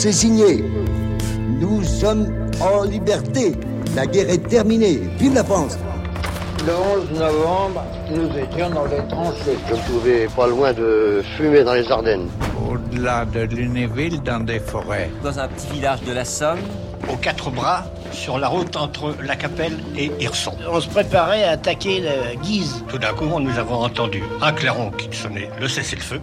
c'est signé. Nous sommes en liberté. La guerre est terminée. Vive la France Le 11 novembre, nous étions dans les tranchées. Je me trouvais pas loin de fumer dans les Ardennes. Au-delà de Lunéville, dans des forêts. Dans un petit village de la Somme. Aux quatre bras, sur la route entre la Capelle et Hirson. On se préparait à attaquer la Guise. Tout d'un coup, nous avons entendu un clairon qui sonnait le cessez-le-feu.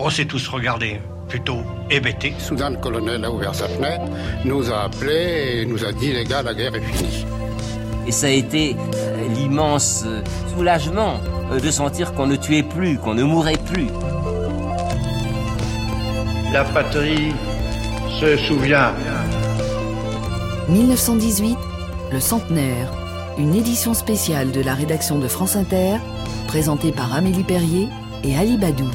On s'est tous regardés plutôt hébétés. Soudain, le colonel a ouvert sa fenêtre, nous a appelés et nous a dit les gars, la guerre est finie. Et ça a été euh, l'immense euh, soulagement euh, de sentir qu'on ne tuait plus, qu'on ne mourait plus. La patrie se souvient. 1918, le centenaire, une édition spéciale de la rédaction de France Inter, présentée par Amélie Perrier et Ali Badou.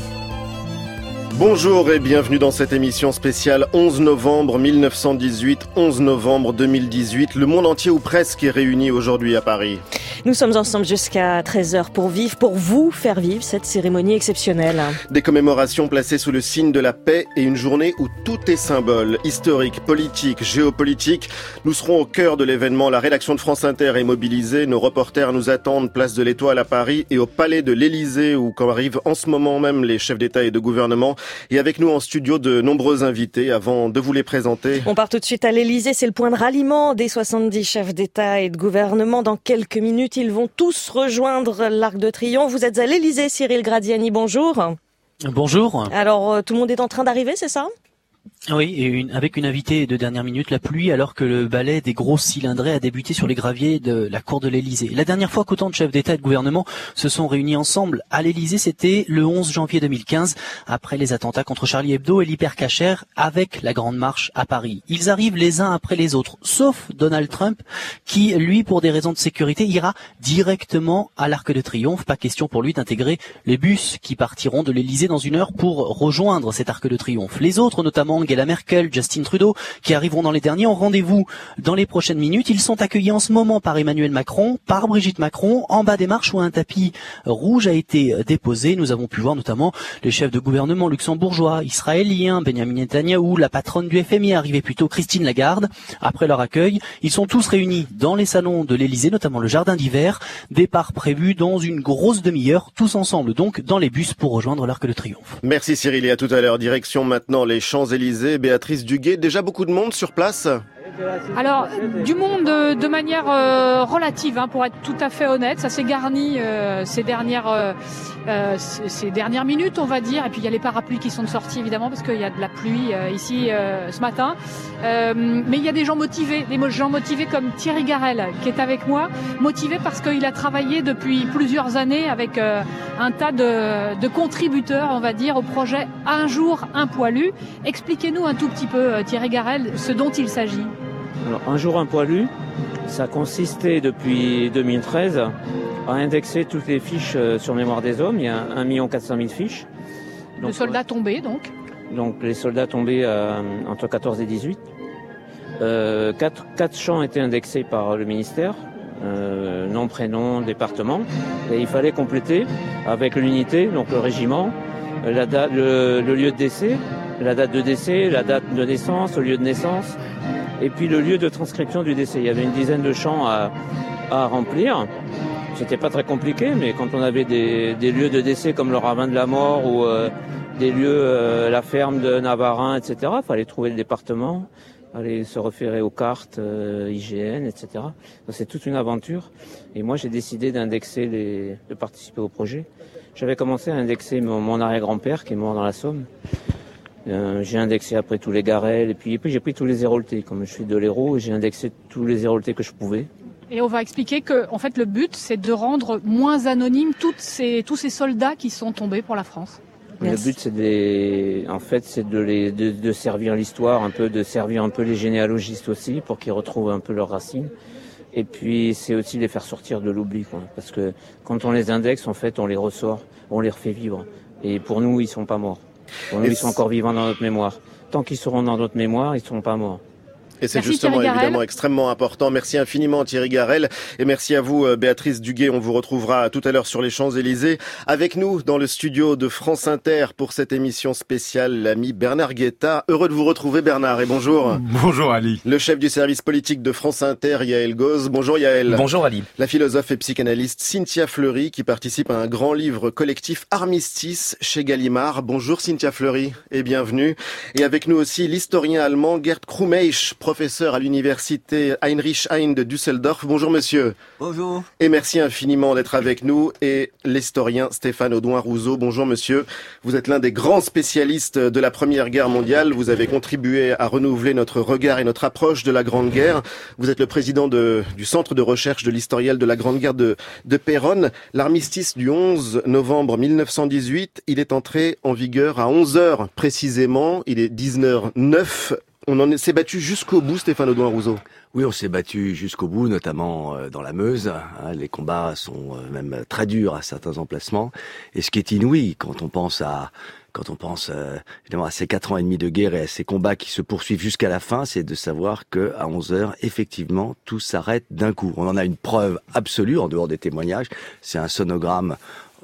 Bonjour et bienvenue dans cette émission spéciale 11 novembre 1918, 11 novembre 2018. Le monde entier ou presque est réuni aujourd'hui à Paris. Nous sommes ensemble jusqu'à 13h pour vivre, pour vous faire vivre cette cérémonie exceptionnelle. Des commémorations placées sous le signe de la paix et une journée où tout est symbole, historique, politique, géopolitique. Nous serons au cœur de l'événement. La rédaction de France Inter est mobilisée. Nos reporters nous attendent place de l'Étoile à Paris et au palais de l'Élysée où quand arrivent en ce moment même les chefs d'État et de gouvernement. Et avec nous en studio de nombreux invités avant de vous les présenter. On part tout de suite à l'Élysée. C'est le point de ralliement des 70 chefs d'État et de gouvernement. Dans quelques minutes, ils vont tous rejoindre l'Arc de Triomphe. Vous êtes à l'Élysée, Cyril Gradiani, bonjour. Bonjour. Alors, euh, tout le monde est en train d'arriver, c'est ça? Oui, et une, avec une invitée de dernière minute, la pluie, alors que le ballet des grosses cylindrées a débuté sur les graviers de la cour de l'Élysée. La dernière fois qu'autant de chefs d'État et de gouvernement se sont réunis ensemble à l'Élysée, c'était le 11 janvier 2015, après les attentats contre Charlie Hebdo et l'hypercachère, avec la Grande Marche à Paris. Ils arrivent les uns après les autres, sauf Donald Trump, qui, lui, pour des raisons de sécurité, ira directement à l'Arc de Triomphe. Pas question pour lui d'intégrer les bus qui partiront de l'Élysée dans une heure pour rejoindre cet Arc de Triomphe. Les autres, notamment Angela Merkel, Justin Trudeau, qui arriveront dans les derniers, ont rendez-vous dans les prochaines minutes. Ils sont accueillis en ce moment par Emmanuel Macron, par Brigitte Macron, en bas des marches où un tapis rouge a été déposé. Nous avons pu voir notamment les chefs de gouvernement luxembourgeois, israéliens, Benjamin Netanyahu, la patronne du FMI arrivée plutôt Christine Lagarde. Après leur accueil, ils sont tous réunis dans les salons de l'Elysée, notamment le jardin d'hiver. Départ prévu dans une grosse demi-heure, tous ensemble donc dans les bus pour rejoindre l'Arc de Triomphe. Merci Cyril et à tout à l'heure. Direction maintenant les Champs-Élysées. Béatrice Duguet, déjà beaucoup de monde sur place alors, du monde euh, de manière euh, relative, hein, pour être tout à fait honnête, ça s'est garni euh, ces dernières ces dernières minutes, on va dire. Et puis il y a les parapluies qui sont sortis évidemment parce qu'il y a de la pluie ici ce matin. mais il y a des gens motivés, des gens motivés comme Thierry Garel qui est avec moi, motivé parce qu'il a travaillé depuis plusieurs années avec un tas de, de contributeurs, on va dire, au projet Un jour un poilu. Expliquez-nous un tout petit peu, Thierry Garel, ce dont il s'agit. Alors, un jour un poilu, ça consistait depuis 2013 à indexer toutes les fiches euh, sur mémoire des hommes. Il y a 1 400 000 fiches. de soldats tombés donc Donc les soldats tombés euh, entre 14 et 18. Euh, quatre, quatre, champs étaient indexés par le ministère, euh, nom, prénom, département. Et il fallait compléter avec l'unité, donc le régiment, la date, le, le lieu de décès, la date de décès, la date de naissance, le lieu de naissance, et puis le lieu de transcription du décès. Il y avait une dizaine de champs à, à remplir. C'était pas très compliqué, mais quand on avait des, lieux de décès comme le ravin de la mort ou euh, des lieux, euh, la ferme de Navarin, etc., il fallait trouver le département, aller se référer aux cartes euh, IGN, etc. C'est toute une aventure. Et moi, j'ai décidé d'indexer de participer au projet. J'avais commencé à indexer mon arrière-grand-père qui est mort dans la Somme. Euh, j'ai indexé après tous les garels et puis, puis j'ai pris tous les héroltés. Comme je suis de l'héros, j'ai indexé tous les héroltés que je pouvais. Et on va expliquer que, en fait, le but, c'est de rendre moins anonymes toutes ces, tous ces soldats qui sont tombés pour la France. Le but, c'est de en fait, c'est de, les, de, de servir l'histoire, un peu, de servir un peu les généalogistes aussi, pour qu'ils retrouvent un peu leurs racines. Et puis, c'est aussi de les faire sortir de l'oubli, quoi. Parce que quand on les indexe, en fait, on les ressort, on les refait vivre. Et pour nous, ils sont pas morts. Ils sont encore vivants dans notre mémoire. Tant qu'ils seront dans notre mémoire, ils ne seront pas morts. Et c'est justement évidemment extrêmement important. Merci infiniment Thierry Garel et merci à vous euh, Béatrice Duguet. On vous retrouvera tout à l'heure sur les Champs-Élysées avec nous dans le studio de France Inter pour cette émission spéciale l'ami Bernard Guetta. Heureux de vous retrouver Bernard et bonjour. Bonjour Ali. Le chef du service politique de France Inter Yael Goz. Bonjour Yael. Bonjour Ali. La philosophe et psychanalyste Cynthia Fleury qui participe à un grand livre collectif Armistice chez Gallimard. Bonjour Cynthia Fleury et bienvenue. Et avec nous aussi l'historien allemand Gerd Krumeisch, professeur à l'université Heinrich Heine de Düsseldorf. Bonjour monsieur. Bonjour. Et merci infiniment d'être avec nous. Et l'historien Stéphane Audouin-Rousseau. Bonjour monsieur. Vous êtes l'un des grands spécialistes de la Première Guerre mondiale. Vous avez contribué à renouveler notre regard et notre approche de la Grande Guerre. Vous êtes le président de, du Centre de recherche de l'historiel de la Grande Guerre de, de Péronne. L'armistice du 11 novembre 1918, il est entré en vigueur à 11 heures précisément. Il est 19h09 on s'est battu jusqu'au bout, Stéphane Audouin-Rousseau. Oui, on s'est battu jusqu'au bout, notamment euh, dans la Meuse. Hein. les combats sont euh, même très durs à certains emplacements. Et ce qui est inouï quand on pense à quand on pense euh, évidemment à ces quatre ans et demi de guerre et à ces combats qui se poursuivent jusqu'à la fin, c'est de savoir que à 11 heures, effectivement, tout s'arrête d'un coup. On en a une preuve absolue en dehors des témoignages. C'est un sonogramme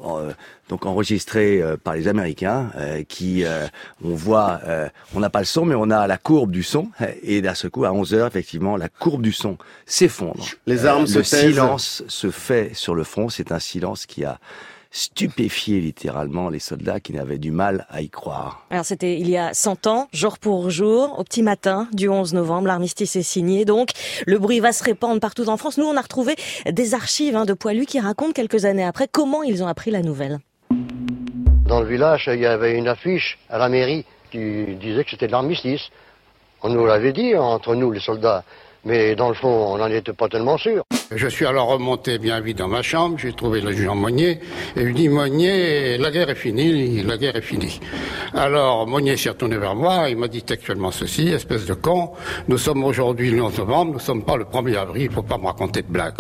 euh, donc enregistré euh, par les Américains, euh, qui on voit, on n'a pas le son, mais on a la courbe du son, et d'un ce coup, à 11 heures, effectivement, la courbe du son s'effondre. Les armes le se silence se fait sur le front. C'est un silence qui a stupéfié littéralement les soldats qui n'avaient du mal à y croire. Alors c'était il y a 100 ans, jour pour jour, au petit matin du 11 novembre, l'armistice est signé donc. Le bruit va se répandre partout en France. Nous, on a retrouvé des archives hein, de Poilus qui racontent quelques années après comment ils ont appris la nouvelle. Dans le village, il y avait une affiche à la mairie qui disait que c'était de l'armistice. On nous l'avait dit entre nous, les soldats. Mais dans le fond, on n'en était pas tellement sûr. Je suis alors remonté bien vite dans ma chambre, j'ai trouvé le Jean Monnier, et je dis Monnier, la guerre est finie, la guerre est finie. Alors Monnier s'est retourné vers moi, il m'a dit textuellement ceci, espèce de con, nous sommes aujourd'hui le 11 novembre, nous sommes pas le 1er avril, il faut pas me raconter de blagues.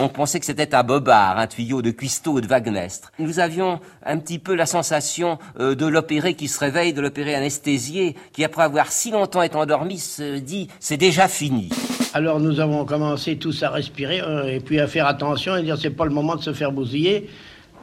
On pensait que c'était un bobard, un tuyau de cuistot ou de Wagnestre. Nous avions un petit peu la sensation euh, de l'opéré qui se réveille, de l'opéré anesthésié, qui après avoir si longtemps été endormi se dit c'est déjà fini. Alors nous avons commencé tous à respirer euh, et puis à faire attention et dire c'est pas le moment de se faire bousiller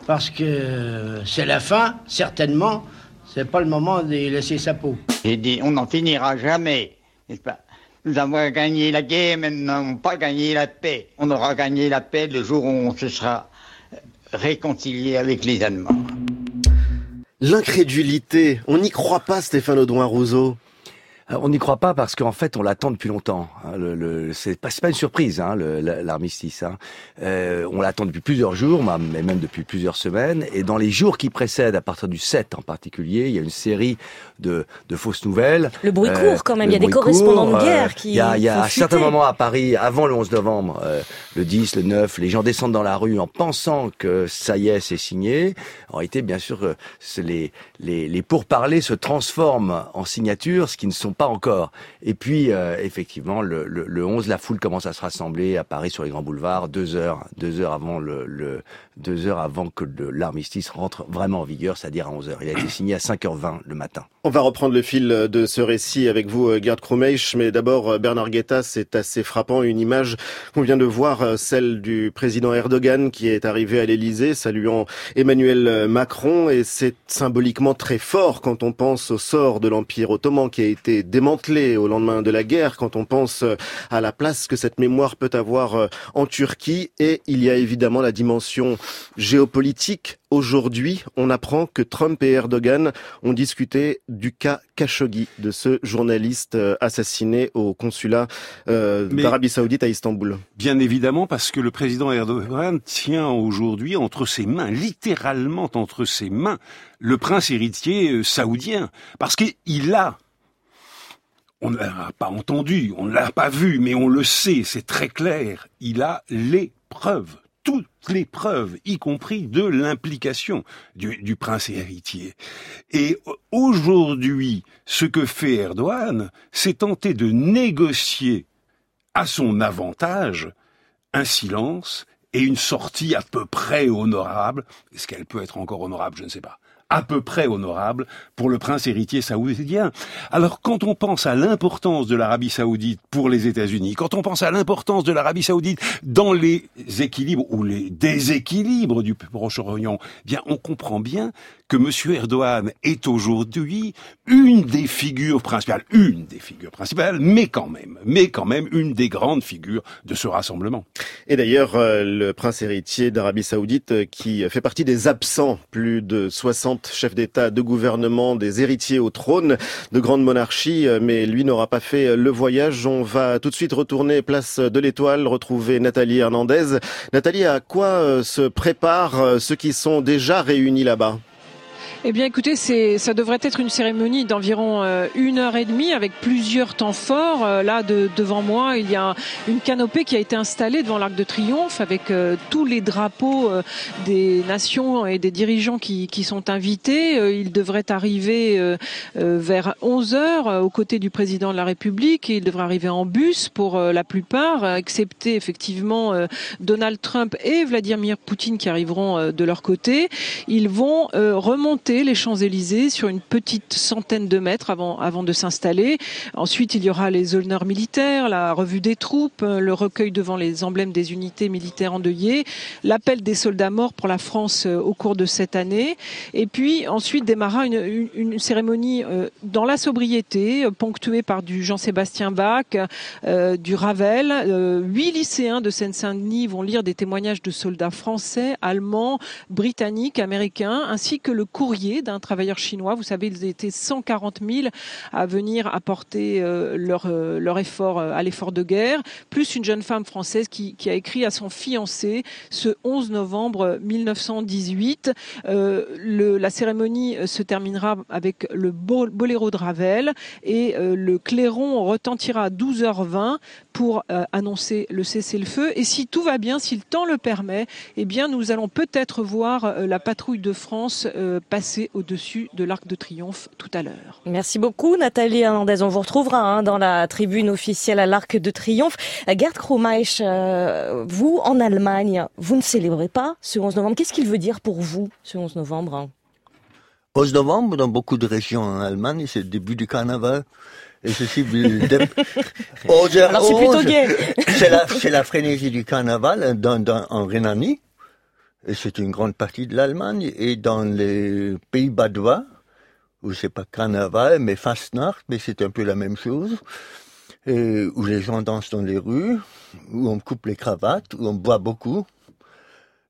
parce que c'est la fin, certainement. C'est pas le moment de laisser sa peau. J'ai dit on n'en finira jamais, n'est-ce pas? Nous avons gagné la guerre, mais nous n'avons pas gagné la paix. On aura gagné la paix le jour où on se sera réconcilié avec les Allemands. L'incrédulité, on n'y croit pas Stéphane Audouin-Rousseau euh, on n'y croit pas parce qu'en fait, on l'attend depuis longtemps. Hein. Le, le, c'est pas, pas une surprise, hein, l'armistice. Hein. Euh, on l'attend depuis plusieurs jours, mais même depuis plusieurs semaines. Et dans les jours qui précèdent, à partir du 7 en particulier, il y a une série de, de fausses nouvelles. Le bruit euh, court quand même. Il y a des correspondants de guerre qui. Il y a, il y a à certains moments à Paris, avant le 11 novembre, le 10, le 9, les gens descendent dans la rue en pensant que ça y est, c'est signé. En réalité, bien sûr, les, les, les pourparlers se transforment en signatures, ce qui ne sont pas encore. Et puis, euh, effectivement, le, le, le, 11, la foule commence à se rassembler à Paris sur les grands boulevards, deux heures, deux heures avant le, le deux heures avant que l'armistice rentre vraiment en vigueur, c'est-à-dire à 11 heures. Il a été signé à 5h20 le matin. On va reprendre le fil de ce récit avec vous, euh, Gerd Krumeisch, mais d'abord, euh, Bernard Guetta, c'est assez frappant, une image qu'on vient de voir, celle du président Erdogan qui est arrivé à l'Elysée, saluant Emmanuel Macron, et c'est symboliquement très fort quand on pense au sort de l'Empire ottoman qui a été démantelé au lendemain de la guerre, quand on pense à la place que cette mémoire peut avoir en Turquie, et il y a évidemment la dimension géopolitique. Aujourd'hui, on apprend que Trump et Erdogan ont discuté du cas Khashoggi, de ce journaliste euh, assassiné au consulat euh, d'Arabie Saoudite à Istanbul. Bien évidemment, parce que le président Erdogan tient aujourd'hui entre ses mains, littéralement entre ses mains, le prince héritier euh, saoudien, parce qu'il a on ne l'a pas entendu, on ne l'a pas vu, mais on le sait, c'est très clair. Il a les preuves toutes les preuves, y compris de l'implication du, prince héritier. Et aujourd'hui, ce que fait Erdogan, c'est tenter de négocier à son avantage un silence et une sortie à peu près honorable. Est-ce qu'elle peut être encore honorable? Je ne sais pas à peu près honorable pour le prince héritier saoudien. Alors quand on pense à l'importance de l'Arabie saoudite pour les États-Unis, quand on pense à l'importance de l'Arabie saoudite dans les équilibres ou les déséquilibres du Proche-Orient, eh bien on comprend bien que M. Erdogan est aujourd'hui une des figures principales, une des figures principales, mais quand même, mais quand même une des grandes figures de ce rassemblement. Et d'ailleurs, euh, le prince héritier d'Arabie Saoudite, euh, qui fait partie des absents, plus de 60 chefs d'État, de gouvernement, des héritiers au trône de grande monarchie, euh, mais lui n'aura pas fait le voyage. On va tout de suite retourner place de l'Étoile, retrouver Nathalie Hernandez. Nathalie, à quoi se préparent ceux qui sont déjà réunis là-bas? Eh bien, écoutez, c'est, ça devrait être une cérémonie d'environ euh, une heure et demie avec plusieurs temps forts. Euh, là, de, devant moi, il y a une canopée qui a été installée devant l'Arc de Triomphe avec euh, tous les drapeaux des nations et des dirigeants qui, qui sont invités. il devrait arriver vers 11 heures aux côtés du président de la République. il devrait arriver en bus pour la plupart, excepté effectivement Donald Trump et Vladimir Poutine qui arriveront de leur côté. Ils vont remonter les Champs-Élysées sur une petite centaine de mètres avant, avant de s'installer. Ensuite, il y aura les honneurs militaires, la revue des troupes, le recueil devant les emblèmes des unités militaires endeuillées, l'appel des soldats morts pour la France euh, au cours de cette année. Et puis ensuite démarra une, cérémonie euh, dans la sobriété, euh, ponctuée par du Jean-Sébastien Bach, du Ravel. Huit lycéens de Seine-Saint-Denis vont lire des témoignages de soldats français, allemands, britanniques, américains, ainsi que le courrier d'un travailleur chinois. Vous savez, ils étaient 140 000 à venir apporter euh, leur, euh, leur effort euh, à l'effort de guerre, plus une jeune femme française qui, qui a écrit à son fiancé ce 11 novembre 1918. le, la cérémonie se terminera avec le boléro de Ravel et le clairon retentira à 12h20 pour annoncer le cessez-le-feu. Et si tout va bien, si le temps le permet, eh bien, nous allons peut-être voir la patrouille de France passer au-dessus de l'Arc de Triomphe tout à l'heure. Merci beaucoup Nathalie Hernandez. On vous retrouvera hein, dans la tribune officielle à l'Arc de Triomphe. Gerd Kromeich, euh, vous en Allemagne, vous ne célébrez pas ce 11 novembre. Qu'est-ce qu'il veut dire pour vous ce 11 novembre 11 novembre, dans beaucoup de régions en Allemagne, c'est le début du carnaval. Et ceci, Alors c'est plutôt gay. C'est la, la, frénésie du carnaval dans, dans, en Rhénanie. Et c'est une grande partie de l'Allemagne. Et dans les pays badois, où c'est pas carnaval, mais Fastnacht, mais c'est un peu la même chose, et où les gens dansent dans les rues, où on coupe les cravates, où on boit beaucoup,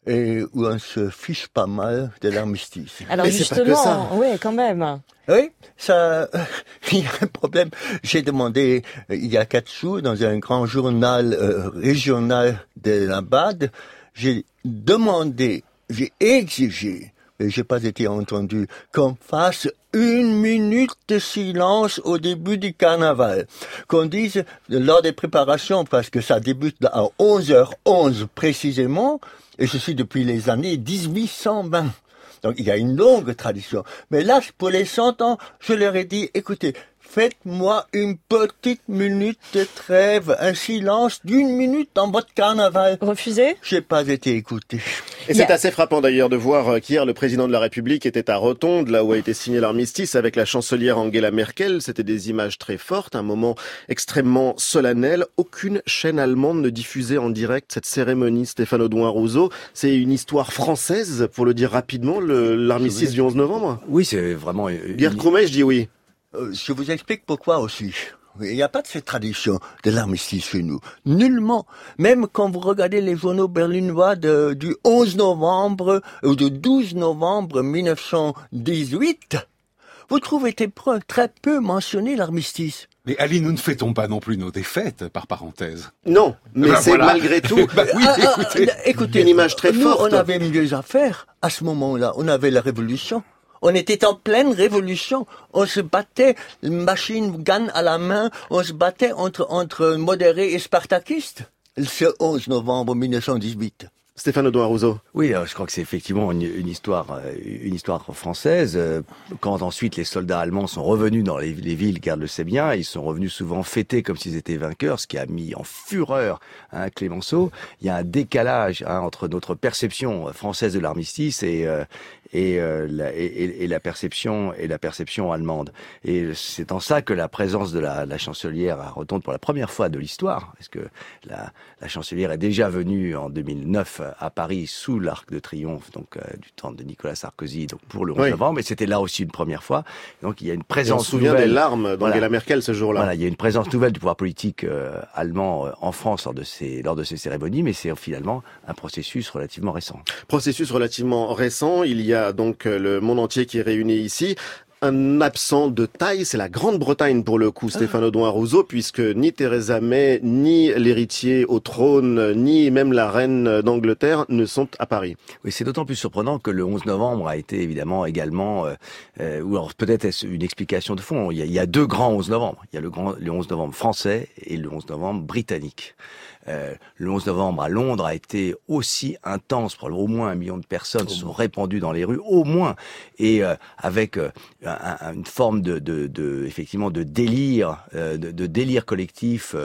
et où on se fiche pas mal de l'armistice. Alors justement, oui, quand même. Oui, ça, il y a un problème. J'ai demandé il y a quatre jours dans un grand journal euh, régional de la BAD, j'ai demandé, j'ai exigé, mais j'ai pas été entendu, qu'on fasse une minute de silence au début du carnaval. Qu'on dise, lors des préparations, parce que ça débute à 11h11 précisément, et ceci depuis les années 1820. Donc il y a une longue tradition. Mais là, pour les 100 ans, je leur ai dit, écoutez, Faites-moi une petite minute de trêve, un silence d'une minute dans votre carnaval. Refusé J'ai pas été écouté. Et c'est assez frappant d'ailleurs de voir euh, qu'hier le président de la République était à Rotonde, là où a été signé l'armistice avec la chancelière Angela Merkel. C'était des images très fortes, un moment extrêmement solennel. Aucune chaîne allemande ne diffusait en direct cette cérémonie. Stéphane Audouin Rousseau, c'est une histoire française, pour le dire rapidement, l'armistice du 11 novembre? Oui, c'est vraiment. Pierre Cromet, je dis oui. Euh, je vous explique pourquoi aussi. Il n'y a pas de cette tradition de l'armistice chez nous. Nullement. Même quand vous regardez les journaux berlinois de, du 11 novembre ou du 12 novembre 1918, vous trouvez très peu mentionné l'armistice. Mais Ali, nous ne fêtons pas non plus nos défaites, par parenthèse. Non, mais ben c'est malgré tout. bah oui, ah, ah, écoutez. écoutez, une image très nous, forte. On avait mieux à faire à ce moment-là. On avait la révolution. On était en pleine révolution. On se battait, machine gun à la main, on se battait entre, entre modérés et spartakistes. Ce 11 novembre 1918. Stéphane Audouin Rousseau. Oui, je crois que c'est effectivement une, histoire, euh, une histoire française. Euh, quand ensuite les soldats allemands sont revenus dans les, villes, Garde le sait bien, ils sont revenus souvent fêtés comme s'ils étaient vainqueurs, ce qui a mis en fureur hein, Clémenceau. Il y a un décalage hein, entre notre perception française de l'armistice et, euh, et, euh, la, et, et, la perception et la perception allemande. Et c'est en ça que la présence de la, la chancelière à Rotonde pour la première fois de l'histoire, parce que la, la, chancelière est déjà venue en 2009 à Paris sous l'arc de triomphe, donc euh, du temps de Nicolas Sarkozy, donc pour le 11 novembre, mais c'était là aussi une première fois. Donc il y a une présence. on se souvient nouvelle. des larmes d'Angela Merkel ce jour-là. Voilà, il y a une présence nouvelle du pouvoir politique euh, allemand en France lors de ces lors de ces cérémonies, mais c'est finalement un processus relativement récent. Processus relativement récent. Il y a donc euh, le monde entier qui est réuni ici un absent de taille, c'est la Grande-Bretagne pour le coup, ah. Stéphane Audouin Rousseau, puisque ni Theresa May, ni l'héritier au trône, ni même la reine d'Angleterre ne sont à Paris. Oui, c'est d'autant plus surprenant que le 11 novembre a été évidemment également, euh, euh, ou alors peut-être est-ce une explication de fond. Il y, a, il y, a, deux grands 11 novembre. Il y a le, grand, le 11 novembre français et le 11 novembre britannique. Euh, le 11 novembre à Londres a été aussi intense, pour au moins un million de personnes se sont répandues dans les rues, au moins, et euh, avec euh, un, une forme de, de, de, effectivement de délire, euh, de, de, délire collectif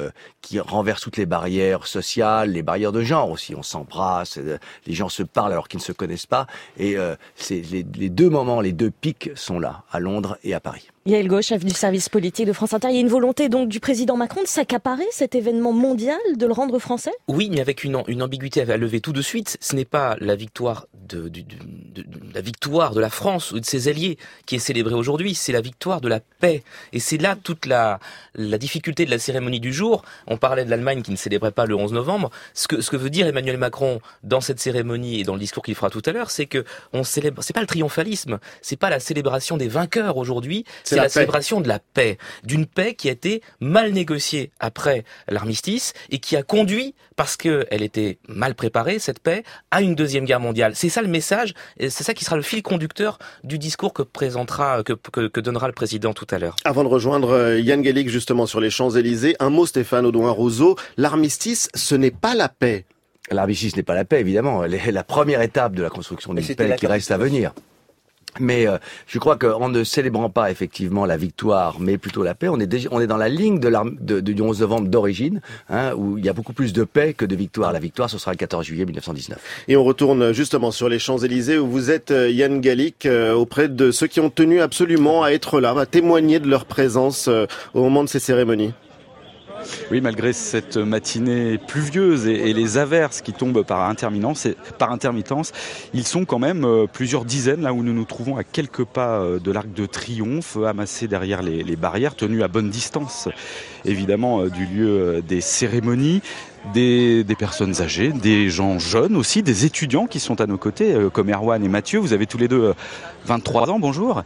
qui renverse toutes les barrières sociales, les barrières de genre aussi. On s'embrasse, les gens se parlent alors qu'ils ne se connaissent pas, et c'est les, les deux moments, les deux pics sont là, à Londres et à Paris. Yael Gauche, chef du service politique de France Inter, il y a une volonté donc du président Macron de s'accaparer cet événement mondial, de le rendre français? Oui, mais avec une, une ambiguïté à lever tout de suite. Ce n'est pas la victoire de, de, de, de, la victoire de la France ou de ses alliés qui est célébrée aujourd'hui, c'est la victoire de la paix. Et c'est là toute la, la difficulté de la cérémonie du jour. On parlait de l'Allemagne qui ne célébrait pas le 11 novembre. Ce que, ce que veut dire Emmanuel Macron dans cette cérémonie et dans le discours qu'il fera tout à l'heure, c'est que on célèbre, c'est pas le triomphalisme, c'est pas la célébration des vainqueurs aujourd'hui, c'est la, la célébration de la paix, d'une paix qui a été mal négociée après l'armistice et qui a conduit, parce qu'elle était mal préparée, cette paix, à une deuxième guerre mondiale. C'est ça le message, et c'est ça qui sera le fil conducteur du discours que présentera, que, que, que donnera le président tout à l'heure. Avant de rejoindre Yann Gellig justement sur les Champs-Élysées, un mot Stéphane Audouin-Rousseau, l'armistice, ce n'est pas la paix. L'armistice n'est pas la paix, évidemment. Elle est la première étape de la construction d'une paix qui reste à venir. Mais euh, je crois qu'en ne célébrant pas effectivement la victoire, mais plutôt la paix, on est déjà, on est dans la ligne de, de, du 11 novembre d'origine, hein, où il y a beaucoup plus de paix que de victoire. La victoire, ce sera le 14 juillet 1919. Et on retourne justement sur les Champs-Élysées, où vous êtes, euh, Yann Gallic, euh, auprès de ceux qui ont tenu absolument à être là, à témoigner de leur présence euh, au moment de ces cérémonies. Oui, malgré cette matinée pluvieuse et, les averses qui tombent par intermittence, ils sont quand même euh, plusieurs dizaines là où nous nous trouvons à quelques pas euh, de l'arc de triomphe, amassés derrière les, barrières, tenus à bonne distance, évidemment, euh, du lieu des cérémonies. Des, personnes âgées, des gens jeunes aussi, des étudiants qui sont à nos côtés, comme Erwan et Mathieu. Vous avez tous les deux 23 ans, bonjour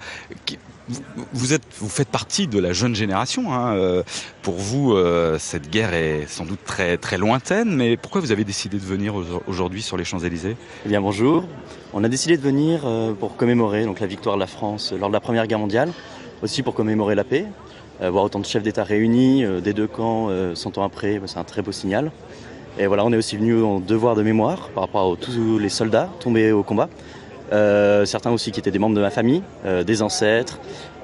vous, êtes, vous faites partie de la jeune génération. Hein. Euh, pour vous, euh, cette guerre est sans doute très, très lointaine, mais pourquoi vous avez décidé de venir aujourd'hui sur les Champs-Élysées? Eh bien, bonjour. On a décidé de venir euh, pour commémorer donc, la victoire de la France lors de la Première Guerre mondiale, aussi pour commémorer la paix. voir autant de chefs d'État réunis des deux camps 100 ans après, bah, c'est un très beau signal. Et voilà, on est aussi venu en devoir de mémoire par rapport à tous les soldats tombés au combat. Euh, certains aussi qui étaient des membres de ma famille, euh, des ancêtres,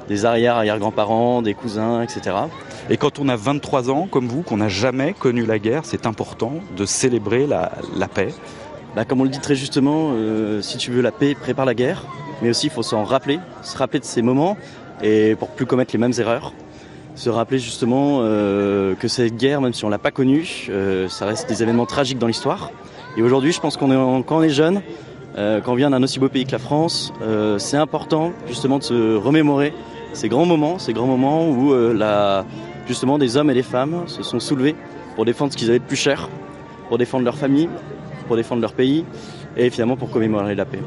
des arrière-arrière-grands-parents, des cousins, etc. Et quand on a 23 ans, comme vous, qu'on n'a jamais connu la guerre, c'est important de célébrer la, la paix bah, Comme on le dit très justement, euh, si tu veux la paix, prépare la guerre. Mais aussi, il faut s'en rappeler, se rappeler de ces moments, et pour plus commettre les mêmes erreurs. Se rappeler justement euh, que cette guerre, même si on l'a pas connue, euh, ça reste des événements tragiques dans l'histoire. Et aujourd'hui, je pense qu'on est, quand on est jeune, euh, quand on vient d'un aussi beau pays que la France, euh, c'est important justement de se remémorer ces grands moments, ces grands moments où euh, justement des hommes et des femmes se sont soulevés pour défendre ce qu'ils avaient de plus cher, pour défendre leur famille, pour défendre leur pays et finalement pour commémorer la paix.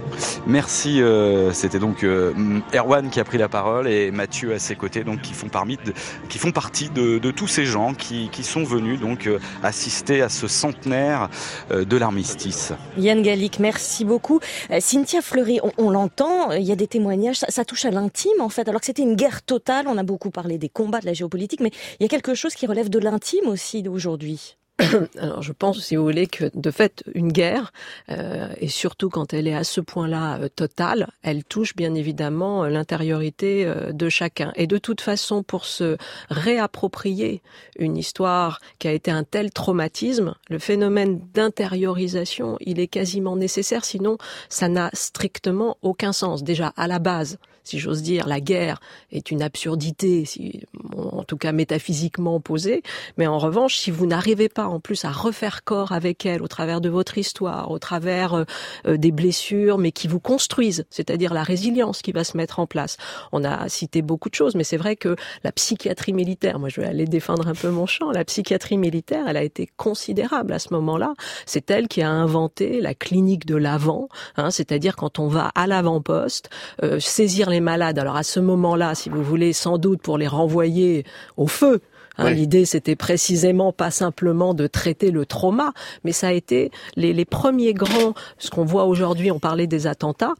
Merci. Euh, C'était donc euh, Erwan qui a pris la parole et Mathieu à ses côtés, donc qui font, parmi de, qui font partie de, de, tous ces gens qui, qui sont venus donc euh, assister à ce centenaire euh, de l'armistice. Yann Gallic, merci beaucoup. Euh, Cynthia Fleury, on, on l'entend, il y a des témoignages, ça, ça touche à l'intime en fait. Alors que c'était une guerre totale, on a beaucoup parlé des combats, de la géopolitique, mais il y a quelque chose qui relève de l'intime aussi d'aujourd'hui. Alors je pense, si vous voulez, que de fait, une guerre, euh, et surtout quand elle est à ce point-là euh, totale, elle touche bien évidemment euh, l'intériorité euh, de chacun. Et de toute façon, pour se réapproprier une histoire qui a été un tel traumatisme, le phénomène d'intériorisation, il est quasiment nécessaire, sinon ça n'a strictement aucun sens. Déjà, à la base, si j'ose dire, la guerre est une absurdité, si, en tout cas métaphysiquement posée. Mais en revanche, si vous n'arrivez pas en plus à refaire corps avec elle au travers de votre histoire, au travers euh, euh, des blessures, mais qui vous construisent, c'est-à-dire la résilience qui va se mettre en place. On a cité beaucoup de choses, mais c'est vrai que la psychiatrie militaire, moi je vais aller défendre un peu mon champ, la psychiatrie militaire, elle a été considérable à ce moment-là. C'est elle qui a inventé la clinique de l'avant, hein, c'est-à-dire quand on va à l'avant-poste, euh, saisir les malades. Alors à ce moment-là, si vous voulez, sans doute pour les renvoyer au feu. Hein. L'idée, c'était précisément pas simplement de traiter le trauma, mais ça a été les, les premiers grands, ce qu'on voit aujourd'hui, on parlait des attentats,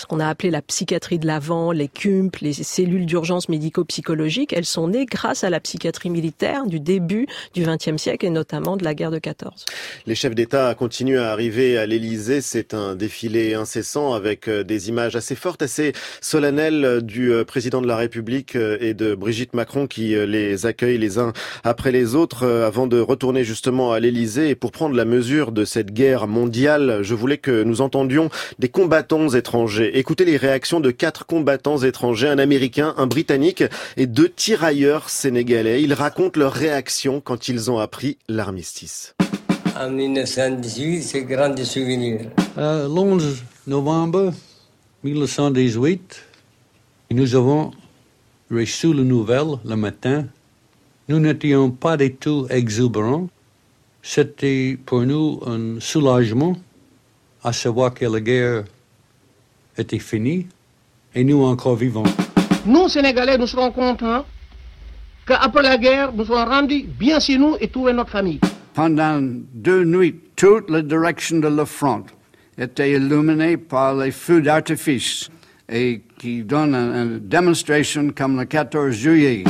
ce qu'on a appelé la psychiatrie de l'avant, les CUMP, les cellules d'urgence médico-psychologiques, elles sont nées grâce à la psychiatrie militaire du début du XXe siècle et notamment de la guerre de 14. Les chefs d'État continuent à arriver à l'Élysée. C'est un défilé incessant avec euh, des images assez fortes, assez solennelles euh, du euh, président de la République et de Brigitte Macron qui les accueillent les uns après les autres avant de retourner justement à l'Élysée. Et pour prendre la mesure de cette guerre mondiale, je voulais que nous entendions des combattants étrangers. Écoutez les réactions de quatre combattants étrangers, un Américain, un Britannique et deux tirailleurs sénégalais. Ils racontent leurs réactions quand ils ont appris l'armistice. En 1918, c'est grand des souvenirs. Euh, l'11 novembre 1918, nous avons reçu la nouvelle le matin. Nous n'étions pas du tout exubérants. C'était pour nous un soulagement à savoir que la guerre était finie et nous encore vivants. Nous, Sénégalais, nous serons contents qu'après la guerre, nous serons rendus bien chez nous et trouver notre famille. Pendant deux nuits, toute la direction de la front était illuminée par les feux d'artifice et qui donnent une démonstration comme le 14 juillet.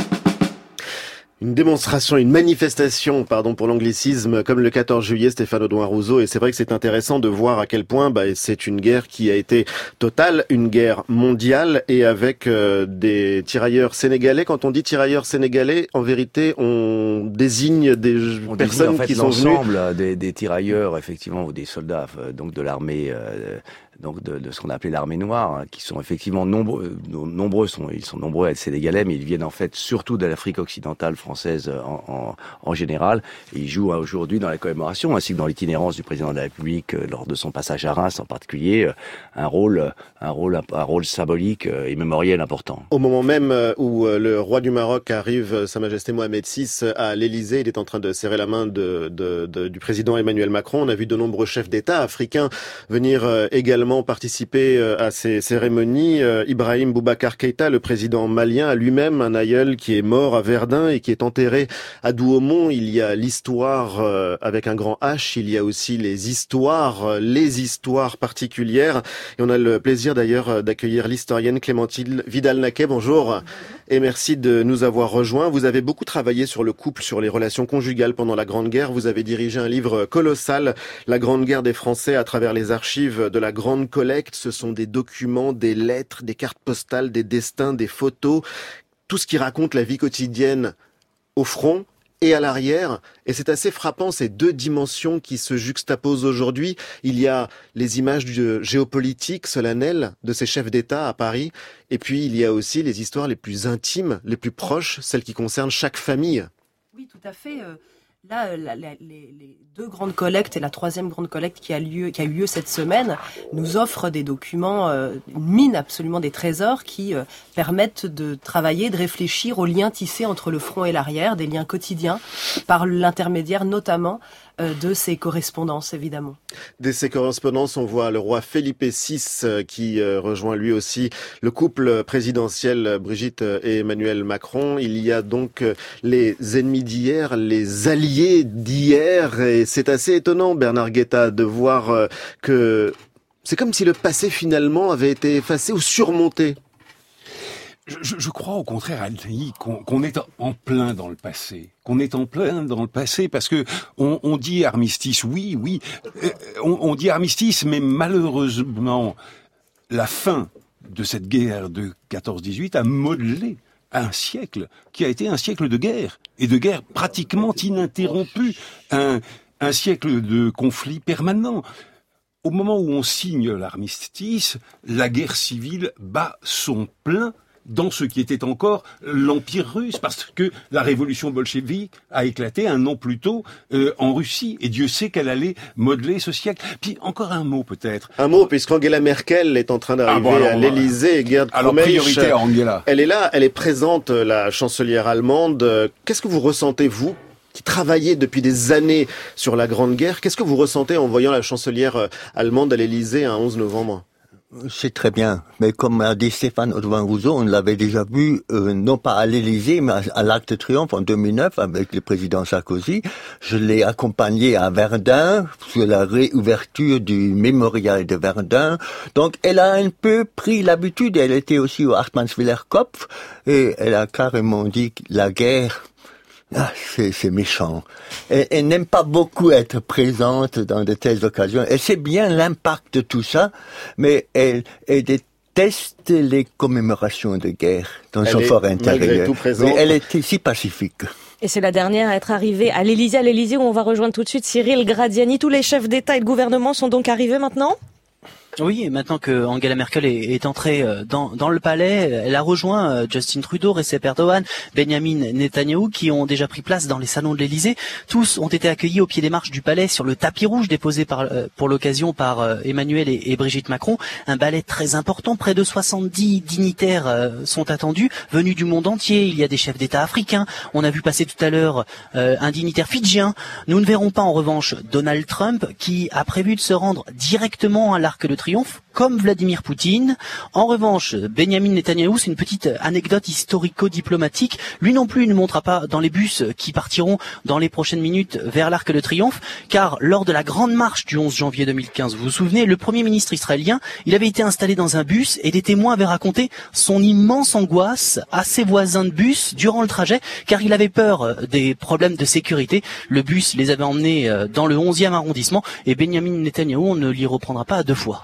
Une démonstration, une manifestation, pardon pour l'anglicisme, comme le 14 juillet, Stéphane Audouin Rousseau. Et c'est vrai que c'est intéressant de voir à quel point bah, c'est une guerre qui a été totale, une guerre mondiale, et avec euh, des tirailleurs sénégalais. Quand on dit tirailleurs sénégalais, en vérité, on désigne des On désigne, personnes en fait, qui sont venues des, des tirailleurs, effectivement, ou des soldats, euh, donc de l'armée, euh, donc de, de ce qu'on appelait l'armée noire, hein, qui sont effectivement nombreux, euh, nombreux sont, ils sont nombreux à être sénégalais, mais ils viennent en fait surtout de l'Afrique occidentale française euh, en, en, en général. Et ils jouent euh, aujourd'hui dans la commémoration, ainsi que dans l'itinérance du président de la République lors de son passage à Reims en particulier, un rôle, un rôle, un rôle symbolique et mémoriel important. Au moment même où le roi du Maroc arrive, Sa Majesté Mohamed VI, à l'Élysée, il est en train de serrer la main de, de- de- du président Emmanuel Macron. On a vu de nombreux chefs d'État africains venir euh, également participer euh, à ces cérémonies. Euh, Ibrahim Boubacar Keïta, le président malien, a lui-même un aïeul qui est mort à Verdun et qui est enterré à Douaumont. Il y a l'histoire euh, avec un grand H, il y a aussi les histoires, les histoires particulières. Et on a le plaisir d'ailleurs d'accueillir l'historienne Clémentine Vidal-Naquet. Bonjour et merci de nous avoir rejoints. Vous avez beaucoup travaillé sur le couple, sur les relations conjugales pendant la Grande Guerre. Vous avez dirigé un livre colossal, La Grande Guerre des Français, à travers les archives de la Grande Collecte. Ce sont des documents, des lettres, des cartes postales, des destins, des photos, tout ce qui raconte la vie quotidienne au front et à l'arrière. Et c'est assez frappant ces deux dimensions qui se juxtaposent aujourd'hui. Il y a les images du géopolitique solennel de ces chefs d'État à Paris. Et puis il y a aussi les histoires les plus intimes, les plus proches, celles qui concernent chaque famille. Oui, tout à fait. Là, euh, les, deux grandes collectes et la troisième grande collecte qui a, lieu, qui a eu lieu cette semaine nous offrent des documents, euh, une mine absolument des trésors qui euh, permettent de travailler, de réfléchir aux liens tissés entre le front et l'arrière, des liens quotidiens, par l'intermédiaire notamment de ces correspondances, évidemment. Dès ces correspondances, on voit le roi Felipe VI euh, qui euh, rejoint lui aussi le couple présidentiel euh, Brigitte euh, et Emmanuel Macron. Il y a donc euh, les ennemis d'hier, les alliés d'hier, et c'est assez étonnant, Bernard Guetta, de voir euh, que c'est comme si le passé finalement avait été effacé ou surmonté. Je, je, crois au contraire, Altaï, qu'on est en plein dans le passé. Qu'on est en plein dans le passé parce que on, on dit armistice, oui, oui, euh, on, on dit armistice, mais malheureusement, la fin de cette guerre de 14-18 a modelé un siècle qui a été un siècle de guerre et de guerre pratiquement ininterrompue, un, un siècle de conflits permanents. Au moment où on signe l'armistice, la guerre civile bat son plein dans ce qui était encore l'Empire russe, parce que la révolution bolchevique a éclaté un an plus tôt euh, en Russie, et Dieu sait qu'elle allait modeler ce siècle. Puis encore un mot peut-être. Un mot, puisqu'Angela Merkel est en train d'arriver Ah bon, à l'Élysée, Gerd alors, priorité à Angela. Elle est là, elle est présente, la chancelière allemande. Qu'est-ce que vous ressentez, vous qui travaillez depuis des années sur la Grande Guerre, qu'est-ce que vous ressentez en voyant la chancelière euh, allemande à l'Élysée un 11 novembre? C'est très bien, mais comme a dit Stéphane Audouin Rousseau, on l'avait déjà vu, euh, non pas à l'Élysée, mais à, à l'Arc de Triomphe en 2009 avec le président Sarkozy. Je l'ai accompagné à Verdun sur la réouverture du mémorial de Verdun. Donc, elle a un peu pris l'habitude. Elle était aussi au Hartmannswiller Kopf et elle a carrément dit la guerre ah, c'est, c'est méchant. Elle, elle n'aime pas beaucoup être présente dans de telles occasions. Elle sait bien l'impact de tout ça, mais elle, elle déteste les commémorations de guerre dans Elle son est fort intérieur. tout présente. Mais elle était si pacifique. Et c'est la dernière à être arrivée à l'Élysée, à l'Élysée où on va rejoindre tout de suite Cyril Gradiani. Tous les chefs d'État et de gouvernement sont donc arrivés maintenant? Oui, et maintenant que Angela Merkel est, entrée euh, dans, le palais, elle a rejoint euh, Justin Trudeau, Recep Erdogan, Benjamin Netanyahu, qui ont déjà pris place dans les salons de l'Élysée. Tous ont été accueillis au pied des marches du palais sur le tapis rouge déposé par, euh, pour l'occasion par euh, Emmanuel et, Brigitte Macron. Un ballet très important, près de 70 dignitaires euh, sont attendus, venus du monde entier. Il y a des chefs d'État africains. On a vu passer tout à l'heure euh, un dignitaire fidjien. Nous ne verrons pas en revanche Donald Trump, qui a prévu de se rendre directement à l'Arc de Comme Vladimir Poutine. En revanche, Benjamin Netanyahou, c'est une petite anecdote historico-diplomatique. Lui non plus ne montera pas dans les bus qui partiront dans les prochaines minutes vers l'Arc de Triomphe, car lors de la grande marche du 11 janvier 2015, vous vous souvenez, le premier ministre israélien, il avait été installé dans un bus et des témoins avaient raconté son immense angoisse à ses voisins de bus durant le trajet, car il avait peur euh, des problèmes de sécurité. Le bus les avait emmenés euh, dans le 11e arrondissement et Benjamin Netanyahou, on ne l'y reprendra pas deux fois.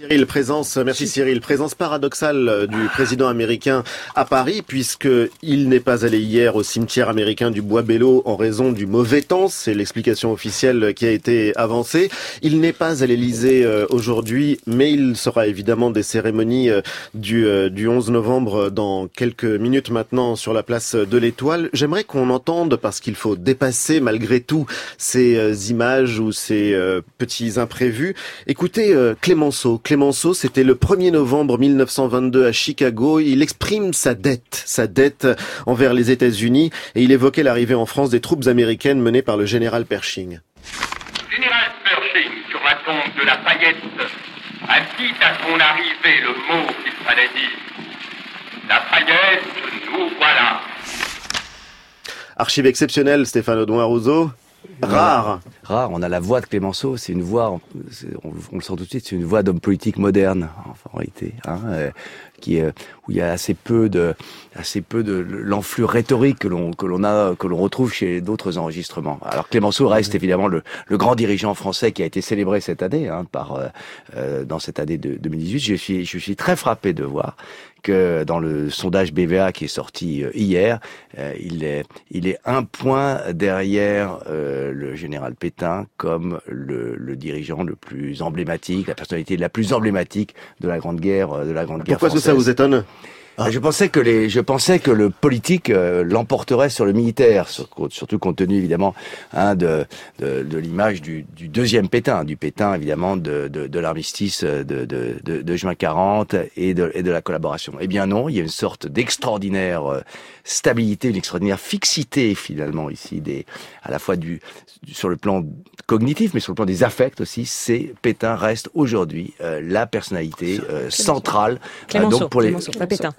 Cyril, présence, merci Cyril, présence paradoxale euh, du président américain à Paris, puisque il n'est pas allé hier au cimetière américain du Bois Bello en raison du mauvais temps. C'est l'explication officielle qui a été avancée. Il n'est pas à l'Élysée euh, aujourd'hui, mais il sera évidemment des cérémonies euh, du, euh, du 11 novembre dans quelques minutes maintenant sur la place de l'Étoile. J'aimerais qu'on entende, parce qu'il faut dépasser malgré tout ces euh, images ou ces euh, petits imprévus. Écoutez euh, Clémenceau. Clémenceau, c'était le 1er novembre 1922 à Chicago. Il exprime sa dette, sa dette envers les États-Unis, et il évoquait l'arrivée en France des troupes américaines menées par le général Pershing. Général Pershing, sur la tombe de la paillette, a dit à son arrivée le mot qu'il fallait dire. La paillette, nous voilà. Archive exceptionnelle, Stéphane Audouin Rousseau. Rare. Rare. On a la voix de Clémenceau. C'est une voix, on, le sent tout de suite, c'est une voix d'homme politique moderne, en réalité, hein, euh, où il y a assez peu de, assez peu de l'enflure rhétorique que l'on, que l'on a, que l'on retrouve chez d'autres enregistrements. Alors Clémenceau reste évidemment le, le grand dirigeant français qui a été célébré cette année, hein, par, euh, euh, dans cette année de 2018. Je suis, je suis très frappé de voir que dans le sondage BVA qui est sorti euh, hier, euh, il est il est un point derrière euh, le général Pétain comme le, le dirigeant le plus emblématique, la personnalité la plus emblématique de la grande guerre euh, de la grande guerre Pourquoi est-ce que ça vous étonne? Ah, Je pensais que les, je pensais que le politique euh, l'emporterait sur le militaire, sur- surtout compte tenu évidemment hein, de, de, de l'image du, du deuxième Pétain, du Pétain évidemment de, de, de l'armistice de, de, de, de juin 40 et de, et de la collaboration. Eh bien non, il y a une sorte d'extraordinaire euh, stabilité, une extraordinaire fixité finalement ici, des, à la fois du, du- sur le plan cognitif, mais sur le plan des affects aussi. C'est Pétain reste aujourd'hui euh, la personnalité euh, centrale euh, Clémenceau, donc pour les Clémenceau, pas Pétain.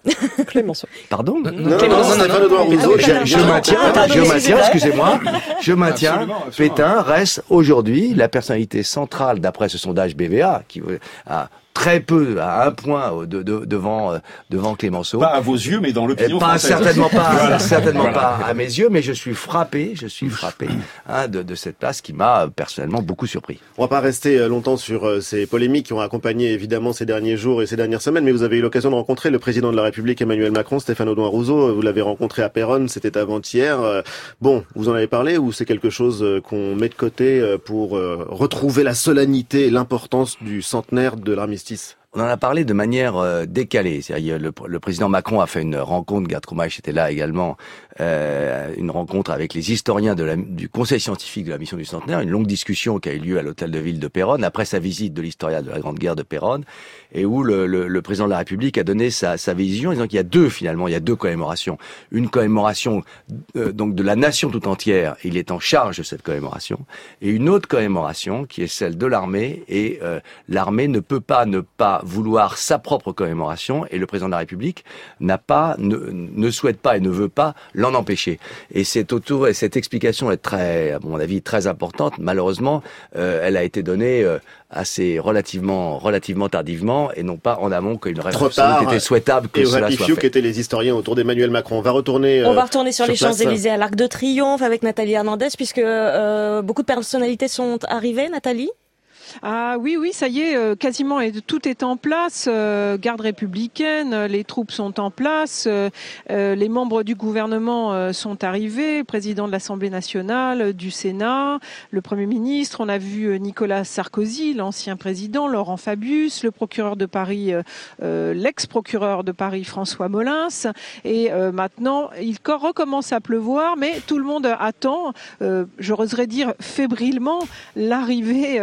Clémenceau. Pardon non, non, Audouin Rousseau, je, maintiens, je maintiens, excusez-moi, je maintiens. Pétain reste aujourd'hui la personnalité centrale, d'après ce sondage BVA, qui a très peu, à un point euh, de, de- devant euh, devant Clémenceau. Pas à vos yeux, mais dans l'opinion Eh, Pas française. certainement pas, Voilà. certainement Voilà. pas à mes yeux, mais je suis frappé, je suis frappé hein, de, de cette place qui m'a euh, personnellement beaucoup surpris. On va pas rester euh, longtemps sur euh, ces polémiques qui ont accompagné évidemment ces derniers jours et ces dernières semaines, mais vous avez eu l'occasion de rencontrer le président de la République Emmanuel Macron, Stéphane Audouin Rousseau. Vous l'avez rencontré à Péronne, c'était avant-hier. Euh, Bon, vous en avez parlé ou c'est quelque chose euh, qu'on met de côté euh, pour euh, retrouver la solennité et l'importance du centenaire de l'armistice? On en a parlé de manière euh, décalée. Le, le président Macron a fait une rencontre, Gerd était là également, euh, une rencontre avec les historiens de la- du conseil scientifique de la mission du centenaire, une longue discussion qui a eu lieu à l'hôtel de ville de Péronne, après sa visite de l'historiat de la Grande Guerre de Péronne, et où le, le- le président de la République a donné sa, sa vision, disant qu'il y a deux finalement, il y a deux commémorations. Une commémoration euh, donc de la nation tout entière, il est en charge de cette commémoration, et une autre commémoration qui est celle de l'armée, et euh, l'armée ne peut pas ne pas vouloir sa propre commémoration, et le président de la République n'a pas, ne, ne souhaite pas et ne veut pas l'en empêcher. Et c'est autour, et cette explication est très, à mon avis, très importante. Malheureusement, euh, elle a été donnée euh, assez relativement, relativement tardivement, et non pas en amont qu'il aurait été souhaitable que et cela soit Pifio, qui fait. étaient les historiens autour d'Emmanuel Macron. On va retourner. On euh, va retourner sur, les place. Champs-Élysées à l'Arc de Triomphe avec Nathalie Hernandez puisque euh, beaucoup de personnalités sont arrivées, Nathalie? Ah oui, oui, ça y est, euh, quasiment tout est en place. euh, garde républicaine, euh, les troupes sont en place, les membres du gouvernement sont arrivés, président de l'Assemblée nationale, du Sénat, le Premier ministre. On a vu Nicolas Sarkozy, l'ancien président, Laurent Fabius, le procureur de Paris, l'ex-procureur de Paris, François Molins. Et maintenant, il co- recommence à pleuvoir, mais tout le monde attend, j'oserais dire fébrilement, l'arrivée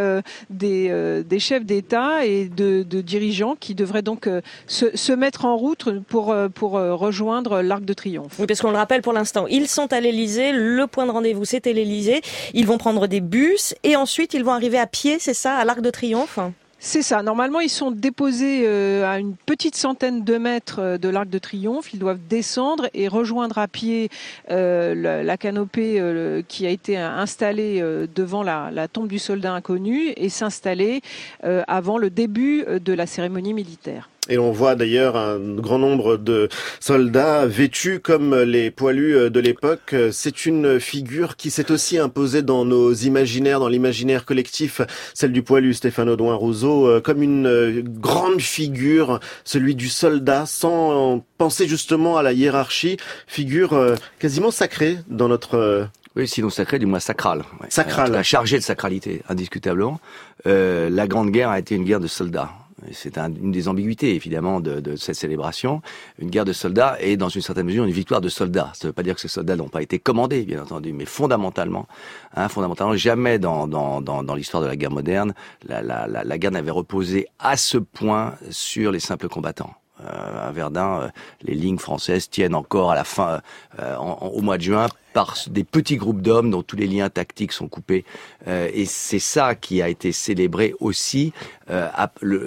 des, euh, des chefs d'État et de, dirigeants qui devraient donc euh, se, mettre en route pour, euh, pour rejoindre l'Arc de Triomphe. Oui, parce qu'on le rappelle pour l'instant, ils sont à l'Elysée, le point de rendez-vous c'était l'Elysée, ils vont prendre des bus et ensuite ils vont arriver à pied, c'est ça, à l'Arc de Triomphe? C'est ça. Normalement, ils sont déposés euh, à une petite centaine de mètres euh, de l'Arc de Triomphe. Ils doivent descendre et rejoindre à pied euh, la, canopée qui a été installée devant la, tombe du soldat inconnu et s'installer avant le début de la cérémonie militaire. Et on voit d'ailleurs un grand nombre de soldats vêtus comme les poilus de l'époque. C'est une figure qui s'est aussi imposée dans nos imaginaires, dans l'imaginaire collectif, celle du poilu Stéphane Audouin Rousseau, euh, comme une euh, grande figure, celui du soldat, sans penser justement à la hiérarchie, figure euh, quasiment sacrée dans notre... euh, Oui, sinon sacré, du moins sacral. Ouais. Sacral. Chargé de sacralité, indiscutablement. Euh, la Grande Guerre a été une guerre de soldats. C'est un- une des ambiguïtés, évidemment, de, de cette célébration. Une guerre de soldats et, dans une certaine mesure, une victoire de soldats. Ça ne veut pas dire que ces soldats n'ont pas été commandés, bien entendu, mais fondamentalement, hein, fondamentalement, jamais dans, dans, dans, dans l'histoire de la guerre moderne, la, la, la, la guerre n'avait reposé à ce point sur les simples combattants. Euh, à Verdun, euh, les lignes françaises tiennent encore à la fin, euh, en- en- au mois de juin, par des petits groupes d'hommes dont tous les liens tactiques sont coupés. Euh, et c'est ça qui a été célébré aussi. Euh,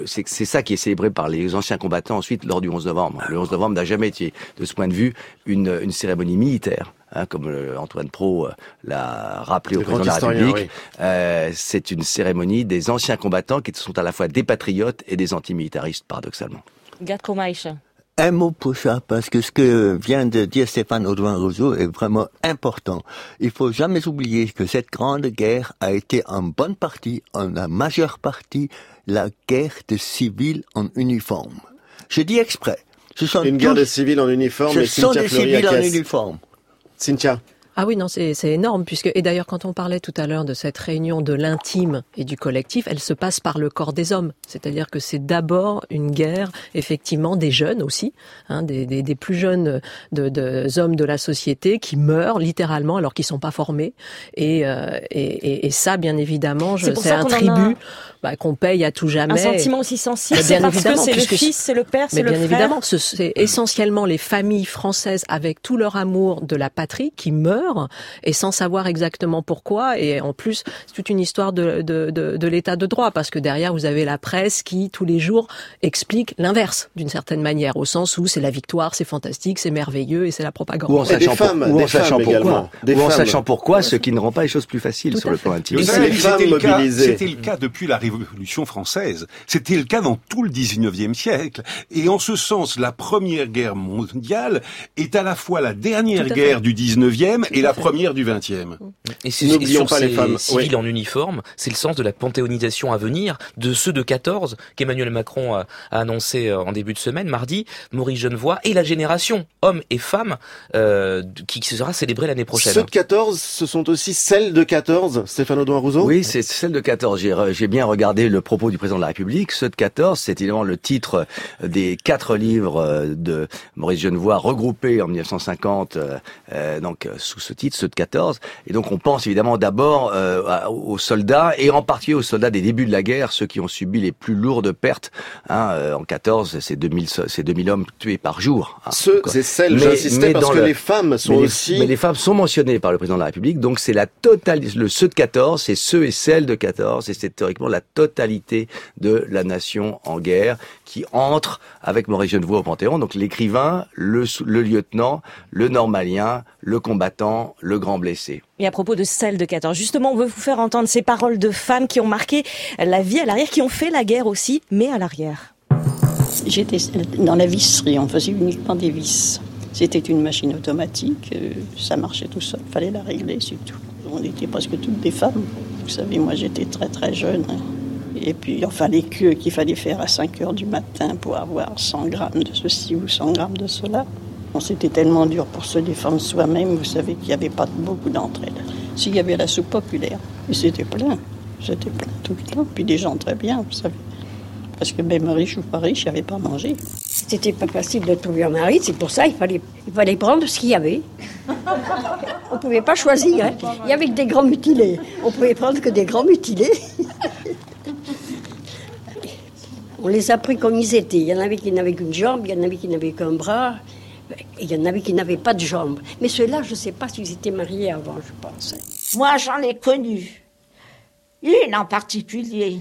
c'est ça qui est célébré par les anciens combattants ensuite lors du 11 novembre. Le 11 novembre n'a jamais été, de ce point de vue, une, une cérémonie militaire. Hein, comme Antoine Pro l'a rappelé au président de la République, euh, c'est une cérémonie des anciens combattants qui sont à la fois des patriotes et des antimilitaristes, paradoxalement. Un mot pour ça, parce que ce que vient de dire Stéphane Audouin Rousseau est vraiment important. Il faut jamais oublier que cette grande guerre a été en bonne partie, en la majeure partie, la guerre de civils en uniforme. Je dis exprès. Ce sont Une guerre tous- de civils en uniforme Ce et sont Cynthia des civils en uniforme. Cynthia. Ah oui, non, c'est c'est énorme, puisque, et d'ailleurs, quand on parlait tout à l'heure de cette réunion de l'intime et du collectif, elle se passe par le corps des hommes. C'est-à-dire que c'est d'abord une guerre, effectivement, des jeunes aussi, hein, des, des, des plus jeunes de, de, hommes de la société qui meurent littéralement alors qu'ils sont pas formés. Et, euh, et, et, et ça, bien évidemment, je- C'est un tribut bah, qu'on paye à tout jamais. Un sentiment aussi sensible, c'est bien parce que c'est le fils, c'est le père, c'est le bien frère. évidemment, ce- c'est essentiellement les familles françaises avec tout leur amour de la patrie qui meurent et sans savoir exactement pourquoi. Et en plus, c'est toute une histoire de, de, de, de l'état de droit parce que derrière, vous avez la presse qui, tous les jours, explique l'inverse d'une certaine manière, au sens où c'est la victoire, c'est fantastique, c'est merveilleux et c'est la propagande. Ou en Et des sachant, femmes, pour- ou en des sachant femmes pourquoi. Des Ou en sachant pourquoi, ce qui ne rend pas les choses plus faciles Tout sur le fait. plan intime. C'était le, cas, mobilisées. c'était le cas depuis la Révolution française. C'était le cas dans tout le 19e siècle. Et en ce sens, la Première Guerre mondiale est à la fois la dernière guerre fait. du 19e et la première du 20e. Et, c'est- N'oublions pas les femmes. civils Oui. en uniforme, c'est le sens de la panthéonisation à venir de ceux de 14 qu'Emmanuel Macron a, a annoncé euh, en début de semaine, mardi, Maurice Genevoix et la génération, hommes et femmes, euh, qui qui sera célébrée l'année prochaine. Ceux de 14, ce sont aussi celles de 14, Stéphane Audouin Rousseau? Oui, c'est celle de 14. J'ai bien regardé le propos du président de la République. Ceux de 14, c'est évidemment le titre des quatre livres euh, de Maurice Genevoix regroupés en 1950, euh, euh, donc euh, sous ce titre, ceux de 14. Et donc on pense évidemment d'abord euh, aux soldats et en particulier aux soldats des débuts de la guerre, ceux qui ont subi les plus lourdes pertes. Hein, euh, en 14, c'est 2000, so- c'est 2000 hommes tués par jour. hein. Ceux et celles, j'insistais parce que le- les femmes sont mais les- aussi... mais les femmes sont mentionnées par le président de la République, donc c'est la totalité, le ceux de 14, c'est ceux et celles de 14, et c'est théoriquement la totalité de la nation en guerre qui entre avec Maurice Genevoix au Panthéon, donc l'écrivain, le, le lieutenant, le normalien, le combattant, le grand blessé. Et à propos de celle de 14, justement, on veut vous faire entendre ces paroles de femmes qui ont marqué la vie à l'arrière, qui ont fait la guerre aussi, mais à l'arrière. J'étais dans la visserie, on faisait uniquement des vis. C'était une machine automatique, euh, ça marchait tout seul, fallait la régler, c'est tout. On était presque toutes des femmes. Vous savez, moi j'étais très très jeune. Et puis, enfin, les queues qu'il fallait faire à 5 heures du matin pour avoir 100 grammes de ceci ou 100 grammes de cela. Bon, C'était tellement dur pour se défendre soi-même, vous savez qu'il n'y avait pas beaucoup d'entraide. S'il y avait la soupe populaire, c'était plein, c'était plein tout le temps. Puis des gens très bien, vous savez. Parce que même riche ou pas riche, il n'y avait pas à manger. C'était pas facile de trouver un mari, c'est pour ça qu'il fallait, il fallait prendre ce qu'il y avait. On ne pouvait pas choisir. hein. Il y avait que des grands mutilés. On pouvait prendre que des grands mutilés. On les a pris comme ils étaient. Il y en avait qui n'avaient qu'une jambe, il y en avait qui n'avaient qu'un bras, et il y en avait qui n'avaient pas de jambes. Mais ceux-là, je ne sais pas s'ils étaient mariés avant, je pense. Moi, j'en ai connu. Une en particulier,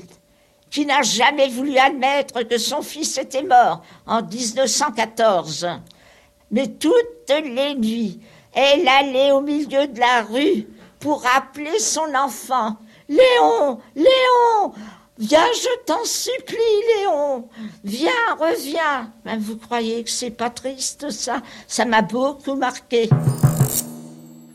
qui n'a jamais voulu admettre que son fils était mort en 1914. Mais toutes les nuits, elle allait au milieu de la rue pour appeler son enfant. Léon, Léon, viens, je t'en supplie, Léon, viens, reviens. Ben, vous croyez que c'est pas triste, ça? Ça m'a beaucoup marqué.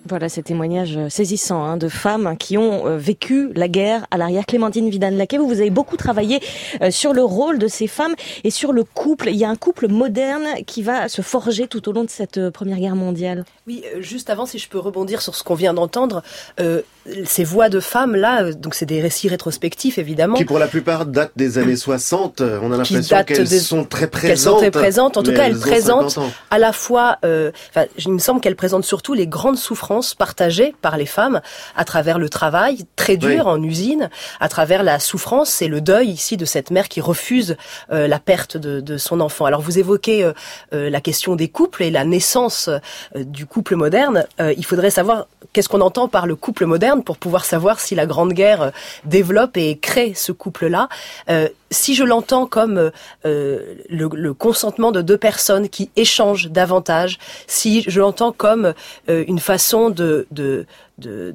Voilà ces témoignages saisissants hein, de femmes qui ont euh, vécu la guerre à l'arrière. Clémentine Vidal-Laquet, vous, vous avez beaucoup travaillé euh, sur le rôle de ces femmes et sur le couple. Il y a un couple moderne qui va se forger tout au long de cette euh, Première Guerre mondiale. Oui, euh, juste avant, si je peux rebondir sur ce qu'on vient d'entendre, euh, ces voix de femmes là, euh, donc c'est des récits rétrospectifs évidemment. Qui pour la plupart datent des années 60. On a l'impression qu'elles des- sont très qu'elles présentes. sont très présentes. En tout cas, elles présentent 50 ans. à la fois, euh, enfin, il me semble qu'elles présentent surtout les grandes souffrances partagées par les femmes à travers le travail très dur Oui. en usine, à travers la souffrance et le deuil ici de cette mère qui refuse euh, la perte de, de son enfant. Alors vous évoquez euh, euh, la question des couples et la naissance euh, du couple moderne. Euh, il faudrait savoir qu'est-ce qu'on entend par le couple moderne pour pouvoir savoir si la Grande Guerre euh, développe et crée ce couple-là. Euh, si je l'entends comme euh, euh, le, le consentement de deux personnes qui échangent davantage, si je l'entends comme euh, une façon de de-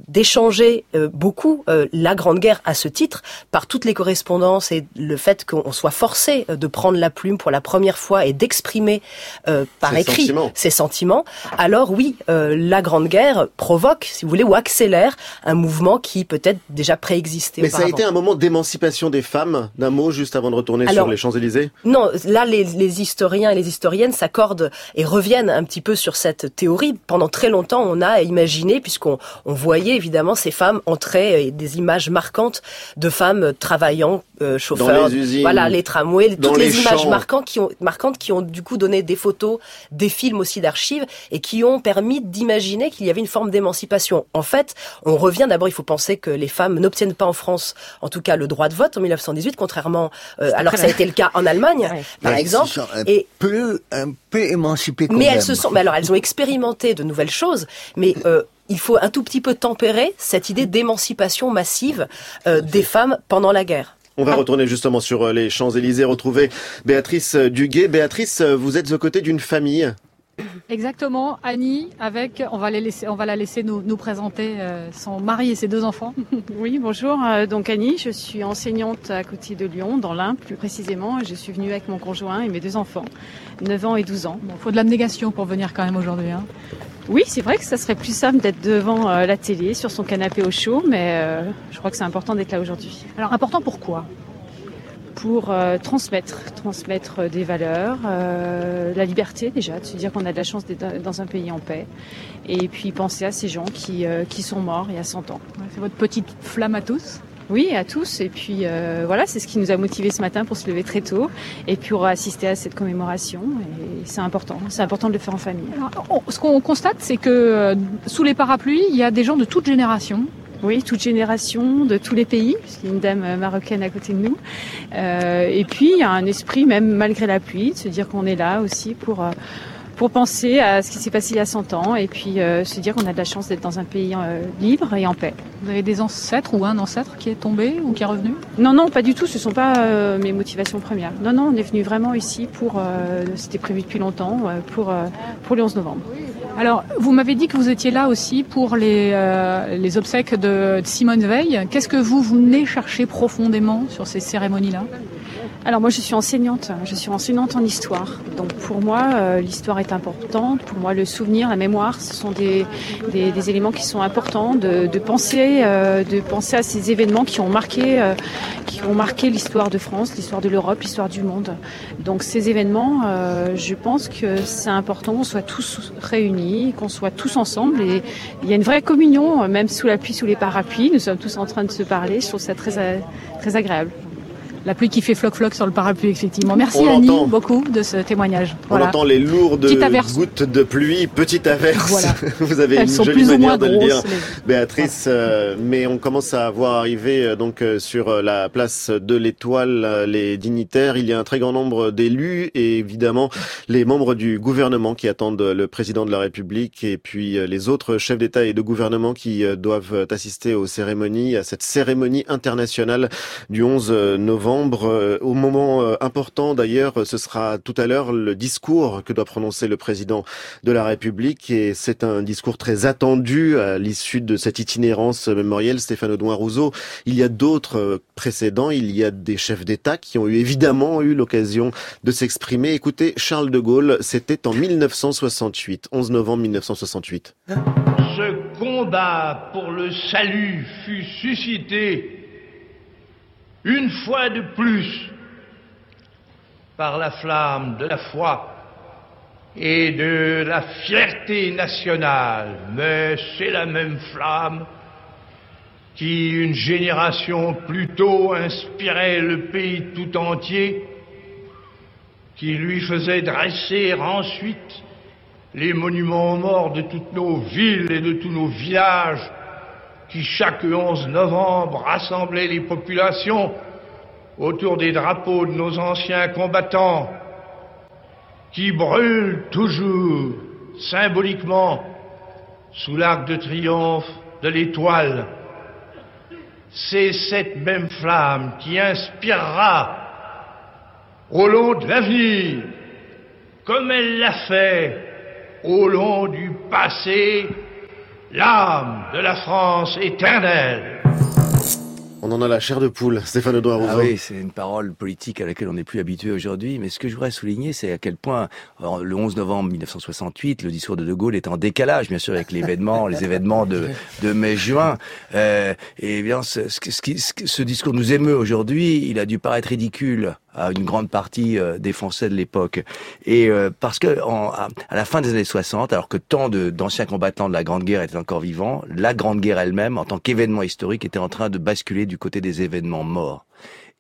d'échanger euh, beaucoup euh, la Grande Guerre à ce titre par toutes les correspondances et le fait qu'on soit forcé euh, de prendre la plume pour la première fois et d'exprimer euh, par Ses écrit sentiments. ses sentiments, alors oui, euh, la Grande Guerre provoque, si vous voulez, ou accélère un mouvement qui peut-être déjà préexistait Mais ça a été un moment d'émancipation des femmes, d'un mot juste avant de retourner Alors, sur les Champs-Élysées Non, là, les, les historiens et les historiennes s'accordent et reviennent un petit peu sur cette théorie. Pendant très longtemps, on a imaginé, puisqu'on on voyait évidemment ces femmes entrer et des images marquantes de femmes travaillant, euh, chauffeurs, les usines, voilà, les tramways, dans toutes les, les images marquantes qui ont, marquantes qui ont du coup donné des photos, des films aussi d'archives et qui ont permis d'imaginer qu'il y avait une forme d'émancipation. En fait, on revient d'abord, il faut penser que les femmes n'obtiennent pas en France, en tout cas, le droit de vote en 1918, contrairement, euh, alors que ça a été le cas en Allemagne, par exemple. se sont un Et peu, un peu émancipées quand mais même. elles se sont, mais alors elles ont expérimenté de nouvelles choses, mais euh, il faut un tout petit peu tempérer cette idée d'émancipation massive euh, des femmes pendant la guerre. On va retourner justement sur les Champs-Élysées, retrouver Béatrice Duguet. Béatrice, vous êtes aux côtés d'une famille Exactement, Annie, avec, on va, les laisser, on va la laisser nous, nous présenter euh, son mari et ses deux enfants. Oui, bonjour. Euh, donc Annie, je suis enseignante à côté de Lyon, dans l'Ain plus précisément. Je suis venue avec mon conjoint et mes deux enfants, 9 ans et 12 ans. Il faut de l'abnégation pour venir quand même aujourd'hui. Hein. Oui, c'est vrai que ça serait plus simple d'être devant euh, la télé, sur son canapé au chaud, mais je crois que c'est important d'être là aujourd'hui. Alors important pourquoi pour euh, transmettre, transmettre des valeurs, euh, la liberté déjà, de se dire qu'on a de la chance d'être dans un pays en paix, et puis penser à ces gens qui, euh, qui sont morts il y a 100 ans. C'est votre petite flamme à tous oui, à tous. Et puis voilà, c'est ce qui nous a motivés ce matin pour se lever très tôt et pour assister à cette commémoration. Et c'est important, c'est important de le faire en famille. ce qu'on constate, c'est que sous les parapluies, il y a des gens de toute génération oui, toute génération, de tous les pays, puisqu'il y a une dame marocaine à côté de nous. Euh, et puis, il y a un esprit, même malgré la pluie, de se dire qu'on est là aussi pour, euh, pour penser à ce qui s'est passé il y a 100 ans et puis euh, se dire qu'on a de la chance d'être dans un pays libre et en paix. Vous avez des ancêtres ou un ancêtre qui est tombé ou qui est revenu? Non, non, pas du tout. Ce ne sont pas mes motivations premières. Non, non, on est venu vraiment ici pour, c'était prévu depuis longtemps, pour, pour le 11 novembre. Alors, vous m'avez dit que vous étiez là aussi pour les, euh, obsèques de, Simone Veil. Qu'est-ce que vous venez chercher profondément sur ces cérémonies-là? Alors moi je suis enseignante, je suis enseignante en histoire. Donc pour moi euh, l'histoire est importante, pour moi le souvenir, la mémoire, ce sont des, éléments qui sont importants de, penser euh, de penser à ces événements qui ont marqué ont marqué l'histoire de France, l'histoire de l'Europe, l'histoire du monde. Donc ces événements, je pense que c'est important qu'on soit tous réunis qu'on soit tous ensemble. Et il y a une vraie communion, même sous la sous les parapluies. Nous sommes tous en train de se parler. Je trouve ça très, très agréable. La pluie qui fait floc-floc sur le parapluie, effectivement. Merci Annie beaucoup de ce témoignage. On entend les lourdes gouttes de pluie, petite averse. Vous avez une jolie manière de le dire, Béatrice. Euh, mais on commence à voir arriver euh, donc euh, sur la place de l'Étoile les dignitaires. Il y a un très grand nombre d'élus et évidemment les membres du gouvernement qui attendent le président de la République et puis les autres chefs d'État et de gouvernement qui doivent assister aux cérémonies, à cette cérémonie internationale du 11 novembre euh, au moment euh, important d'ailleurs, ce sera tout à l'heure le discours que doit prononcer le président de la République et c'est un discours très attendu à l'issue de cette itinérance mémorielle. Stéphane Audouin Rousseau, il y a d'autres euh, précédents, il y a des chefs d'État qui ont eu évidemment eu l'occasion de s'exprimer. Écoutez, Charles de Gaulle, c'était en 1968, 11 novembre 1968. Ce combat pour le salut fut suscité une fois de plus par la flamme de la foi et de la fierté nationale, mais c'est la même flamme qui, une génération plus tôt, inspirait le pays tout entier, qui lui faisait dresser ensuite les monuments aux morts de toutes nos villes et de tous nos villages, qui chaque 11 novembre rassemblait les populations autour des drapeaux de nos anciens combattants, qui brûlent toujours symboliquement sous l'arc de triomphe de l'étoile. C'est cette même flamme qui inspirera au long de l'avenir, comme elle l'a fait au long du passé, l'âme de la France éternelle. On en a la chair de poule, Stéphane Edouard Ah oui, c'est une parole politique à laquelle on n'est plus habitué aujourd'hui. Mais ce que je voudrais souligner, c'est à quel point, le 11 novembre 1968, le discours de De Gaulle est en décalage, bien sûr, avec l'événement, les événements de, de mai-juin. Euh, et bien, ce, ce, ce, ce discours nous émeut aujourd'hui. Il a dû paraître ridicule à une grande partie euh, des Français de l'époque. Et euh, parce que à, la fin des années 60, alors que tant d'anciens combattants de la Grande Guerre étaient encore vivants, la Grande Guerre elle-même, en tant qu'événement historique, était en train de basculer du côté des événements morts.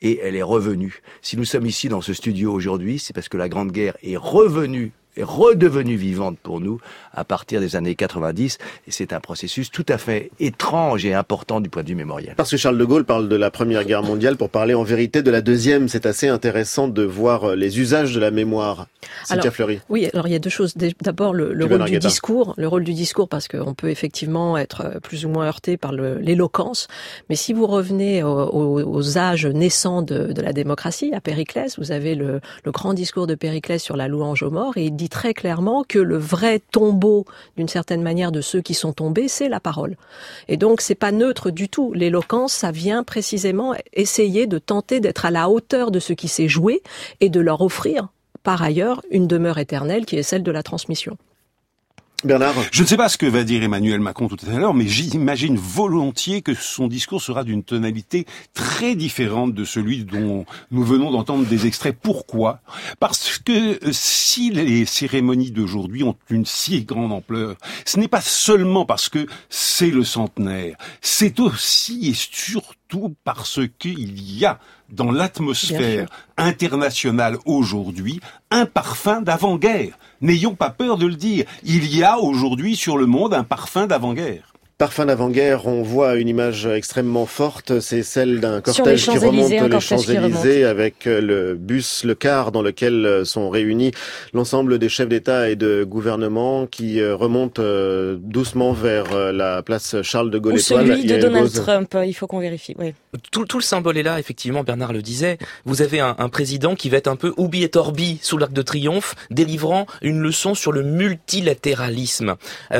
Et elle est revenue. Si nous sommes ici dans ce studio aujourd'hui, c'est parce que la Grande Guerre est revenue est redevenue vivante pour nous à partir des années 90 et c'est un processus tout à fait étrange et important du point de vue mémoriel. Parce que Charles de Gaulle parle de la Première Guerre mondiale pour parler en vérité de la Deuxième, c'est assez intéressant de voir euh, les usages de la mémoire. Cynthia Fleury. Oui, alors il y a deux choses. D'abord le, le rôle du discours, le rôle du discours parce qu'on peut effectivement être euh, plus ou moins heurté par l'éloquence, mais si vous revenez aux, aux âges naissants de, de, la démocratie, à Périclès, vous avez le, le grand discours de Périclès sur la louange aux morts et il très clairement que le vrai tombeau d'une certaine manière de ceux qui sont tombés, c'est la parole. Et donc c'est pas neutre du tout. L'éloquence, ça vient précisément essayer de tenter d'être à la hauteur de ce qui s'est joué et de leur offrir par ailleurs une demeure éternelle qui est celle de la transmission. Bernard Je ne sais pas ce que va dire Emmanuel Macron tout à l'heure, mais j'imagine volontiers que son discours sera d'une tonalité très différente de celui dont nous venons d'entendre des extraits. Pourquoi? Parce que si les cérémonies d'aujourd'hui ont une si grande ampleur, ce n'est pas seulement parce que c'est le centenaire, c'est aussi et surtout parce qu'il y a dans l'atmosphère internationale aujourd'hui un parfum d'avant-guerre. N'ayons pas peur de le dire. Il y a aujourd'hui sur le monde un parfum d'avant-guerre. Parfum d'avant-guerre, on voit une image extrêmement forte, c'est celle d'un cortège qui remonte les Champs-Élysées avec euh, le bus, le car dans lequel euh, sont réunis l'ensemble des chefs d'État et de gouvernement qui euh, remontent doucement vers la place Charles de Gaulle. Ou celui de Donald Trump, il faut qu'on vérifie. Oui. Tout, tout, le symbole est là, effectivement, Bernard le disait. Vous avez un, un président qui va être un peu oublié et orbi sous l'arc de triomphe, délivrant une leçon sur le multilatéralisme.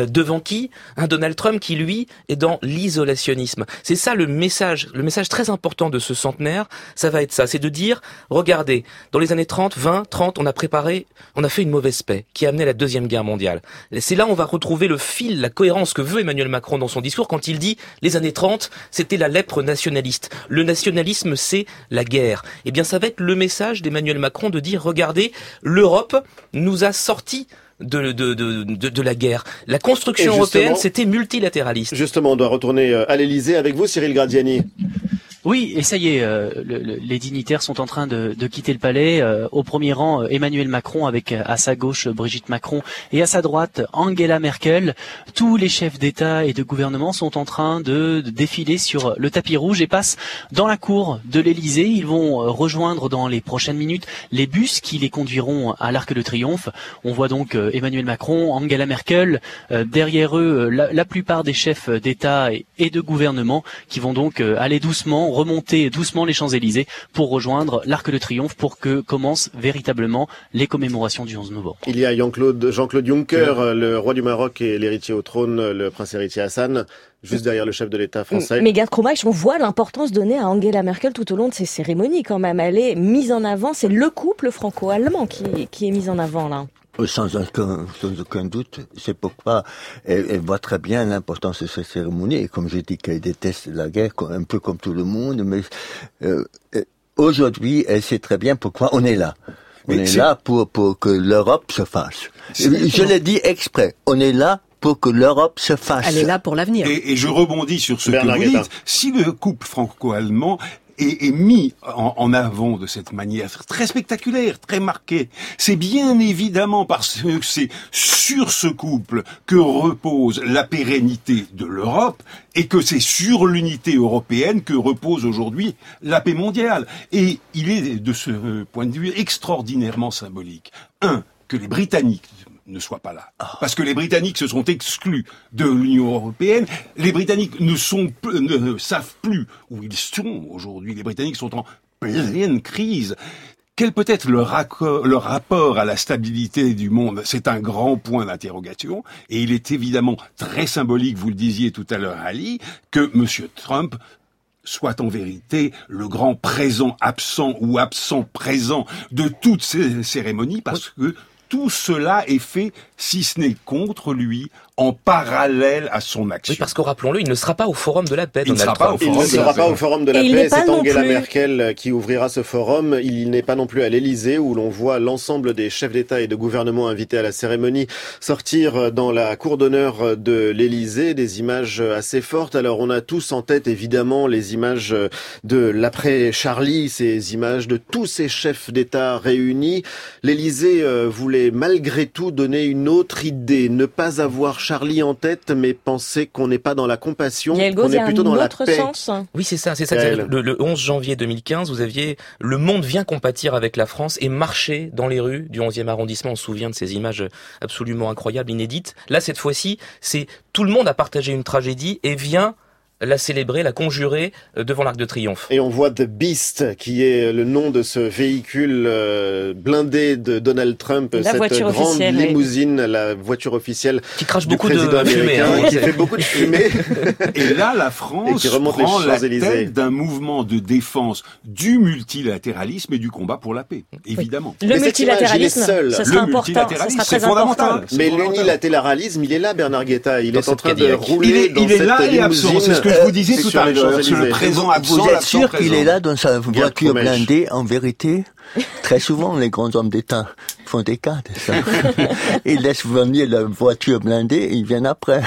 devant qui? Un Donald Trump qui, lui, et dans l'isolationnisme. C'est ça le message, le message très important de ce centenaire, ça va être ça, c'est de dire, regardez, dans les années 30, 20, 30, on a préparé, on a fait une mauvaise paix qui a amené la deuxième guerre mondiale. C'est là où on va retrouver le fil, la cohérence que veut Emmanuel Macron dans son discours quand il dit les années 30, c'était la lèpre nationaliste. Le nationalisme, c'est la guerre. Eh bien, ça va être le message d'Emmanuel Macron de dire, regardez, l'Europe nous a sorti de, de, de, de, la guerre. La construction européenne, c'était multilatéraliste. Justement, on doit retourner euh, à l'Elysée avec vous, Cyril Gradiani. Oui, et ça y est, euh, les dignitaires sont en train de, quitter le palais. Euh, au premier rang, Emmanuel Macron avec à sa gauche Brigitte Macron et à sa droite Angela Merkel. Tous les chefs d'État et de gouvernement sont en train de, défiler sur le tapis rouge et passent dans la cour de l'Élysée. Ils vont rejoindre dans les prochaines minutes les bus qui les conduiront à l'Arc de Triomphe. On voit donc Emmanuel Macron, Angela Merkel, derrière eux la, plupart des chefs d'État et de gouvernement qui vont donc aller doucement remonter doucement les Champs-Élysées pour rejoindre l'Arc de Triomphe pour que commencent véritablement les commémorations du 11 novembre. Il y a Jean-Claude Jean Juncker, le roi du Maroc et l'héritier au trône, le prince héritier Hassan, juste derrière le chef de l'État français. Mais Gerd Kromach, on voit l'importance donnée à Angela Merkel tout au long de ces cérémonies quand même. Elle est mise en avant, c'est le couple franco-allemand qui, qui est mis en avant là. Euh, sans aucun, sans aucun doute, c'est pourquoi elle, elle, voit très bien l'importance de cette cérémonie. Et comme j'ai dit qu'elle déteste la guerre, un peu comme tout le monde, mais euh, euh aujourd'hui, elle sait très bien pourquoi on est là. On est, là pour, pour que l'Europe se fasse. Je l'ai dit exprès. On est là pour que l'Europe se fasse. Elle est là pour l'avenir. Et, et, je rebondis sur ce que vous dites. Si le couple franco-allemand est, mis en, avant de cette manière très spectaculaire, très marquée. C'est bien évidemment parce que c'est sur ce couple que repose la pérennité de l'Europe et que c'est sur l'unité européenne que repose aujourd'hui la paix mondiale. Et il est de ce point de vue extraordinairement symbolique. Un, que les Britanniques ne soit pas là. Parce que les Britanniques se sont exclus de l'Union européenne. Les Britanniques ne, sont, ne savent plus où ils sont aujourd'hui. Les Britanniques sont en pleine crise. Quel peut être le, le, rapport à la stabilité du monde? C'est un grand point d'interrogation. Et il est évidemment très symbolique, vous le disiez tout à l'heure, Ali, que M. Trump soit en vérité le grand présent absent ou absent présent de toutes ces cérémonies, parce que tout cela est fait, si ce n'est contre lui, en parallèle à son action. Oui, parce que rappelons-le, il ne sera pas au Forum de la paix. Il ne sera pas au Il ne sera pas au Forum de la paix. C'est Angela Merkel qui ouvrira ce forum. Il n'est pas non plus à l'Elysée où l'on voit l'ensemble des chefs d'État et de gouvernement invités à la cérémonie sortir dans la cour d'honneur de l'Elysée. Des images assez fortes. Alors on a tous en tête évidemment les images de l'après Charlie, ces images de tous ces chefs d'État réunis. L'Elysée euh, voulait malgré tout donner une autre idée, ne pas avoir Charlie en tête, mais penser qu'on n'est pas dans la compassion, qu'on est plutôt dans la paix. Sens. Oui, c'est ça, c'est ça. Le, le 11 janvier 2015, vous aviez le monde vient compatir avec la France et marcher dans les rues du 11e arrondissement. On se souvient de ces images absolument incroyables, inédites. Là, cette fois-ci, c'est tout le monde a partagé une tragédie et vient la célébrer, la conjurer euh, devant l'Arc de Triomphe. Et on voit The Beast, qui est le nom de ce véhicule euh, blindé de Donald Trump, la cette grande limousine, la voiture officielle qui crache du beaucoup président de américain, fumée, hein. qui fait beaucoup de fumée. Et là, la France Et qui remonte prend les la tête d'un mouvement de défense du multilatéralisme et du combat pour la paix, évidemment. Le Mais multilatéralisme, seul. ça Le sera important, multilatéralisme, sera c'est fondamental. important. Mais l'unilatéralisme, il est là, Bernard Guetta. Il Dans est en train de rouler Il est, dans il est cette là et absent. limousine. C'est ce que je vous disais tout sur à l'heure. C'est le présent Vous absent, êtes l'absent sûr qu'il est là dans sa voiture blindée En vérité, très souvent, les grands hommes d'État font des cas de ça. Ils laissent venir la voiture blindée et ils viennent après.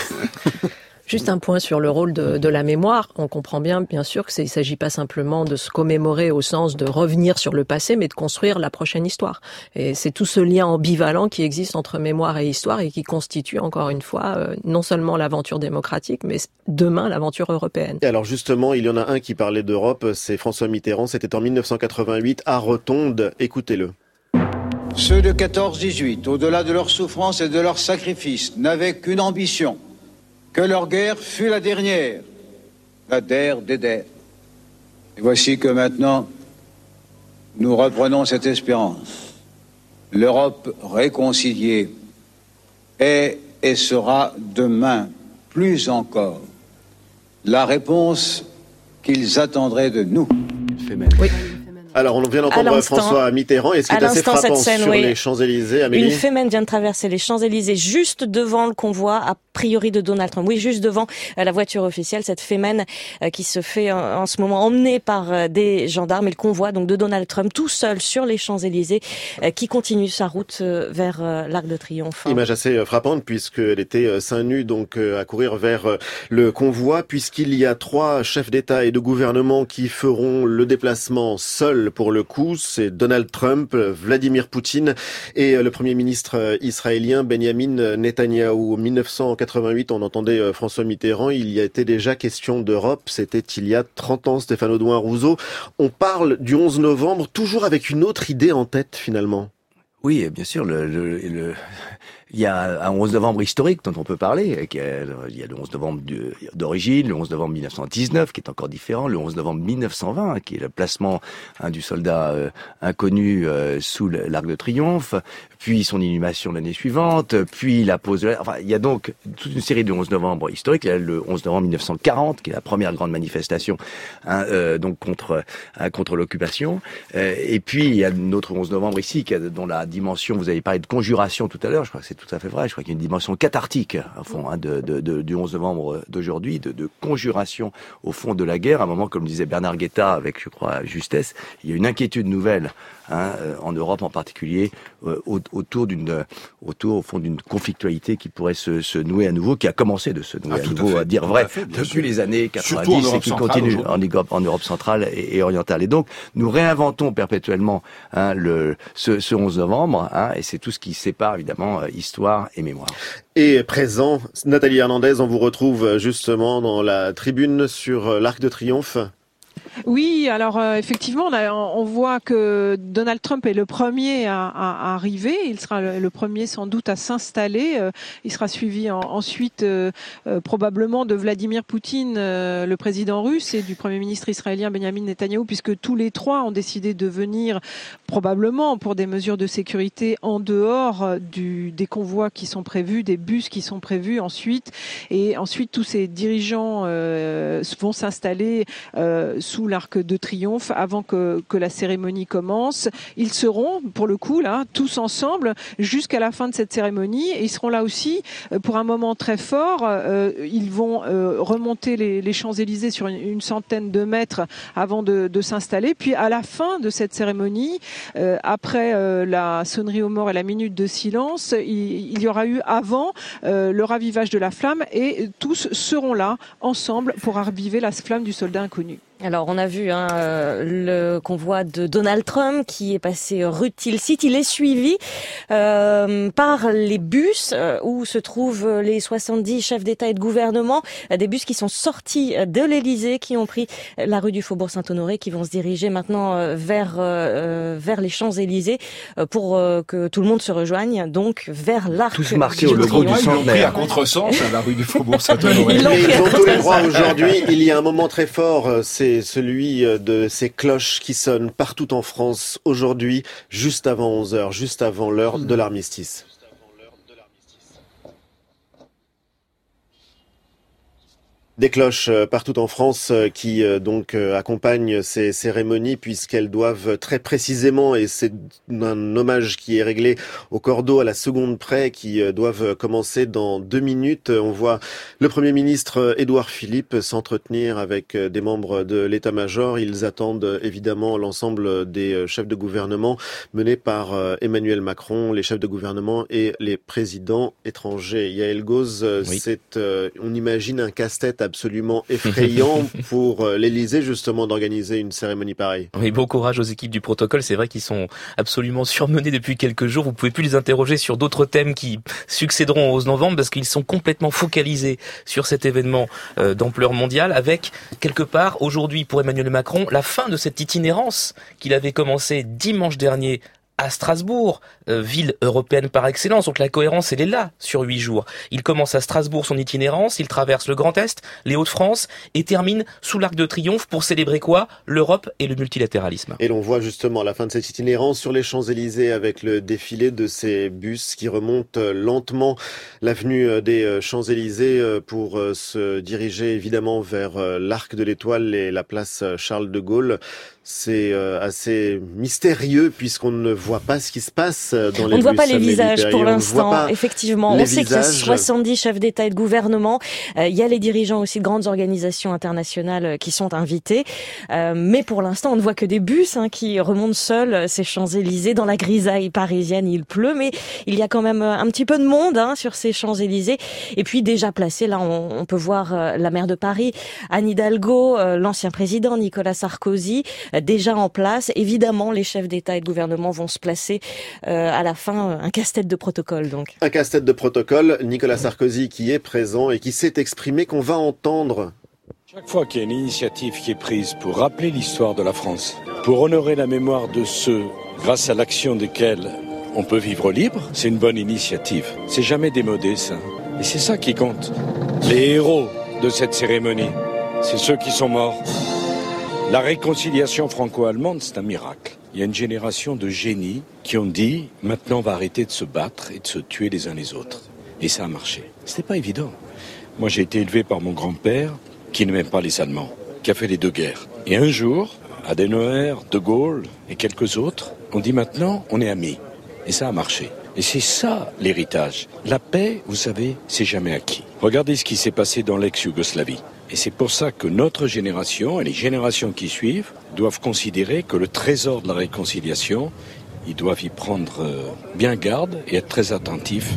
Juste un point sur le rôle de, de la mémoire. On comprend bien, bien sûr, qu'il ne s'agit pas simplement de se commémorer au sens de revenir sur le passé, mais de construire la prochaine histoire. Et c'est tout ce lien ambivalent qui existe entre mémoire et histoire et qui constitue, encore une fois, euh, non seulement l'aventure démocratique, mais demain l'aventure européenne. Et alors justement, il y en a un qui parlait d'Europe, c'est François Mitterrand, c'était en 1988 à Rotonde, écoutez-le. Ceux de 14-18, au-delà de leur souffrance et de leurs sacrifices, n'avaient qu'une ambition, que leur guerre fût la dernière, la der des. Et voici que maintenant, nous reprenons cette espérance. L'Europe réconciliée est et sera demain, plus encore, la réponse qu'ils attendraient de nous. Alors, on vient d'entendre François Mitterrand, et ce qui est assez frappant cette scène, sur oui. les Champs-Élysées. Une fémène vient de traverser les Champs-Élysées juste devant le convoi, a priori de Donald Trump. Oui, juste devant euh, la voiture officielle, cette fémène euh, qui se fait euh, en ce moment emmenée par des gendarmes et le convoi donc de Donald Trump tout seul sur les Champs-Élysées qui continue sa route vers l'Arc de Triomphe. Image assez frappante puisqu'elle était seins nus donc à courir vers le convoi puisqu'il y a trois chefs d'État et de gouvernement qui feront le déplacement seuls pour le coup. C'est Donald Trump, Vladimir Poutine et euh, le premier ministre euh, israélien Benjamin Netanyahou. En 1988, on entendait euh, François Mitterrand. Il y a été déjà question d'Europe. C'était il y a 30 ans, Stéphane Audouin Rousseau. On parle du 11 novembre toujours avec une autre idée en tête finalement. Oui, bien sûr. Il y a un 11 novembre historique dont on peut parler. Il y a le 11 novembre d'origine, le 11 novembre 1919 qui est encore différent, le 11 novembre 1920 qui est le placement hein, du soldat euh, inconnu euh, sous l'Arc de Triomphe, puis son inhumation l'année suivante, puis la pose de la... Enfin, il y a donc toute une série de 11 novembre historiques. Il y a le 11 novembre 1940 qui est la première grande manifestation hein, euh, donc contre hein, contre l'occupation. Euh, et puis il y a notre 11 novembre ici dont la dimension, vous avez parlé de conjuration tout à l'heure, je crois que c'est tout à fait vrai, je crois qu'il y a une dimension cathartique au fond hein, du 11 novembre d'aujourd'hui, de, de conjuration au fond de la guerre. À un moment, comme disait Bernard Guetta avec, je crois, justesse, il y a une inquiétude nouvelle hein, euh, en Europe en particulier euh, au- autour d'une euh, autour au fond d'une conflictualité qui pourrait se, se nouer à nouveau, qui a commencé de se nouer Ah, à nouveau, fait, à, dire vrai, à fait, bien depuis sûr. les années Surtout en 90 et qui centrale continue en Europe, en Europe centrale et, et orientale. Et donc, nous réinventons perpétuellement hein, le, ce, ce 11 novembre, hein, et c'est tout ce qui sépare évidemment histoire et mémoire. Et présent, Nathalie Hernandez, on vous retrouve justement dans la tribune sur l'Arc de Triomphe. Oui, alors euh, effectivement, on, a- on voit que Donald Trump est le premier à, à- arriver. Il sera le, premier sans doute à s'installer. Euh, il sera suivi en- ensuite euh, euh, probablement de Vladimir Poutine, euh, le président russe, et du premier ministre israélien Benjamin Netanyahou, puisque tous les trois ont décidé de venir probablement pour des mesures de sécurité en dehors du, des convois qui sont prévus, des bus qui sont prévus ensuite. Et ensuite, tous ces dirigeants vont s'installer sous l'arc de triomphe avant que, la cérémonie commence. Ils seront, pour le coup, là, tous ensemble jusqu'à la fin de cette cérémonie. Et ils seront là aussi euh, pour un moment très fort. Euh, ils vont euh, remonter les, Champs-Élysées sur une, centaine de mètres avant de, s'installer. Puis à la fin de cette cérémonie, après la sonnerie aux morts et la minute de silence, il, il y aura eu avant le ravivage de la flamme et tous seront là ensemble pour raviver la flamme du soldat inconnu. Alors, on a vu hein, euh, le convoi de Donald Trump qui est passé rue Tilsit. Il est suivi euh, par les bus euh, où se trouvent les 70 chefs d'État et de gouvernement. Euh, des bus qui sont sortis de l'Élysée, qui ont pris la rue du Faubourg Saint-Honoré, qui vont se diriger maintenant euh, vers vers les Champs-Élysées pour que tout le monde se rejoigne, donc vers l'arc. Tous marqués au logo du centenaire. Ils pris à contresens à la rue du Faubourg Saint-Honoré. Ils ont tous les droits aujourd'hui. Il y a un moment très fort. C'est celui de ces cloches qui sonnent partout en France aujourd'hui, juste avant 11 heures, juste avant l'heure de l'armistice. Des cloches partout en France qui donc accompagnent ces cérémonies puisqu'elles doivent très précisément, et c'est un hommage qui est réglé au cordeau à la seconde près, qui doivent commencer dans deux minutes. On voit le Premier ministre Édouard Philippe s'entretenir avec des membres de l'état-major. Ils attendent évidemment l'ensemble des chefs de gouvernement menés par Emmanuel Macron, les chefs de gouvernement et les présidents étrangers. Yael oui. c'est, on imagine un casse-tête absolument effrayant pour l'Elysée justement d'organiser une cérémonie pareille. Oui, bon courage aux équipes du protocole. C'est vrai qu'ils sont absolument surmenés depuis quelques jours. Vous pouvez plus les interroger sur d'autres thèmes qui succéderont au 11 novembre parce qu'ils sont complètement focalisés sur cet événement euh, d'ampleur mondiale avec quelque part aujourd'hui pour Emmanuel Macron la fin de cette itinérance qu'il avait commencé dimanche dernier à Strasbourg, euh, ville européenne par excellence. Donc la cohérence, elle est là sur huit jours. Il commence à Strasbourg son itinérance, il traverse le Grand Est, les Hauts-de-France et termine sous l'Arc de Triomphe pour célébrer quoi? L'Europe et le multilatéralisme. Et l'on voit justement la fin de cette itinérance sur les Champs-Élysées avec le défilé de ces bus qui remontent lentement l'avenue des Champs-Élysées pour se diriger évidemment vers l'Arc de l'Étoile et la place Charles de Gaulle. C'est assez mystérieux puisqu'on ne voit pas ce qui se passe dans les On ne voit pas les visages pour l'instant, effectivement. On sait qu'il y a 70 chefs d'État et de gouvernement. Euh, il y a les dirigeants aussi de grandes organisations internationales qui sont invités. Euh, mais pour l'instant, on ne voit que des bus hein, qui remontent seuls ces Champs-Élysées. Dans la grisaille parisienne, il pleut, mais il y a quand même un petit peu de monde hein, sur ces Champs-Élysées. Et puis déjà placé, là, on, on peut voir euh, la maire de Paris, Anne Hidalgo, l'ancien président Nicolas Sarkozy, déjà en place. Évidemment, les chefs d'État et de gouvernement vont se placer euh, à la fin un casse-tête de protocole donc. Un casse-tête de protocole, Nicolas Sarkozy qui est présent et qui s'est exprimé qu'on va entendre. Chaque fois qu'il y a une initiative qui est prise pour rappeler l'histoire de la France, pour honorer la mémoire de ceux grâce à l'action desquels on peut vivre libre, c'est une bonne initiative. C'est jamais démodé ça. Et c'est ça qui compte. Les héros de cette cérémonie, c'est ceux qui sont morts. La réconciliation franco-allemande, c'est un miracle. Il y a une génération de génies qui ont dit maintenant on va arrêter de se battre et de se tuer les uns les autres. Et ça a marché. C'était pas évident. Moi j'ai été élevé par mon grand-père qui n'aimait pas les Allemands, qui a fait les deux guerres. Et un jour, Adenauer, De Gaulle et quelques autres ont dit maintenant on est amis. Et ça a marché. Et c'est ça l'héritage. La paix, vous savez, c'est jamais acquis. Regardez ce qui s'est passé dans l'ex-Yougoslavie. Et c'est pour ça que notre génération et les générations qui suivent doivent considérer que le trésor de la réconciliation, ils doivent y prendre bien garde et être très attentifs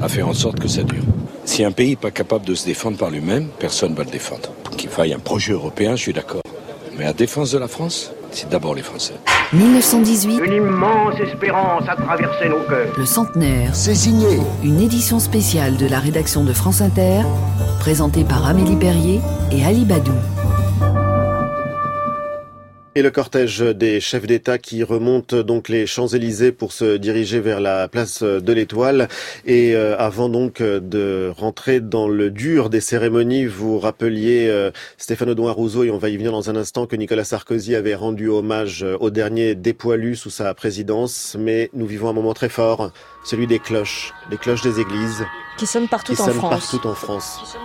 à faire en sorte que ça dure. Si un pays n'est pas capable de se défendre par lui-même, personne ne va le défendre. Qu'il faille un projet européen, je suis d'accord. Mais la défense de la France, c'est d'abord les Français. 1918. Une immense espérance a traversé nos cœurs. Le centenaire. C'est signé. Une édition spéciale de la rédaction de France Inter, présentée par Amélie Perrier et Ali Badou. Et le cortège des chefs d'État qui remonte donc les Champs-Élysées pour se diriger vers la place de l'Étoile. Et euh, avant donc de rentrer dans le dur des cérémonies, vous rappeliez euh, Stéphane Audouin Rousseau, et on va y venir dans un instant, que Nicolas Sarkozy avait rendu hommage au dernier dépoilu sous sa présidence. Mais nous vivons un moment très fort, celui des cloches, les cloches des églises. Qui sonnent partout qui en sonnent France. Partout en France.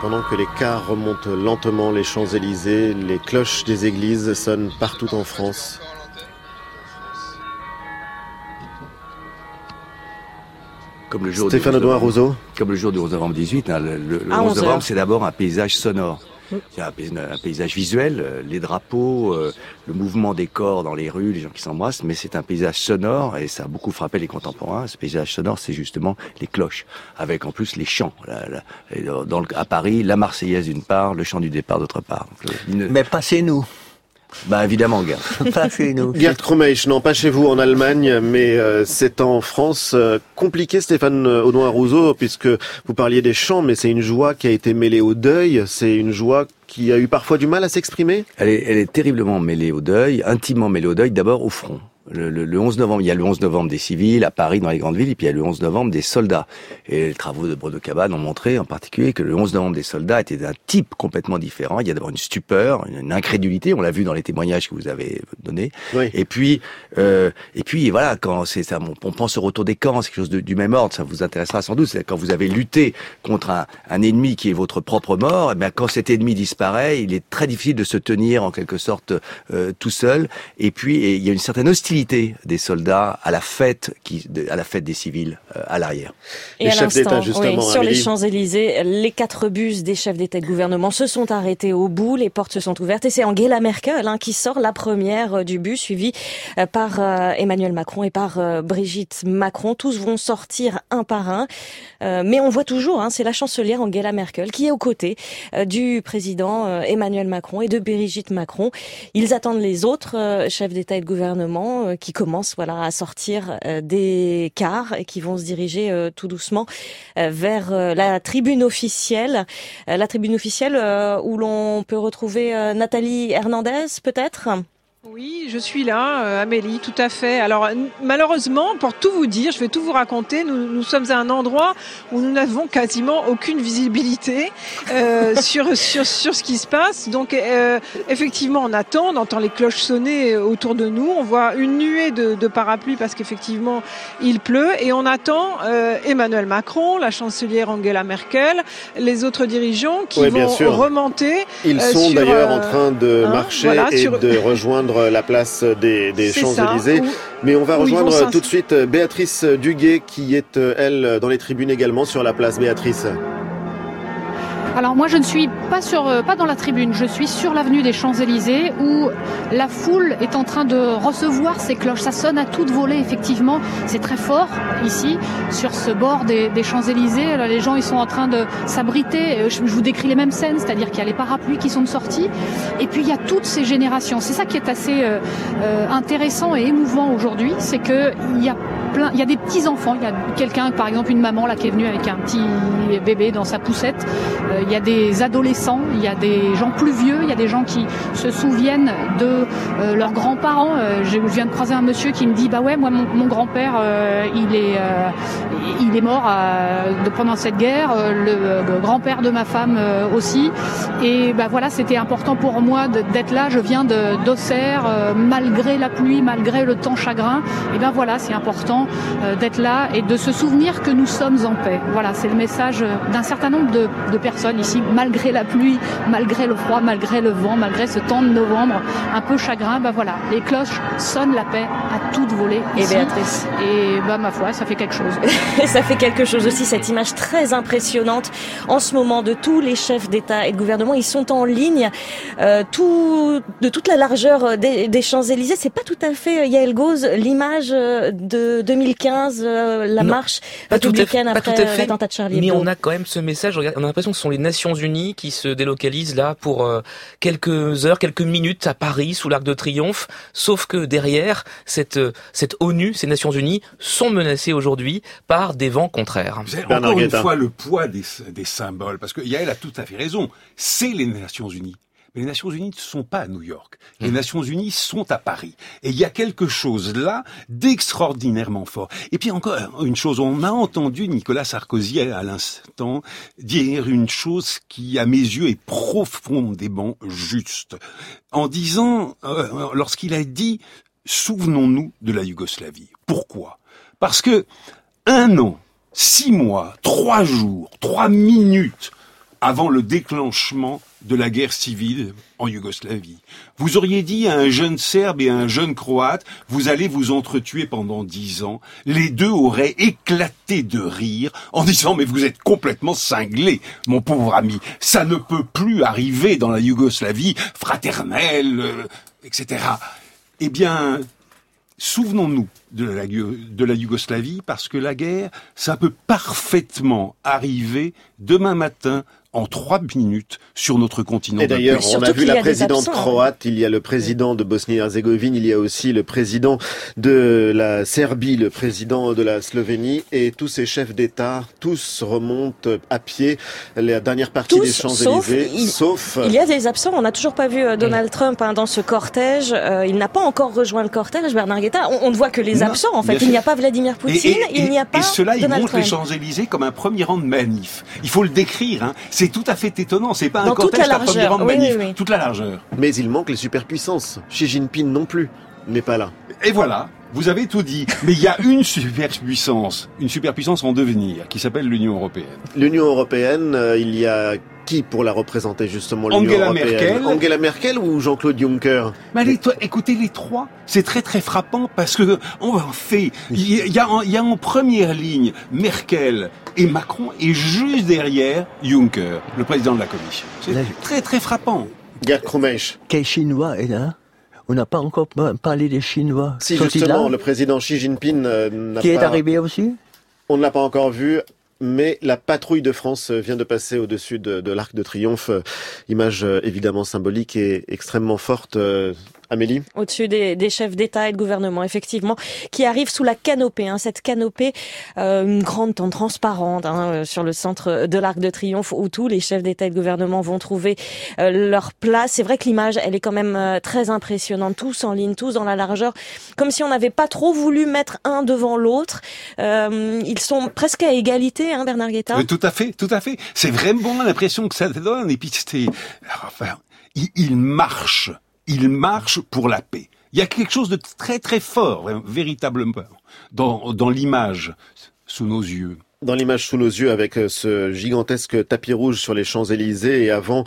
Pendant que les cars remontent lentement les Champs-Élysées, les cloches des églises sonnent partout en France. Comme le jour Stéphane du 11 Audouin novembre. Rousseau Comme le jour du 11 novembre 18, hein, le, le- le À 11 11 novembre, c'est d'abord un paysage sonore. C'est un, un paysage visuel, euh, les drapeaux, euh, le mouvement des corps dans les rues, les gens qui s'embrassent, mais c'est un paysage sonore et ça a beaucoup frappé les contemporains. Ce paysage sonore, c'est justement les cloches, avec en plus les chants. La- et dans- le- à Paris, la Marseillaise d'une part, le chant du départ d'autre part. Euh, Mais pas chez nous. Bah évidemment, gars. Pas chez nous. Gerd Krumeich, non pas chez vous en Allemagne, mais euh, c'est en France. Euh, compliqué Stéphane Audouin Rousseau, puisque vous parliez des chants, mais c'est une joie qui a été mêlée au deuil, c'est une joie qui a eu parfois du mal à s'exprimer Elle est, elle est terriblement mêlée au deuil, intimement mêlée au deuil, d'abord au front. Le, le- le 11 novembre, il y a le 11 novembre des civils à Paris, dans les grandes villes, et puis il y a le 11 novembre des soldats. Et les travaux de Bruno Cabane ont montré en particulier que le 11 novembre des soldats était d'un type complètement différent. Il y a d'abord une stupeur, une incrédulité, on l'a vu dans les témoignages que vous avez donnés. Et puis, euh, et puis voilà, quand c'est ça, on, on pense au retour des camps, c'est quelque chose de- du même ordre, ça vous intéressera sans doute. C'est quand vous avez lutté contre un, un ennemi qui est votre propre mort, et bien quand cet ennemi disparaît, il est très difficile de se tenir en quelque sorte euh, tout seul. Et puis et il y a une certaine hostilité des soldats à la fête, qui, à la fête des civils euh, à l'arrière. Et à l'instant, oui, sur les Champs-Élysées, les quatre bus des chefs d'État et de gouvernement se sont arrêtés au bout, les portes se sont ouvertes et c'est Angela Merkel hein, qui sort la première euh, du bus, suivie euh, par euh, Emmanuel Macron et par euh, Brigitte Macron. Tous vont sortir un par un, Euh, mais on voit toujours, hein, c'est la chancelière Angela Merkel qui est aux côtés euh, du président euh, Emmanuel Macron et de Brigitte Macron. Ils attendent les autres euh, chefs d'État et de gouvernement euh, qui commencent voilà à sortir euh, des cars et qui vont se diriger euh, tout doucement vers la tribune officielle, la tribune officielle où l'on peut retrouver Nathalie Hernandez peut-être? Oui, je suis là, euh, Amélie, tout à fait. Alors malheureusement, pour tout vous dire, je vais tout vous raconter, nous, nous sommes à un endroit où nous n'avons quasiment aucune visibilité euh, sur, sur, sur ce qui se passe. Donc euh, effectivement, on attend, on entend les cloches sonner autour de nous, on voit une nuée de, de parapluies parce qu'effectivement, il pleut et on attend euh, Emmanuel Macron, la chancelière Angela Merkel, les autres dirigeants qui vont sûr. remonter. Ils euh, sont d'ailleurs euh, en train de hein, marcher voilà, et sur- de rejoindre la place des, des Champs-Élysées. Mais on va rejoindre tout de suite euh, Béatrice Duguet qui est, euh, elle, dans les tribunes également sur la place. Béatrice. Alors moi je ne suis pas sur euh, pas dans la tribune, je suis sur l'avenue des Champs-Élysées où la foule est en train de recevoir ces cloches. Ça sonne à toute volée effectivement, c'est très fort ici sur ce bord des, Champs-Élysées. Les gens ils sont en train de s'abriter. Euh, Je, vous décris les mêmes scènes, c'est-à-dire qu'il y a les parapluies qui sont sortis et puis il y a toutes ces générations. C'est ça qui est assez euh, intéressant et émouvant aujourd'hui, c'est que il y a plein, il y a des petits enfants. Il y a quelqu'un, par exemple une maman là qui est venue avec un petit bébé dans sa poussette. Il y a des adolescents, il y a des gens plus vieux, il y a des gens qui se souviennent de euh, leurs grands-parents. Euh, je viens de croiser un monsieur qui me dit bah ouais moi mon, grand-père euh, il est il est mort pendant cette guerre, le, grand-père de ma femme aussi. Et bah voilà c'était important pour moi d'être là. Je viens d'Auxerre malgré la pluie, malgré le temps chagrin. Et ben voilà c'est important d'être là et de se souvenir que nous sommes en paix. Voilà c'est le message d'un certain nombre de personnes ici malgré la pluie, malgré le froid, malgré le vent, malgré ce temps de novembre un peu chagrin. Ben voilà les cloches sonnent la paix à toute volée. Et ici. Béatrice Et bah ma foi ça fait quelque chose. Et ça fait quelque chose aussi, cette image très impressionnante en ce moment de tous les chefs d'État et de gouvernement. Ils sont en ligne, euh, tout, de toute la largeur des, des Champs-Élysées. C'est pas tout à fait, euh, Yael Gauze, l'image euh, de 2015, euh, la Non, marche Pas tout à fait, républicaine pas tout après à fait, l'attentat de Charlie mais Hebdo. on a quand même ce message. regarde, On a l'impression que ce sont les Nations Unies qui se délocalisent là pour euh, quelques heures, quelques minutes à Paris sous l'Arc de Triomphe. Sauf que derrière cette euh, cette ONU, ces Nations Unies sont menacées aujourd'hui par des vents contraires. C'est encore une fois le poids des, des symboles, parce que Yael a tout à fait raison. C'est les Nations Unies. Mais les Nations Unies ne sont pas à New York. Les Nations Unies sont à Paris. Et il y a quelque chose là d'extraordinairement fort. Et puis encore une chose, on a entendu Nicolas Sarkozy à l'instant dire une chose qui, à mes yeux, est profondément juste. En disant, euh, lorsqu'il a dit, souvenons-nous de la Yougoslavie. Pourquoi? Parce que un an, six mois, trois jours, trois minutes avant le déclenchement de la guerre civile en Yougoslavie. Vous auriez dit à un jeune Serbe et à un jeune Croate, vous allez vous entretuer pendant dix ans. Les deux auraient éclaté de rire en disant, mais vous êtes complètement cinglé, mon pauvre ami. Ça ne peut plus arriver dans la Yougoslavie fraternelle, euh, etc. Eh bien, souvenons-nous de la, de la Yougoslavie parce que la guerre, ça peut parfaitement arriver demain matin en trois minutes sur notre continent. Et d'ailleurs, on a vu la présidente croate, il y a le président de Bosnie-Herzégovine, il y a aussi le président de la Serbie, le président de la Slovénie, et tous ces chefs d'État, tous remontent à pied la dernière partie des Champs-Élysées, sauf, il, y a des absents. On n'a toujours pas vu euh, Donald Trump hein, dans ce cortège. Euh, il n'a pas encore rejoint le cortège, Bernard Guetta. On, ne voit que les absents, en fait. Il n'y a pas Vladimir Poutine, il n'y a pas. Et cela, ils montent les Champs-Élysées comme un premier rang de manif. Il faut le décrire. Hein. C'est tout à fait étonnant. C'est pas un cortège à premier rang de manif. Toute la largeur. Mais il manque les superpuissances. Xi Jinping non plus n'est pas là. Et voilà. Vous avez tout dit. Mais il y a une superpuissance, une superpuissance en devenir, qui s'appelle l'Union européenne. L'Union européenne, euh, il y a qui pour la représenter justement l'Union Angela européenne Merkel. Angela Merkel ou Jean-Claude Juncker Mais allez, toi, écoutez les trois. C'est très très frappant parce que on fait. Il y a, en, il y a en première ligne Merkel et Macron et juste derrière Juncker, le président de la Commission. C'est très très frappant. Gerd Krummeich. Quel Chinois est là? On n'a pas encore parlé des Chinois. Si, justement, le président Xi Jinping euh, n'a Qui est arrivé aussi On ne l'a pas encore vu mais la patrouille de France vient de passer au-dessus de, de l'Arc de Triomphe. Image euh, évidemment symbolique et extrêmement forte. Amélie Au-dessus des, des chefs d'État et de gouvernement, effectivement, qui arrivent sous la canopée. Hein, cette canopée, euh, une grande tente transparente hein, euh, sur le centre de l'Arc de Triomphe, où tous les chefs d'État et de gouvernement vont trouver euh, leur place. C'est vrai que l'image, elle est quand même euh, très impressionnante. Tous en ligne, tous dans la largeur, comme si on n'avait pas trop voulu mettre un devant l'autre. Euh, ils sont presque à égalité, hein, Bernard Guetta. Euh, tout à fait, tout à fait. C'est vraiment l'impression que ça donne. Et puis c'est, enfin, il marche, il marche pour la paix. Il y a quelque chose de très très fort, véritablement, dans, dans l'image sous nos yeux. Dans l'image sous nos yeux avec euh, ce gigantesque tapis rouge sur les Champs-Élysées et avant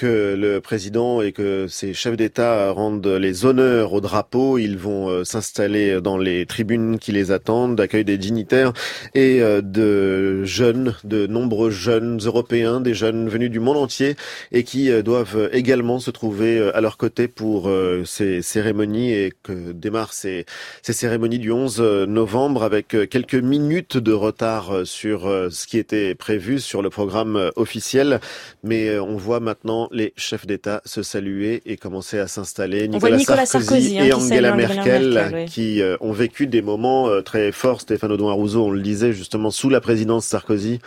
que le président et que ses chefs d'État rendent les honneurs au drapeau, ils vont euh, s'installer dans les tribunes qui les attendent, d'accueil des dignitaires et euh, de jeunes, de nombreux jeunes européens, des jeunes venus du monde entier et qui euh, doivent également se trouver à leur côté pour ces cérémonies et que démarrent ces, ces cérémonies du 11 novembre avec quelques minutes de retard sur ce qui était prévu sur le programme officiel. Mais on voit maintenant les chefs d'État se saluer et commencer à s'installer. Nicolas Sarkozy, hein, et Angela Merkel, Merkel, oui. qui euh, ont vécu des moments euh, très forts. Stéphane Audouin Rousseau, on le disait justement sous la présidence Sarkozy.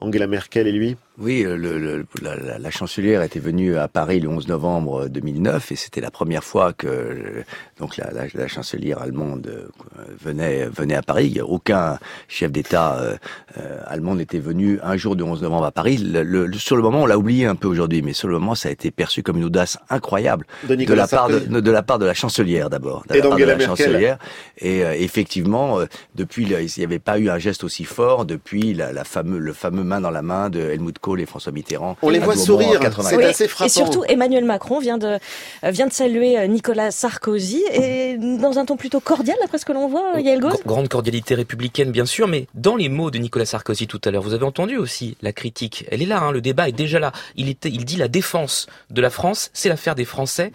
Angela Merkel et lui Oui, le, le, la, la, la, chancelière était venue à Paris le 11 novembre 2009 et c'était la première fois que donc la, la, la chancelière allemande venait venait à Paris. Aucun chef d'État euh, allemand n'était venu un jour du 11 novembre à Paris. Le, le, sur le moment, on l'a oublié un peu aujourd'hui, mais sur le moment, ça a été perçu comme une audace incroyable de, de la part de, de, la part de la chancelière d'abord, et de la Merkel. chancelière. Et euh, effectivement, euh, depuis, il n'y avait pas eu un geste aussi fort depuis la, la fameux, le fameux main dans la main de Helmut Kohl et François Mitterrand. On les voit sourire, c'est oui, assez frappant. Et surtout, Emmanuel Macron vient de, vient de saluer Nicolas Sarkozy, et dans un ton plutôt cordial, d'après ce que l'on voit, Yael Gauze. Grande cordialité républicaine, bien sûr, mais dans les mots de Nicolas Sarkozy tout à l'heure, vous avez entendu aussi la critique. Elle est là, hein, le débat est déjà là. Il, était, il dit la défense de la France, c'est l'affaire des Français.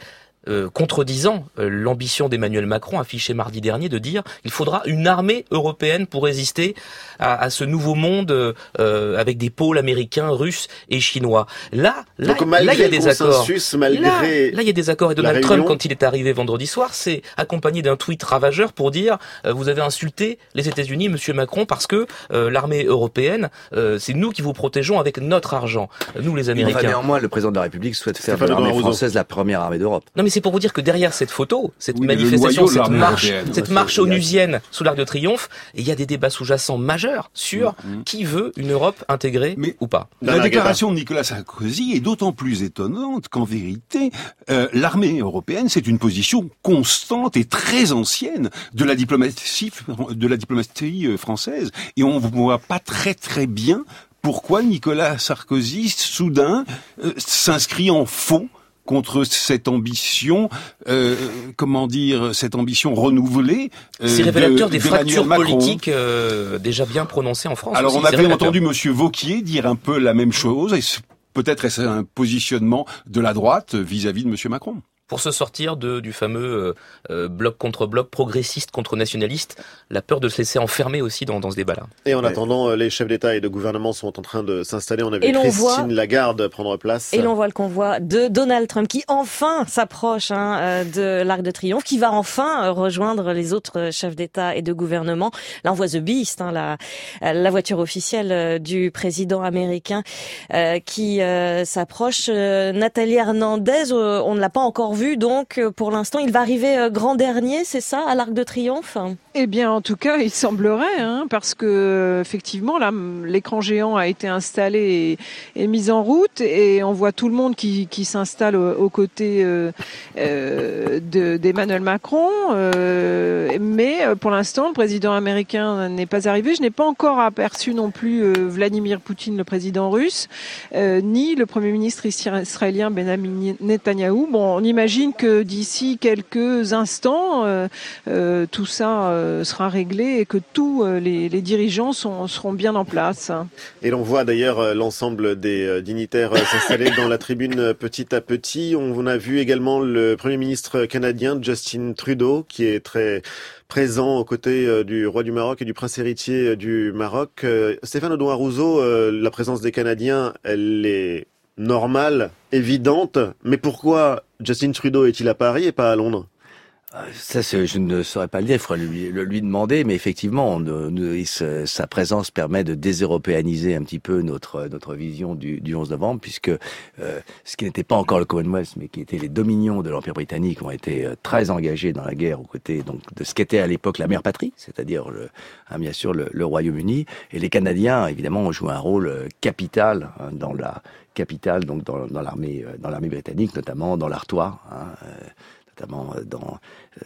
Euh, contredisant euh, l'ambition d'Emmanuel Macron affichée mardi dernier de dire il faudra une armée européenne pour résister à, à ce nouveau monde euh, avec des pôles américains, russes et chinois. Là, là, Donc, là il y a des accords. Malgré là, là, il y a des accords. Et Donald Trump, quand il est arrivé vendredi soir, c'est accompagné d'un tweet ravageur pour dire euh, vous avez insulté les États-Unis, Monsieur Macron, parce que euh, l'armée européenne, c'est nous qui vous protégeons avec notre argent, nous les Américains. Enfin, néanmoins, le président de la République souhaite faire de l'armée française la première armée d'Europe. Non, mais c'est pour vous dire que derrière cette photo, cette oui, manifestation, cette marche, cette marche onusienne sous l'Arc de Triomphe, il y a des débats sous-jacents majeurs sur mm -hmm. qui veut une Europe intégrée mais ou pas. La, la déclaration de Nicolas Sarkozy est d'autant plus étonnante qu'en vérité, euh, l'armée européenne, c'est une position constante et très ancienne de la diplomatie, de la diplomatie française, et on ne voit pas très très bien pourquoi Nicolas Sarkozy, soudain, euh, s'inscrit en faux contre cette ambition, euh, comment dire, cette ambition renouvelée. Euh, C'est révélateur des fractures politiques euh, déjà bien prononcées en France. Alors on avait entendu Monsieur Vauquier dire un peu la même chose, et peut-être est-ce un positionnement de la droite vis-à-vis de Monsieur Macron. Pour se sortir de, du fameux euh, euh, bloc contre bloc, progressiste contre nationaliste, la peur de se laisser enfermer aussi dans, dans ce débat-là. Et en attendant, euh, les chefs d'État et de gouvernement sont en train de s'installer. On a vu Christine voit- Lagarde prendre place. Et l'on voit le convoi de Donald Trump qui enfin s'approche hein, de l'Arc de Triomphe, qui va enfin rejoindre les autres chefs d'État et de gouvernement. Là, on voit The Beast, hein, la, euh, la voiture officielle du président américain euh, qui euh, s'approche. Euh, Nathalie Hernandez, euh, on ne l'a pas encore vu, donc euh, pour l'instant, il va arriver euh, grand dernier, c'est ça, à l'Arc de Triomphe? Eh bien, en tout cas, il semblerait, hein, parce que effectivement, là, l'écran géant a été installé et, mis en route, et on voit tout le monde qui, s'installe aux, côtés euh, de- d'Emmanuel Macron. mais pour l'instant, le président américain n'est pas arrivé. Je n'ai pas encore aperçu non plus Vladimir Poutine, le président russe, ni le premier ministre israélien Benjamin Netanyahou. Bon, on imagine que d'ici quelques instants, euh, euh, tout ça euh, sera réglé et que tous les, dirigeants seront bien en place. Et l'on voit d'ailleurs l'ensemble des dignitaires s'installer dans la tribune petit à petit. On a vu également le Premier ministre canadien Justin Trudeau qui est très présent aux côtés du roi du Maroc et du prince héritier du Maroc. Stéphane Audouin Rousseau, la présence des Canadiens, elle est normale, évidente, mais pourquoi Justin Trudeau est-il à Paris et pas à Londres Ça, c'est- je ne saurais pas le dire, il faudrait lui, le- lui demander, mais effectivement, sa présence permet de déseuropéaniser un petit peu notre notre vision du, du 11 novembre, puisque euh, ce qui n'était pas encore le Commonwealth, mais qui étaient les dominions de l'Empire britannique, ont été euh, très engagés dans la guerre aux côtés donc de ce qu'était à l'époque la mère patrie, c'est-à-dire hein, bien sûr le, le Royaume-Uni, et les Canadiens évidemment ont joué un rôle euh, capital hein, dans la capitale, donc dans, l'armée euh, dans l'armée britannique, notamment dans l'Artois. Hein, euh, notamment euh, dans,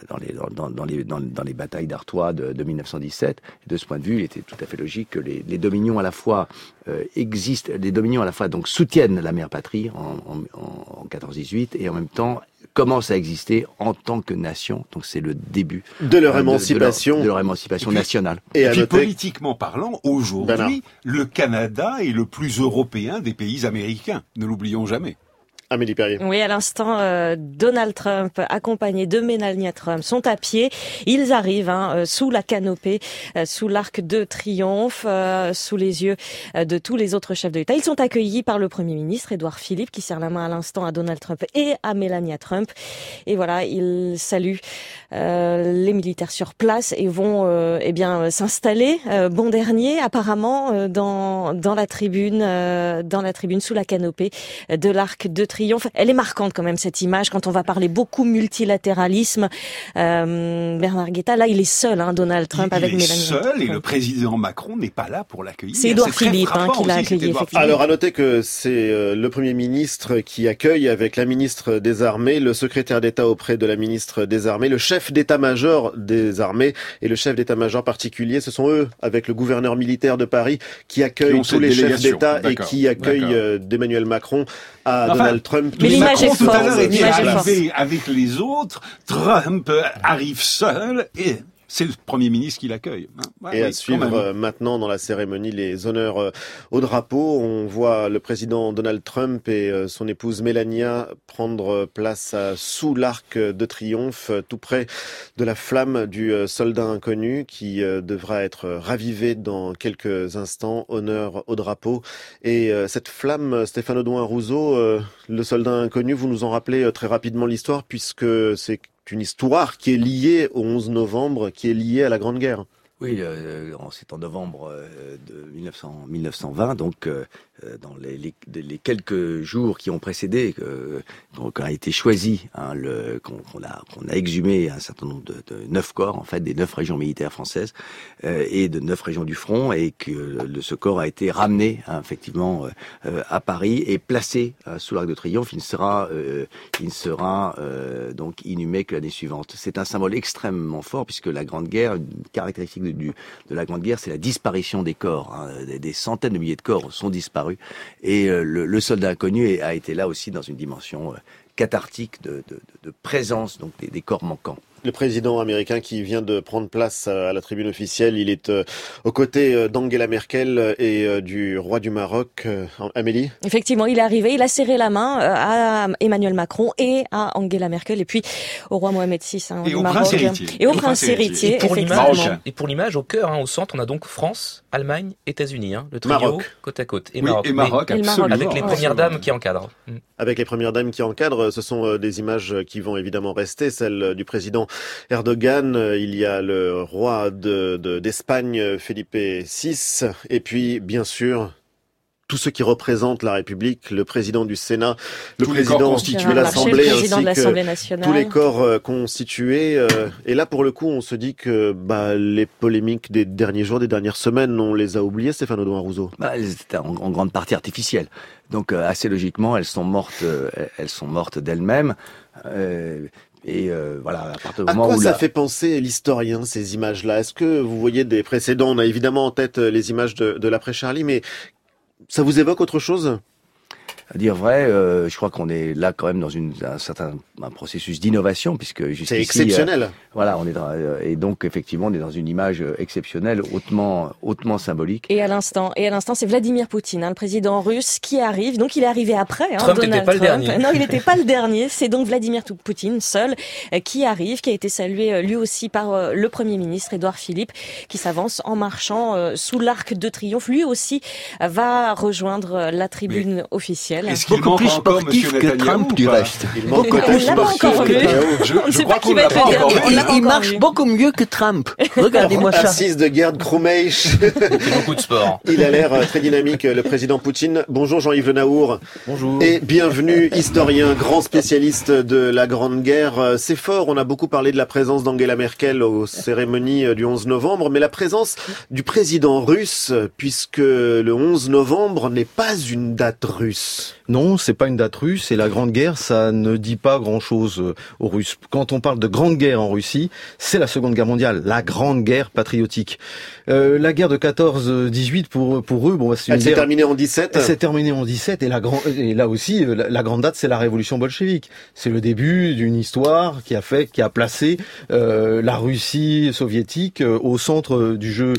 dans, les, dans, dans, les, les batailles d'Artois de, de 1917. Et de ce point de vue, il était tout à fait logique que les, dominions à la fois existent, les dominions à la fois donc soutiennent la mère patrie en, en, en 14-18 et en même temps commencent à exister en tant que nation. Donc c'est le début De leur euh, émancipation. de, leur émancipation Et puis- nationale. Et Et, à puis noter- politiquement parlant, aujourd'hui, le Canada est le plus européen des pays américains. Ne l'oublions jamais. Amélie Perrier. Oui, à l'instant, euh, Donald Trump, accompagné de Melania Trump, sont à pied. Ils arrivent hein, euh, sous la canopée, euh, sous l'arc de triomphe, euh, sous les yeux euh, de tous les autres chefs de l'État. Ils sont accueillis par le Premier ministre, Édouard Philippe, qui serre la main à l'instant à Donald Trump et à Melania Trump. Et voilà, ils saluent euh, les militaires sur place et vont eh bien s'installer, bon dernier, apparemment, dans, dans la tribune, dans la tribune sous la canopée de l'arc de triomphe. Elle est marquante quand même cette image quand on va parler beaucoup multilatéralisme. Euh, Bernard Guetta, là, il est seul, hein, Donald Trump il avec est Mélanie. seul et le président Macron n'est pas là pour l'accueillir. C'est Édouard Philippe, hein, qui l'a accueilli. Alors à noter que c'est euh, le Premier ministre qui accueille avec la ministre des Armées, le secrétaire d'État auprès de la ministre des Armées, le chef d'état-major des armées et le chef d'état-major particulier. Ce sont eux, avec le gouverneur militaire de Paris, qui accueillent tous les chefs d'État et qui accueillent euh, d'Emmanuel Macron à Enfin, Donald Trump. Mais l'image est tout à forte, l'heure, était arrivé avec les autres. Trump arrive seul et c'est le Premier ministre qui l'accueille. hein. Ouais, Et oui, à suivre euh, maintenant dans la cérémonie les honneurs euh, au drapeau. On voit le président Donald Trump et euh, son épouse Melania prendre place sous l'arc de triomphe, tout près de la flamme du soldat inconnu qui devra être ravivé dans quelques instants. Honneur au drapeau. Et cette flamme, Stéphane Audouin Rousseau, euh, le soldat inconnu, vous nous en rappelez très rapidement l'histoire puisque c'est une histoire qui est liée au 11 novembre, qui est liée à la Grande Guerre. Oui, euh, c'est en novembre euh, de 1900 1920, donc euh, dans les, quelques jours qui ont précédé, euh, a été choisi, hein, qu'on a, exhumé un certain nombre de, neuf corps, en fait, des neuf régions militaires françaises euh, et de neuf régions du front, et que ce corps a été ramené hein, effectivement euh, à Paris et placé sous l'Arc de Triomphe. Il ne sera, donc inhumé que l'année suivante. C'est un symbole extrêmement fort puisque la Grande Guerre, une caractéristique de, la Grande Guerre, c'est la disparition des corps. Hein. Des centaines de milliers de corps sont disparus et euh, le, le, soldat inconnu a été là aussi dans une dimension euh, cathartique de, de, de présence donc des, des corps manquants. Le président américain qui vient de prendre place à la tribune officielle, il est euh, aux côtés d'Angela Merkel et du roi du Maroc, Amélie? Effectivement, il est arrivé, il a serré la main à Emmanuel Macron et à Angela Merkel et puis au roi Mohamed VI hein, et du au Maroc. Prince héritier. Et au prince héritier. Et pour l'image, et pour l'image, au cœur, hein, au centre, on a donc France, Allemagne, États-Unis, hein, le trio Maroc. côte à côte. Et oui, Maroc. Et Maroc, Mais, absolument. Avec les premières dames qui encadrent. Mm. Avec les premières dames qui encadrent, ce sont des images qui vont évidemment rester, celles du président Erdogan. Il y a le roi d'Espagne, de, Felipe VI, et puis bien sûr tous ceux qui représentent la République, le président du Sénat, le tous président de l'Assemblée, ainsi que nationale. tous les corps euh, constitués. Euh, et là, pour le coup, on se dit que bah, les polémiques des derniers jours, des dernières semaines, on les a oubliées, Stéphane Audouin Rousseau. Bah, elles étaient en, en, grande partie artificielles. Donc, euh, assez logiquement, elles sont mortes, euh, elles sont mortes d'elles-mêmes. Euh, et euh, voilà, à partir du à moment quoi où ça la... fait penser l'historien ces images-là? Est-ce que vous voyez des précédents? On a évidemment en tête les images de, de l'après Charlie, mais ça vous évoque autre chose? À dire vrai, euh, je crois qu'on est là quand même dans une, un certain un processus d'innovation puisque c'est exceptionnel. Euh, voilà, on est dans, euh, et donc effectivement on est dans une image exceptionnelle, hautement hautement symbolique. Et à l'instant, et à l'instant, c'est Vladimir Poutine, hein, le président russe, qui arrive. Donc il est arrivé après. Hein, Trump Donald n'était pas Trump. le dernier. Non, il n'était pas le dernier. C'est donc Vladimir Poutine seul qui arrive, qui a été salué lui aussi par le premier ministre Édouard Philippe, qui s'avance en marchant sous l'arc de triomphe. Lui aussi va rejoindre la tribune Mais officielle. Est-ce qu'il manque encore Monsieur que Trump du reste. Je, crois qu'on l'a pas encore vu. On l'a pas Il marche beaucoup mieux que Trump. Regardez-moi ça. Assise de garde Kroumeich. C'est beaucoup de sport. Il a l'air euh, très dynamique, le président Poutine. Bonjour Jean-Yves Le Naour. Bonjour. Et bienvenue, historien, grand spécialiste de la Grande Guerre. Euh, C'est fort, on a beaucoup parlé de la présence d'Angela Merkel aux cérémonies euh, du 11 novembre, mais la présence du président russe, puisque le 11 novembre n'est pas une date russe. Non, c'est pas une date russe et la Grande Guerre, ça ne dit pas grand-chose euh, aux Russes. Quand on parle de Grande Guerre en Russie, c'est la Seconde Guerre mondiale, la Grande Guerre patriotique. Euh, la guerre de 14-18 pour pour eux, bon, bah, c'est une Elle s'est terminée en 17. Elle s'est terminée en 17 et la grand et là aussi euh, la, la grande date c'est la révolution bolchevique. C'est le début d'une histoire qui a fait qui a placé euh, la Russie soviétique au centre du jeu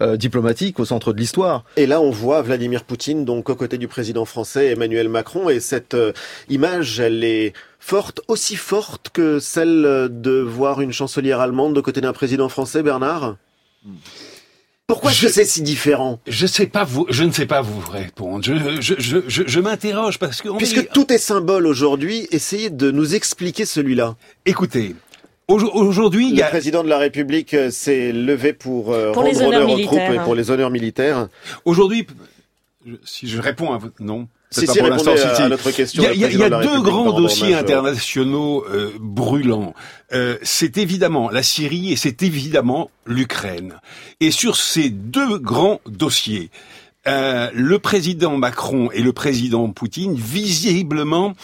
euh, diplomatique, au centre de l'histoire. Et là, on voit Vladimir Poutine, donc aux côtés du président français Emmanuel Macron, et cette euh, image, elle est forte, aussi forte que celle de voir une chancelière allemande de côté d'un président français, Bernard? Pourquoi est-ce Je- que c'est si différent? Je sais pas vous, je ne sais pas vous répondre. Je, je, je, je, je m'interroge parce que on Puisque est- tout est symbole aujourd'hui, essayez de nous expliquer celui-là. écoutez, aujourd'hui il y Le a président de la République euh, s'est levé pour, euh, Pour les rendre honneurs honneur aux militaires, troupes et pour les honneurs militaires. aujourd'hui si je réponds à votre non. Si, si, pas pour l'instant, répondez si, à si. notre question, Il y a, y deux République grands dossiers internationaux euh, brûlants. Euh, c'est évidemment la Syrie et c'est évidemment l'Ukraine. Et sur ces deux grands dossiers, euh, le président Macron et le président Poutine, visiblement,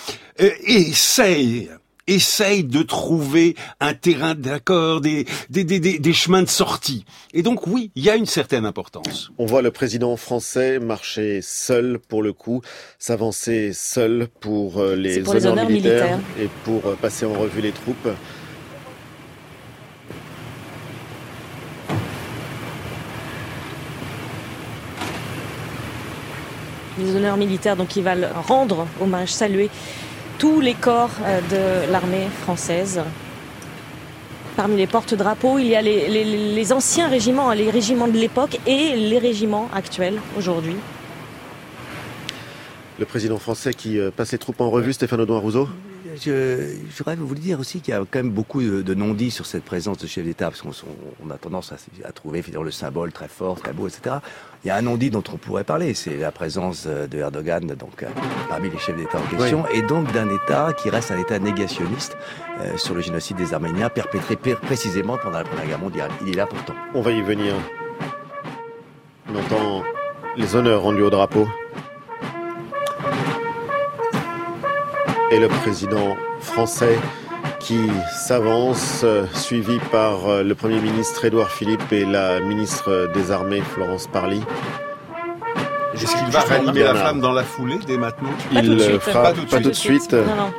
euh, essayent essayent de trouver un terrain d'accord, des, des, des, des, des chemins de sortie. Et donc oui, il y a une certaine importance. On voit le président français marcher seul pour le coup, s'avancer seul pour euh, les, honneurs militaires, militaires. et pour euh, passer en revue les troupes. les honneurs militaires, donc ils va le rendre hommage, saluer tous les corps euh, de l'armée française. Parmi les porte-drapeaux, il y a les, anciens régiments, les régiments de l'époque et les régiments actuels aujourd'hui. Le président français qui euh, passe les troupes en revue, Stéphane Audouin Rousseau. Je, je voudrais vous dire aussi qu'il y a quand même beaucoup de, de non-dits sur cette présence de chef d'État, parce qu'on on a tendance à, à trouver finalement le symbole très fort, très beau, etc. Il y a un non-dit dont on pourrait parler, c'est la présence de Erdogan donc, euh, parmi les chefs d'État en question, et donc d'un État qui reste un État négationniste euh, sur le génocide des Arméniens, perpétré précisément pendant la Première Guerre mondiale. Il est là pourtant. On va y venir. On entend les honneurs rendus au drapeau. Et le président français qui s'avance, euh, suivi par euh, le Premier ministre Édouard Philippe et la ministre des Armées Florence Parly. Est-ce qu'il va ranimer la flamme dans la foulée dès maintenant? Il le fera pas tout de suite. Non, non.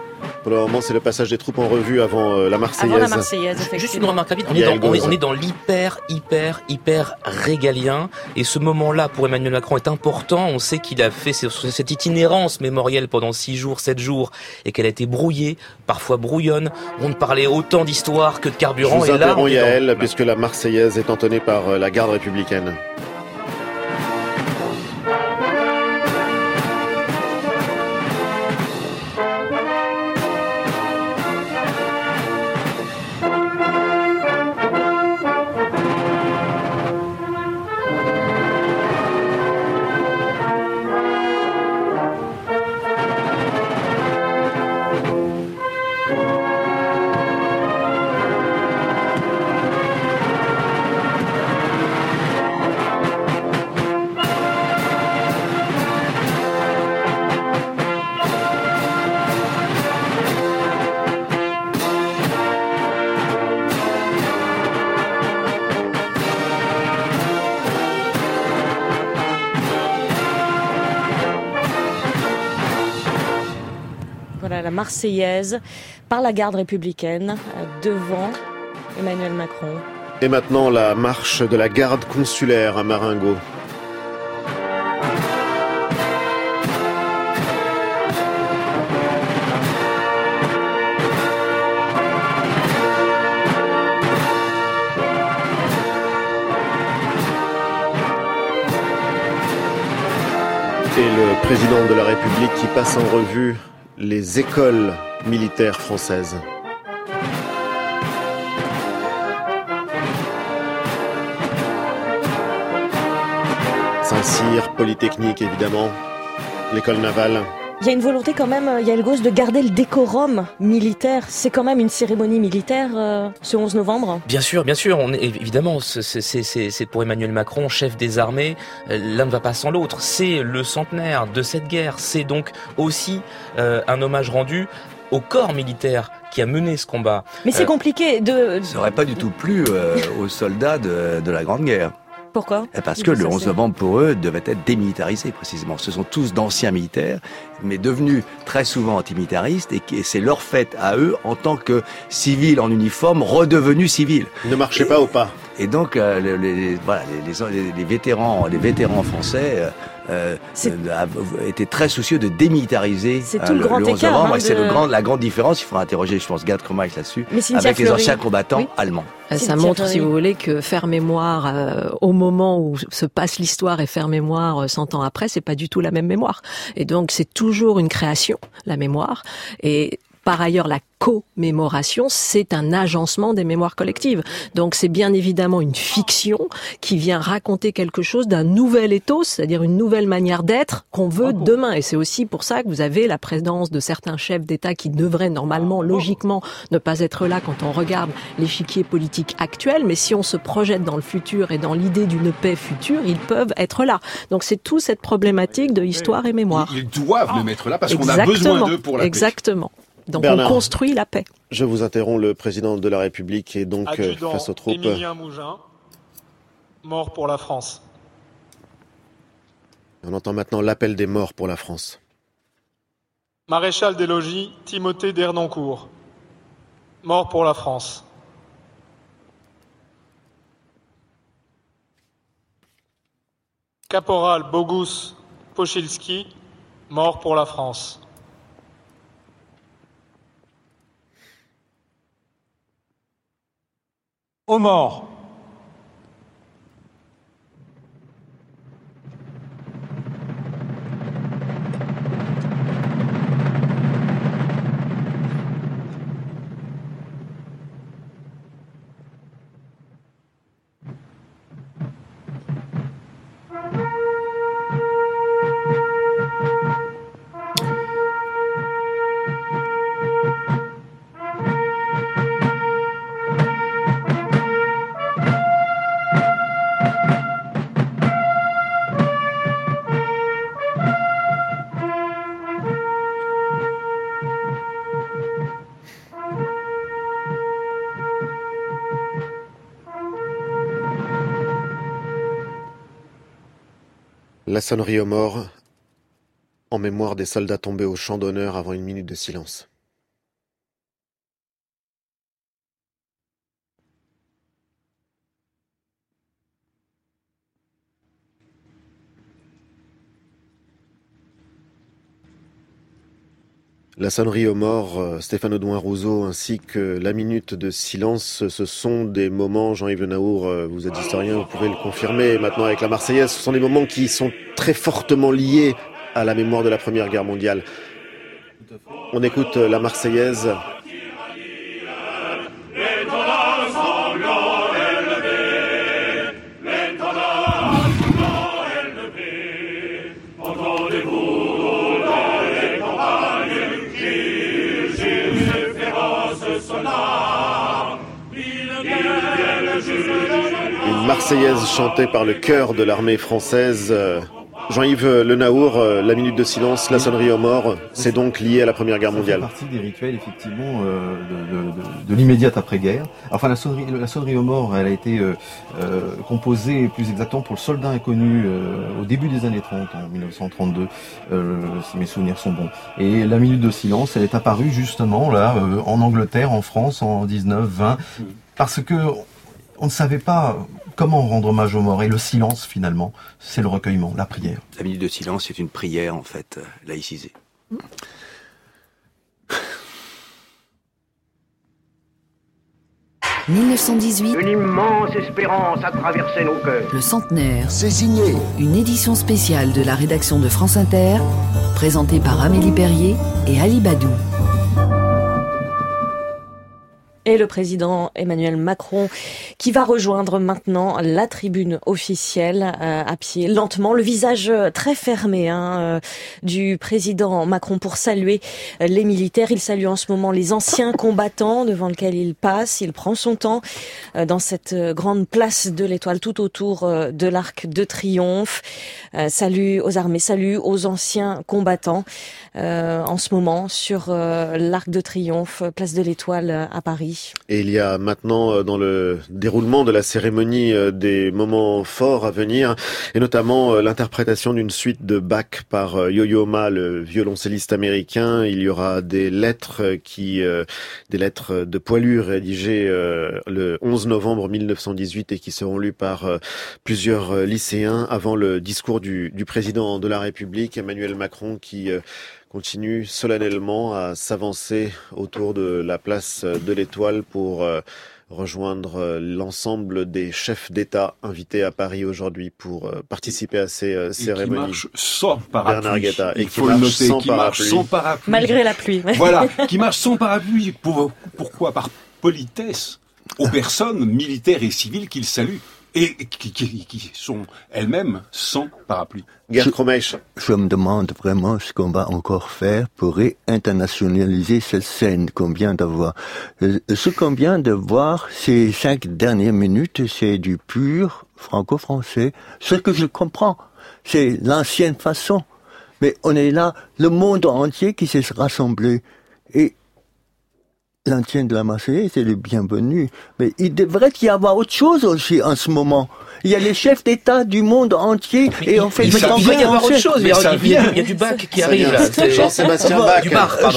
Pour le moment, c'est le passage des troupes en revue avant euh, la Marseillaise. Avant la Marseillaise, Juste une remarque rapide, on est, dans, on, est, Elgoz. on est dans l'hyper, hyper, hyper régalien. Et ce moment-là, pour Emmanuel Macron, est important. On sait qu'il a fait ce- cette itinérance mémorielle pendant six jours, sept jours, et qu'elle a été brouillée, parfois brouillonne. On ne parlait autant d'histoire que de Je carburant. vous et là, on interromps est dans- Yael, puisque la Marseillaise est entonnée par euh, la garde républicaine. Par la garde républicaine euh, devant Emmanuel Macron. Et maintenant, la marche de la garde consulaire à Marengo. Et le président de la République qui passe en revue les écoles militaires françaises. Saint-Cyr, Polytechnique évidemment, l'école navale. Il y a une volonté quand même, euh, Yael Gauze, de garder le décorum militaire. C'est quand même une cérémonie militaire euh, ce 11 novembre. Bien sûr, bien sûr. On est, évidemment, c'est- c'est c'est- c'est pour Emmanuel Macron, chef des armées. euh, L'un ne va pas sans l'autre. C'est le centenaire de cette guerre. C'est donc aussi euh, un hommage rendu au corps militaire qui a mené ce combat. Mais c'est Euh, compliqué de... Ça n'aurait pas du tout plu euh, aux soldats de, de la Grande Guerre. Pourquoi Eh, Parce que le 11 c'est- novembre, pour eux, devait être démilitarisé, précisément. Ce sont tous d'anciens militaires, mais devenus très souvent antimilitaristes, et, c'est leur fête à eux, en tant que civils en uniforme, redevenus civils. Ne marchez pas au pas. Et donc, euh, le- les, les- voilà, les, les- les vétérans, les vétérans français euh, euh, euh, étaient très soucieux de démilitariser C'est euh, tout le grand 11 écart, novembre, hein, c'est de- le grand, la grande différence. Il faudra interroger, je pense, Gerd Krummach là-dessus, avec les anciens combattants Oui. allemands. Euh, Ça montre, si vous voulez, que faire mémoire euh, au moment où se passe l'histoire et faire mémoire euh, 100 ans après, c'est pas du tout la même mémoire. Et donc, c'est toujours une création, la mémoire. Et par ailleurs, la commémoration, c'est un agencement des mémoires collectives. Donc, c'est bien évidemment une fiction qui vient raconter quelque chose d'un nouvel ethos, c'est-à-dire une nouvelle manière d'être qu'on veut demain. Et c'est aussi pour ça que vous avez la présence de certains chefs d'État qui devraient normalement, logiquement, ne pas être là quand on regarde l'échiquier politique actuel. Mais si on se projette dans le futur et dans l'idée d'une paix future, ils peuvent être là. Donc, c'est tout cette problématique de histoire et mémoire. Ils doivent le mettre là parce qu'on a besoin d'eux pour la paix. Exactement. Donc Bernard. on construit la paix. Je vous interromps, le président de la République est donc euh, Adjudant face aux troupes. Émilien Mougin, mort pour la France. On entend maintenant l'appel des morts pour la France. Maréchal des logis Timothée Dernancourt, mort pour la France. Caporal Bogus Pochilski, mort pour la France. Aux morts. La sonnerie aux morts en mémoire des soldats tombés au champ d'honneur avant une minute de silence. La sonnerie aux morts, euh, Stéphane Audouin Rousseau, ainsi que la minute de silence, ce sont des moments, Jean-Yves Naour, euh, vous êtes historien, vous pouvez le confirmer maintenant avec la Marseillaise, ce sont des moments qui sont très fortement liés à la mémoire de la Première Guerre mondiale. On écoute la Marseillaise. Marseillaise chantée par le chœur de l'armée française. euh, Jean-Yves Le Naour, euh, la minute de silence, la sonnerie aux morts, c'est donc lié à la Première Guerre mondiale. partie des rituels effectivement euh, de, de- de- de l'immédiate après-guerre. Enfin la sonnerie, la sonnerie aux morts, elle a été euh, euh, composée plus exactement pour le soldat inconnu au début des années 30, en 1932, euh, si mes souvenirs sont bons. Et la minute de silence, elle est apparue justement là en Angleterre, en France, en 1920, parce que on ne savait pas comment rendre hommage aux morts? Et le silence finalement, c'est le recueillement, la prière. La minute de silence, c'est une prière, en fait, laïcisée. 1918, Une immense espérance a traversé nos cœurs. le centenaire. C'est signé. Une édition spéciale de la rédaction de France Inter, présentée par Amélie Perrier et Ali Badou. Et le président Emmanuel Macron qui va rejoindre maintenant la tribune officielle euh, à pied, lentement, le visage très fermé hein, euh, du président Macron pour saluer euh, les militaires. Il salue en ce moment les anciens combattants devant lesquels il passe. Il prend son temps euh, dans cette grande place de l'Étoile tout autour euh, de l'Arc de Triomphe. Euh, salut aux armées, salut aux anciens combattants en ce moment sur l'Arc de Triomphe, place de l'Étoile à Paris. Et il y a maintenant euh, dans le déroulement de la cérémonie euh, des moments forts à venir, et notamment euh, l'interprétation d'une suite de Bach par Yo-Yo Ma, le violoncelliste américain. Il y aura des lettres qui, des lettres de poilure rédigées le 11 novembre 1918 et qui seront lues par plusieurs lycéens avant le discours du, du président de la République, Emmanuel Macron, qui continue solennellement à s'avancer autour de la place de l'Étoile pour euh, rejoindre euh, l'ensemble des chefs d'État invités à Paris aujourd'hui pour euh, participer à ces Et qui cérémonies. marche sans parapluie. Bernard Guetta. Et Il qui faut le noter, sans qui marche parapluie. sans parapluie. Malgré la pluie. Voilà, qui marche sans parapluie. Pour, pourquoi? Par politesse aux personnes militaires et civiles qu'il salue et qui, qui- qui sont elles-mêmes sans parapluie. Kromeich. Je me demande vraiment ce qu'on va encore faire pour réinternationaliser cette scène qu'on vient d'avoir. Euh, Ce qu'on vient de voir ces cinq dernières minutes, c'est du pur franco-français. Ce que je comprends, c'est l'ancienne façon. Mais on est là, le monde entier qui s'est rassemblé. Et l'antenne de la Marseillaise, c'est le bienvenu. Mais il devrait y avoir autre chose aussi en ce moment. Il y a les chefs d'État du monde entier et on fait va- il va y avoir autre chose. Mais mais ça il, y a, vient. du bac qui Ça arrive vient. là. Jean-Sébastien Bach.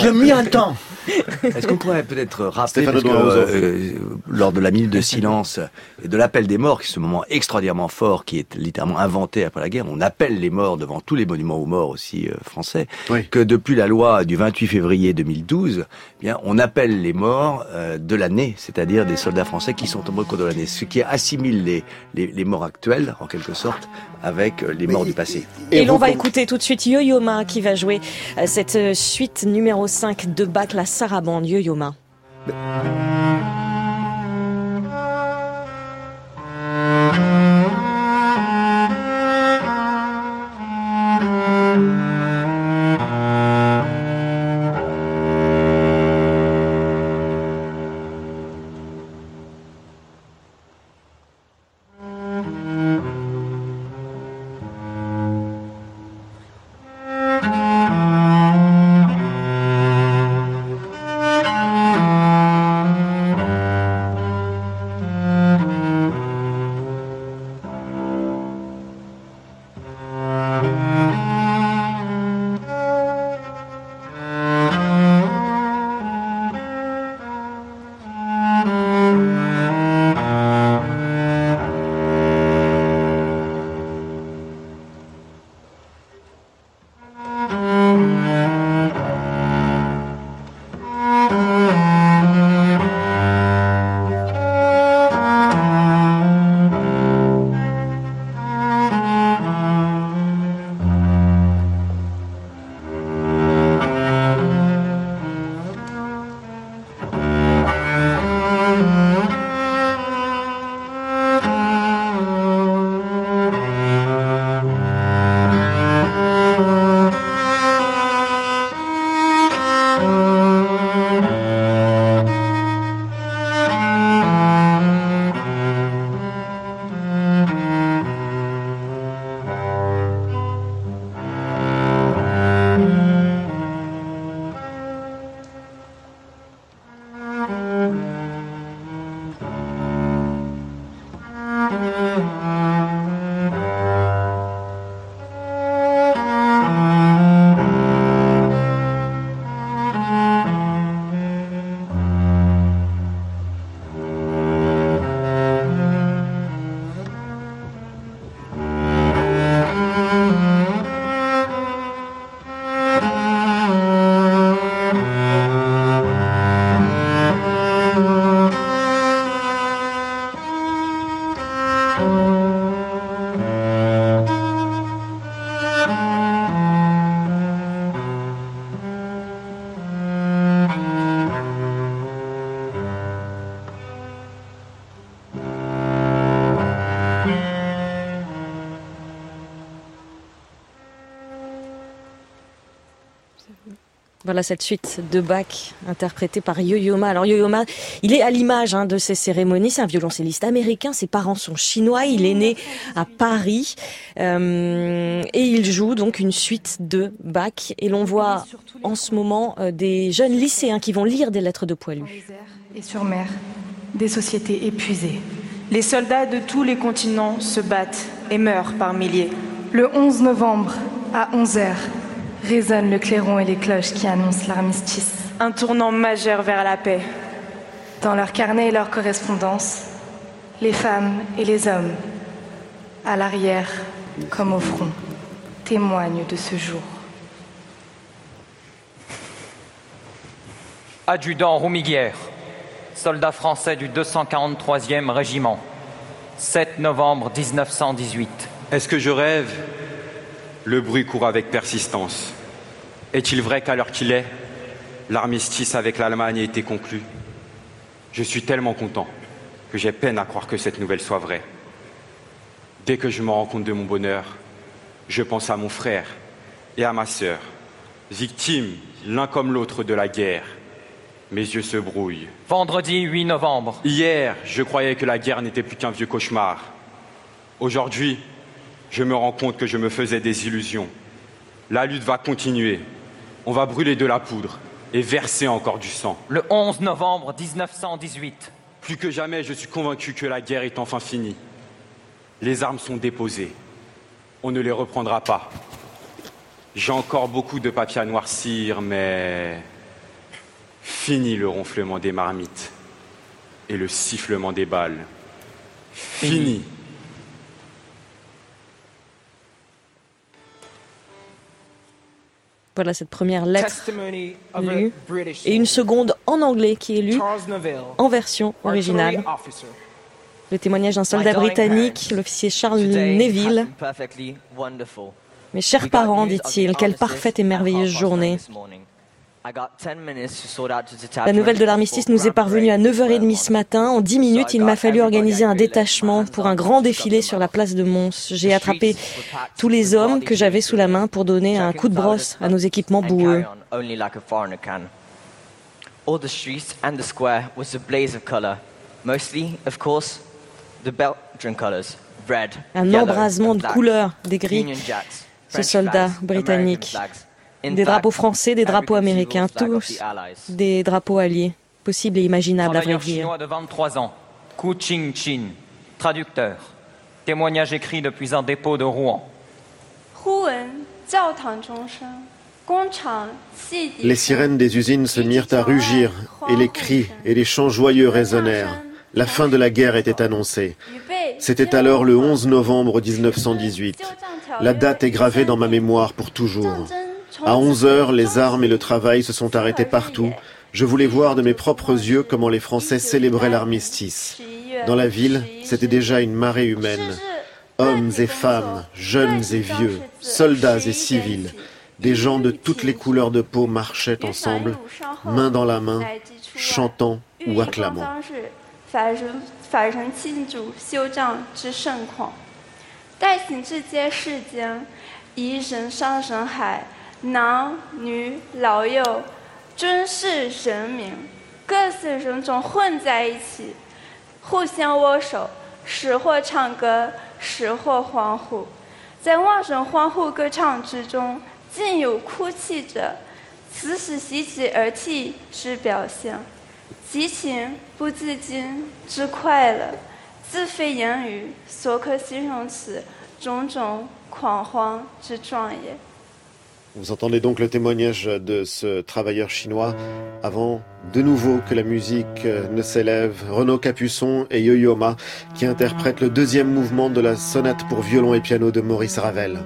Je m'y attends. Est-ce qu'on pourrait peut-être rappeler, parce que, Rousseau. euh, lors de la minute de silence et de l'appel des morts, qui est ce moment extraordinairement fort, qui est littéralement inventé après la guerre, on appelle les morts devant tous les monuments aux morts aussi euh, français, Oui. que depuis la loi du 28 février 2012, eh bien, on appelle les morts euh, de l'année, c'est-à-dire des soldats français qui sont tombés au cours de l'année, ce qui assimile les, les, les morts actuels, en quelque sorte, avec euh, les morts du passé. Et, l'on va écouter tout de suite Yo-Yo Ma qui va jouer euh, cette euh, suite numéro 5 de Bach, la sarabande Yo-Yo cette suite de Bach interprétée par Yo-Yo Ma. Alors Yo-Yo Ma, il est à l'image hein, de ces cérémonies. C'est un violoncelliste américain. Ses parents sont chinois. Il est né à Paris euh, et il joue donc une suite de Bach. Et l'on voit en ce moment euh, des jeunes lycéens qui vont lire des lettres de poilu. Et sur mer, des sociétés épuisées. Les soldats de tous les continents se battent et meurent par milliers. Le 11 novembre, à 11h, résonnent le clairon et les cloches qui annoncent l'armistice. Un tournant majeur vers la paix. Dans leurs carnets et leurs correspondances, les femmes et les hommes, à l'arrière comme au front, témoignent de ce jour. Adjudant Roumiguière, soldat français du 243e régiment, 7 novembre 1918. Est-ce que je rêve? Le bruit court avec persistance. Est-il vrai qu'à l'heure qu'il est, l'armistice avec l'Allemagne a été conclu? Je suis tellement content que j'ai peine à croire que cette nouvelle soit vraie. Dès que je me rends compte de mon bonheur, je pense à mon frère et à ma sœur, victimes l'un comme l'autre de la guerre. Mes yeux se brouillent. Vendredi 8 novembre. Hier, je croyais que la guerre n'était plus qu'un vieux cauchemar. Aujourd'hui, je me rends compte que je me faisais des illusions. La lutte va continuer. On va brûler de la poudre et verser encore du sang. Le 11 novembre 1918. Plus que jamais, je suis convaincu que la guerre est enfin finie. Les armes sont déposées. On ne les reprendra pas. J'ai encore beaucoup de papier à noircir, mais Fini le ronflement des marmites et le sifflement des balles. Fini. Voilà cette première lettre lue et une seconde en anglais qui est lue en version originale. Le témoignage d'un soldat britannique, l'officier Charles Neville. Mes chers parents, dit-il, quelle parfaite et merveilleuse journée. La nouvelle de l'armistice nous est parvenue à 9h30 ce matin. En 10 minutes, il m'a fallu organiser un détachement pour un grand défilé sur la place de Mons. J'ai attrapé tous les hommes que j'avais sous la main pour donner un coup de brosse à nos équipements boueux. All the streets and the square was a blaze of color. Mostly, of course, the Belgian colors. Red, un embrasement de couleurs des gris. Ce soldat britannique des drapeaux français, des drapeaux américains, tous des drapeaux alliés, possibles et imaginables à vrai dire. chinois de 23 ans, Ku Ching Chin, traducteur. Témoignage écrit depuis un dépôt de Rouen. Les sirènes des usines se mirent à rugir et les cris et les chants joyeux résonnèrent. La fin de la guerre était annoncée. C'était alors le 11 novembre 1918. La date est gravée dans ma mémoire pour toujours. À 11 heures, les armes et le travail se sont arrêtés partout. Je voulais voir de mes propres yeux comment les Français célébraient l'armistice. Dans la ville, c'était déjà une marée humaine. Hommes et femmes, jeunes et vieux, soldats et civils, des gens de toutes les couleurs de peau marchaient ensemble, main dans la main, chantant ou acclamant. 男女老幼、军事人民，各色人种混在一起，互相握手，时或唱歌，时或欢呼。在万声欢呼歌唱之中，竟有哭泣者。此时喜极而泣之表现，激情不自禁之快乐，自非言语所可形容此种种狂欢之壮也。Vous entendez donc le témoignage de ce travailleur chinois avant de nouveau que la musique ne s'élève. Renaud Capuçon et Yo-Yo Ma qui interprètent le deuxième mouvement de la sonate pour violon et piano de Maurice Ravel.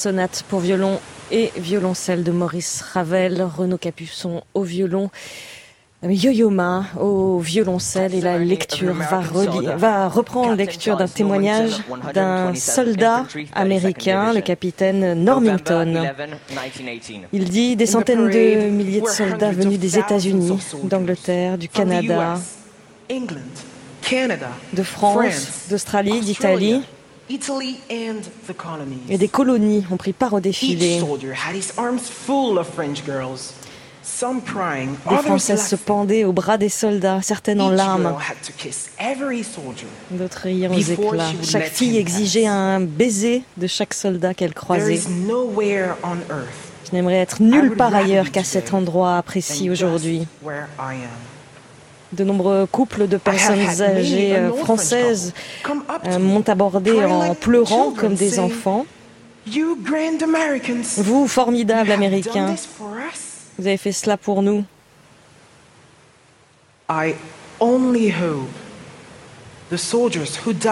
Sonate pour violon et violoncelle de Maurice Ravel, Renaud Capuçon au violon. Yo-Yo-Ma au violoncelle. Et la lecture va, va reprendre lecture d'un témoignage d'un soldat américain, le capitaine Normington. Il dit des centaines de milliers de soldats venus des États-Unis, d'Angleterre, du Canada, de France, d'Australie, d'Italie et des colonies ont pris part au défilé. Des Françaises se pendaient au bras des soldats, certaines en larmes, d'autres riant aux éclats. Chaque fille exigeait un baiser de chaque soldat qu'elle croisait. Je n'aimerais être nulle part ailleurs qu'à cet endroit précis aujourd'hui. De nombreux couples de personnes âgées euh, françaises euh, m'ont abordé en pleurant comme des enfants. Vous, formidables Américains, vous avez fait cela pour nous.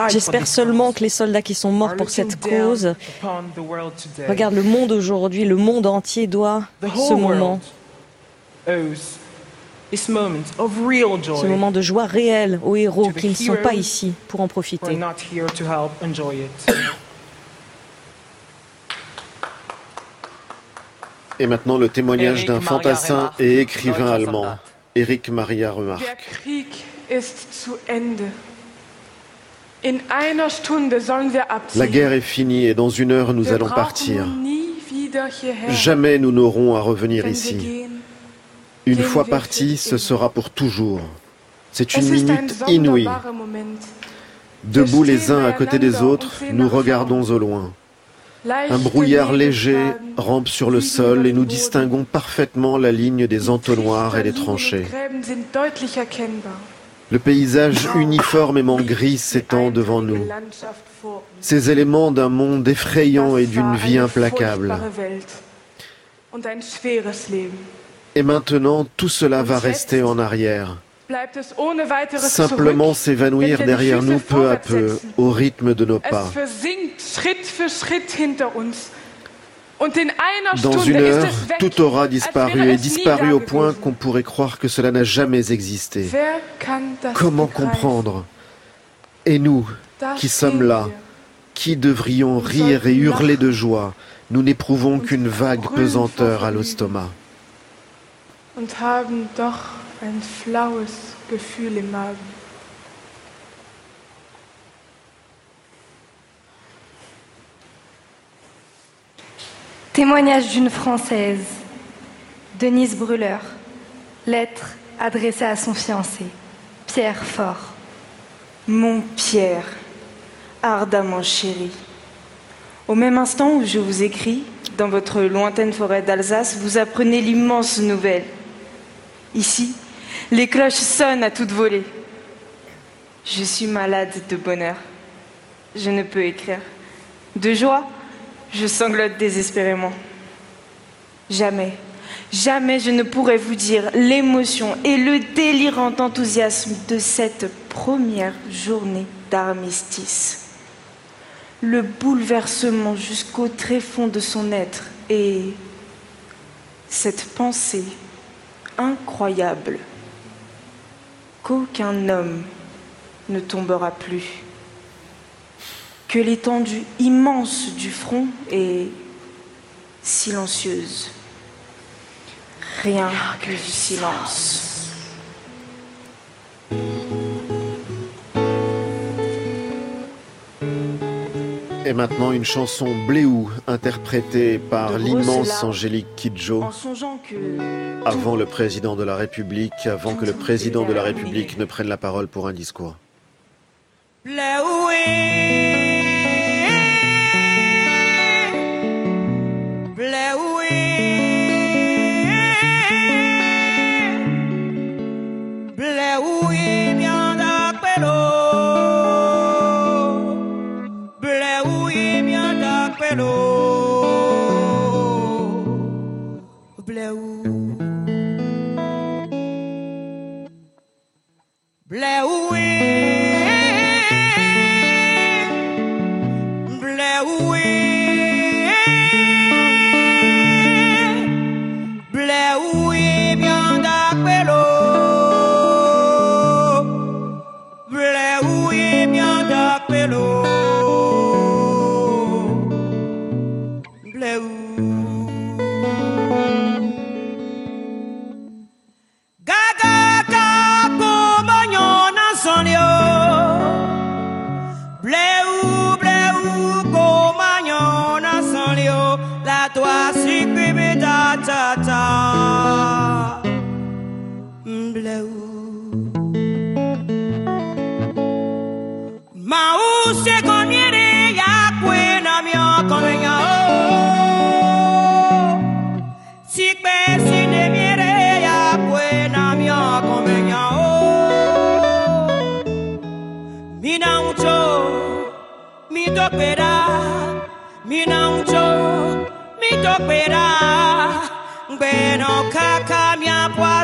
J'espère seulement que les soldats qui sont morts pour cette cause regardent le monde aujourd'hui, le monde entier doit ce moment. Ce moment de joie réelle aux héros qui ne sont pas ici pour en profiter. Et maintenant le témoignage d'un fantassin et écrivain allemand, Eric Maria Remarque. La guerre est finie et dans une heure nous allons partir. Jamais nous n'aurons à revenir ici. Une fois partis, ce sera pour toujours. C'est une minute inouïe. Debout les uns à côté des autres, nous regardons au loin. Un brouillard léger rampe sur le sol et nous distinguons parfaitement la ligne des entonnoirs et des tranchées. Le paysage uniformément gris s'étend devant nous. Ces éléments d'un monde effrayant et d'une vie implacable. Et maintenant, tout cela va rester en arrière. simplement s'évanouir derrière nous peu à peu au rythme de nos pas. Dans une heure, tout aura disparu et disparu au point qu'on pourrait croire que cela n'a jamais existé. Comment comprendre? Et nous, qui sommes là, qui devrions rire et hurler de joie, nous n'éprouvons qu'une vague pesanteur à l'estomac. Ein flaues Gefühl im Magen. Témoignage d'une Française, Denise Brûleur. Lettre adressée à son fiancé, Pierre Fort. Mon Pierre, ardemment chéri. Au même instant où je vous écris, dans votre lointaine forêt d'Alsace, vous apprenez l'immense nouvelle. Ici, les cloches sonnent à toute volée. Je suis malade de bonheur. Je ne peux écrire. De joie, je sanglote désespérément. Jamais, jamais je ne pourrai vous dire l'émotion et le délirant enthousiasme de cette première journée d'armistice. Le bouleversement jusqu'au tréfonds de son être et cette pensée incroyable qu'aucun homme ne tombera plus, que l'étendue immense du front est silencieuse, rien que du silence. Et maintenant une chanson Bléou, interprétée par l'immense Angélique Kidjo, avant le président de la République, avant que le président de la République ne prenne la parole pour un discours.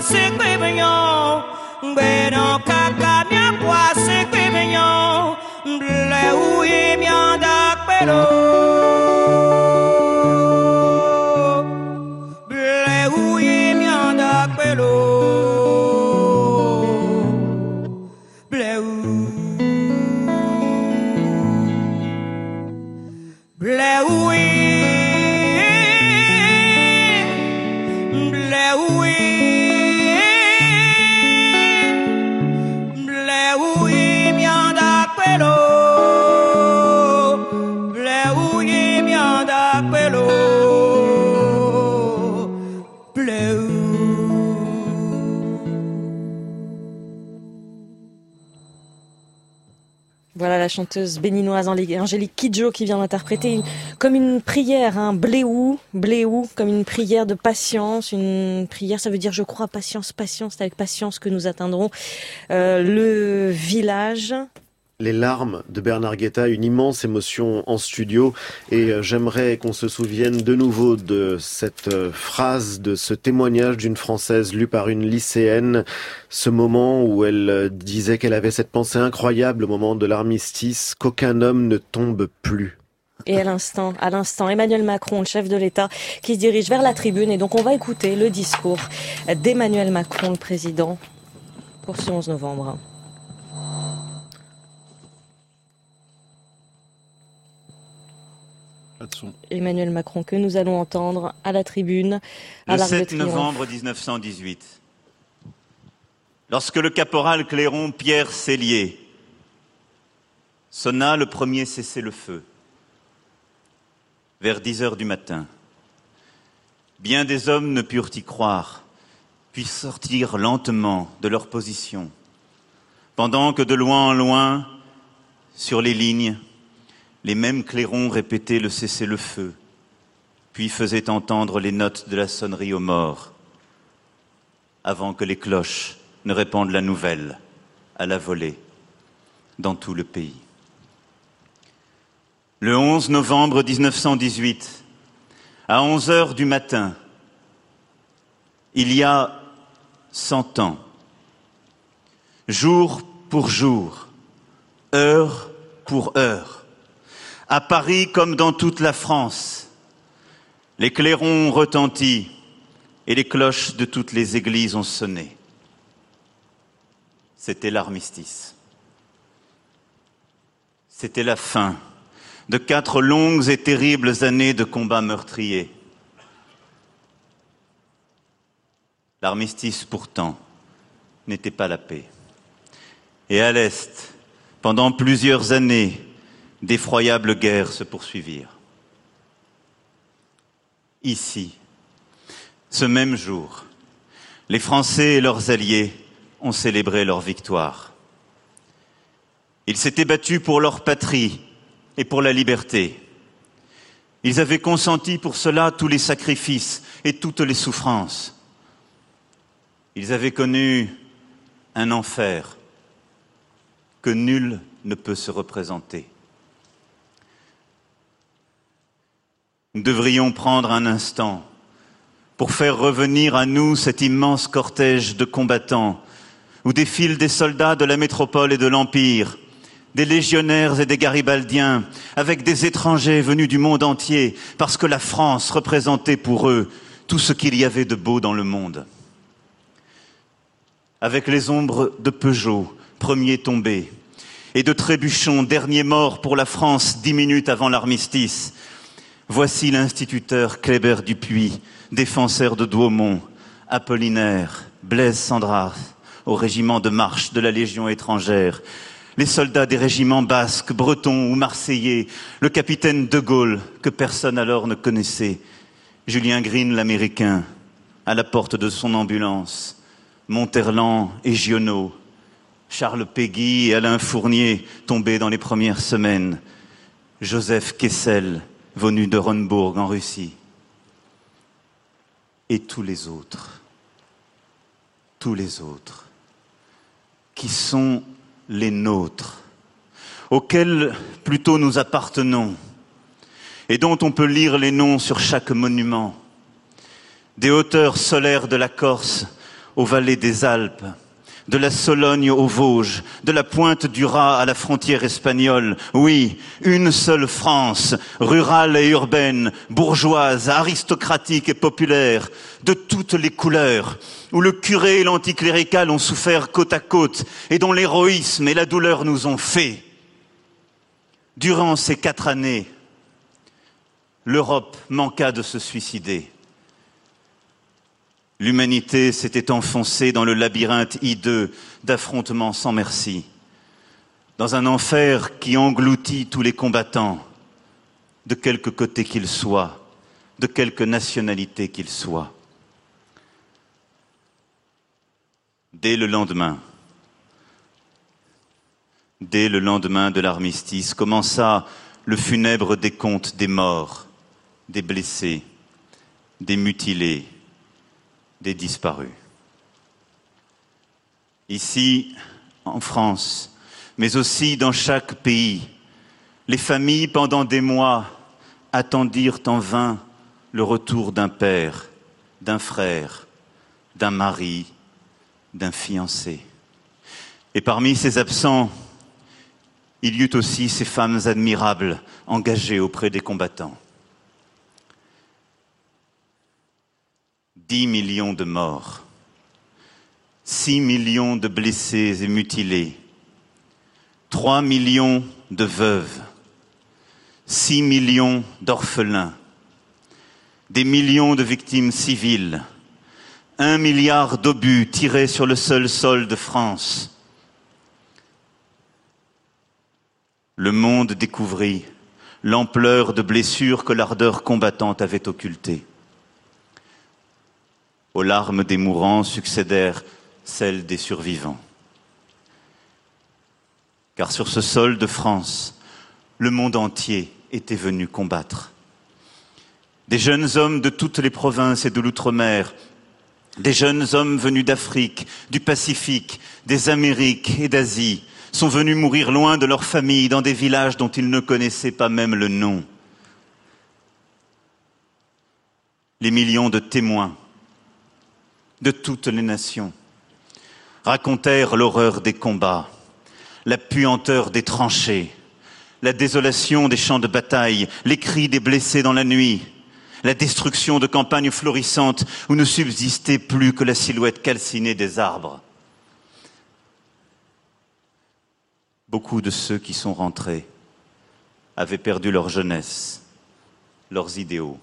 kwasi kwibinyo Beno kaka mia kwasi kwibinyo Ble la chanteuse béninoise Angélique Kidjo qui vient d'interpréter comme une prière, un bléou, bléou, comme une prière de patience, une prière, ça veut dire je crois patience, patience, c'est avec patience que nous atteindrons euh, le village. Les larmes de Bernard Guetta, une immense émotion en studio. Et euh, j'aimerais qu'on se souvienne de nouveau de cette euh, phrase, de ce témoignage d'une Française lu par une lycéenne. Ce moment où elle euh, disait qu'elle avait cette pensée incroyable au moment de l'armistice, qu'aucun homme ne tombe plus. Et à l'instant, à l'instant, Emmanuel Macron, le chef de l'État, qui se dirige vers la tribune. Et donc, on va écouter le discours d'Emmanuel Macron, le président, pour ce 11 novembre. Emmanuel Macron, que nous allons entendre à la tribune, à Le l'Arc de 7 Triomphe. novembre 1918, lorsque le caporal Clairon Pierre Cellier sonna le premier cessez-le-feu, vers 10 heures du matin, bien des hommes ne purent y croire, puis sortir lentement de leur position, pendant que de loin en loin, sur les lignes, les mêmes clairons répétaient le cessez-le-feu, puis faisaient entendre les notes de la sonnerie aux morts, avant que les cloches ne répandent la nouvelle à la volée dans tout le pays. Le 11 novembre 1918, à 11 heures du matin, il y a cent ans, jour pour jour, heure pour heure, à Paris comme dans toute la France, les clairons ont retenti et les cloches de toutes les églises ont sonné. C'était l'armistice. C'était la fin de quatre longues et terribles années de combats meurtriers. L'armistice, pourtant, n'était pas la paix. Et à l'Est, pendant plusieurs années, d'effroyables guerres se poursuivirent. Ici, ce même jour, les Français et leurs alliés ont célébré leur victoire. Ils s'étaient battus pour leur patrie et pour la liberté. Ils avaient consenti pour cela tous les sacrifices et toutes les souffrances. Ils avaient connu un enfer que nul ne peut se représenter. Nous devrions prendre un instant pour faire revenir à nous cet immense cortège de combattants où défilent des soldats de la métropole et de l'Empire, des légionnaires et des garibaldiens, avec des étrangers venus du monde entier, parce que la France représentait pour eux tout ce qu'il y avait de beau dans le monde. Avec les ombres de Peugeot, premier tombé, et de Trébuchon, dernier mort pour la France dix minutes avant l'armistice, voici l'instituteur Kléber Dupuis, défenseur de Douaumont, Apollinaire, Blaise Sandras, au régiment de marche de la Légion étrangère, les soldats des régiments basques, bretons ou marseillais, le capitaine de Gaulle, que personne alors ne connaissait, Julien Green, l'Américain, à la porte de son ambulance, Monterland et Giono, Charles Péguy et Alain Fournier tombés dans les premières semaines, Joseph Kessel, venu de Ronbourg en Russie, et tous les autres, tous les autres, qui sont les nôtres, auxquels plutôt nous appartenons, et dont on peut lire les noms sur chaque monument, des hauteurs solaires de la Corse aux vallées des Alpes, de la Sologne aux Vosges, de la pointe du Raz à la frontière espagnole. Oui, une seule France, rurale et urbaine, bourgeoise, aristocratique et populaire, de toutes les couleurs, où le curé et l'anticlérical ont souffert côte à côte et dont l'héroïsme et la douleur nous ont fait. Durant ces quatre années, l'Europe manqua de se suicider. L'humanité s'était enfoncée dans le labyrinthe hideux d'affrontements sans merci, dans un enfer qui engloutit tous les combattants, de quelque côté qu'ils soient, de quelque nationalité qu'ils soient. Dès le lendemain, dès le lendemain de l'armistice, commença le funèbre décompte des morts, des blessés, des mutilés, des disparus. Ici, en France, mais aussi dans chaque pays, les familles, pendant des mois, attendirent en vain le retour d'un père, d'un frère, d'un mari, d'un fiancé. Et parmi ces absents, il y eut aussi ces femmes admirables engagées auprès des combattants. Dix millions de morts, six millions de blessés et mutilés, trois millions de veuves, six millions d'orphelins, des millions de victimes civiles, un milliard d'obus tirés sur le seul sol de France. Le monde découvrit l'ampleur de blessures que l'ardeur combattante avait occultées. Aux larmes des mourants succédèrent celles des survivants. Car sur ce sol de France, le monde entier était venu combattre. Des jeunes hommes de toutes les provinces et de l'outre-mer, des jeunes hommes venus d'Afrique, du Pacifique, des Amériques et d'Asie sont venus mourir loin de leur famille dans des villages dont ils ne connaissaient pas même le nom. Les millions de témoins de toutes les nations racontèrent l'horreur des combats, la puanteur des tranchées, la désolation des champs de bataille, les cris des blessés dans la nuit, la destruction de campagnes florissantes où ne subsistait plus que la silhouette calcinée des arbres. Beaucoup de ceux qui sont rentrés avaient perdu leur jeunesse, leurs idéaux,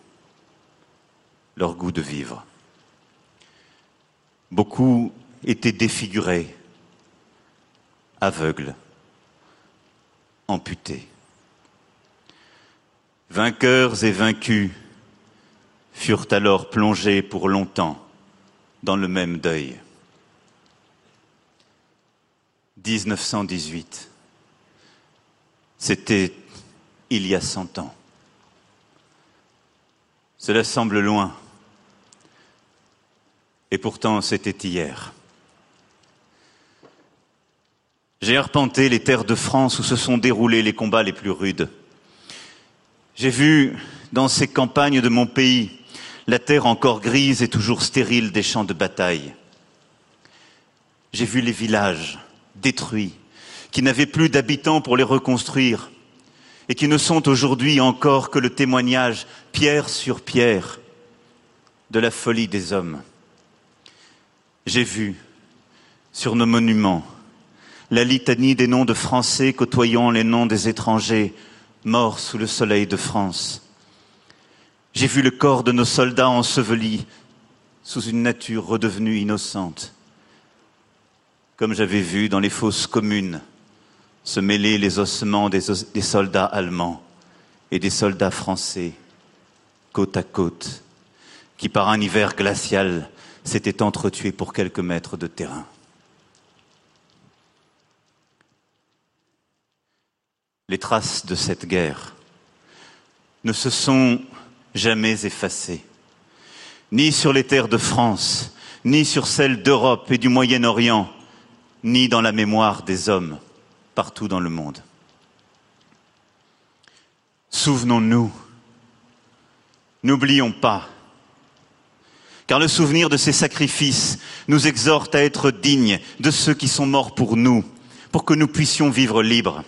leur goût de vivre. Beaucoup étaient défigurés, aveugles, amputés. Vainqueurs et vaincus furent alors plongés pour longtemps dans le même deuil. 1918, c'était il y a cent ans. Cela semble loin, et pourtant c'était hier. J'ai arpenté les terres de France où se sont déroulés les combats les plus rudes. J'ai vu dans ces campagnes de mon pays la terre encore grise et toujours stérile des champs de bataille. J'ai vu les villages détruits, qui n'avaient plus d'habitants pour les reconstruire, et qui ne sont aujourd'hui encore que le témoignage, pierre sur pierre, de la folie des hommes. J'ai vu, sur nos monuments, la litanie des noms de Français côtoyant les noms des étrangers morts sous le soleil de France. J'ai vu le corps de nos soldats ensevelis sous une nature redevenue innocente, comme j'avais vu dans les fosses communes se mêler les ossements des, soldats allemands et des soldats français côte à côte, qui par un hiver glacial s'était entretué pour quelques mètres de terrain. Les traces de cette guerre ne se sont jamais effacées, ni sur les terres de France, ni sur celles d'Europe et du Moyen-Orient, ni dans la mémoire des hommes partout dans le monde. Souvenons-nous, n'oublions pas, car le souvenir de ces sacrifices nous exhorte à être dignes de ceux qui sont morts pour nous, pour que nous puissions vivre libres.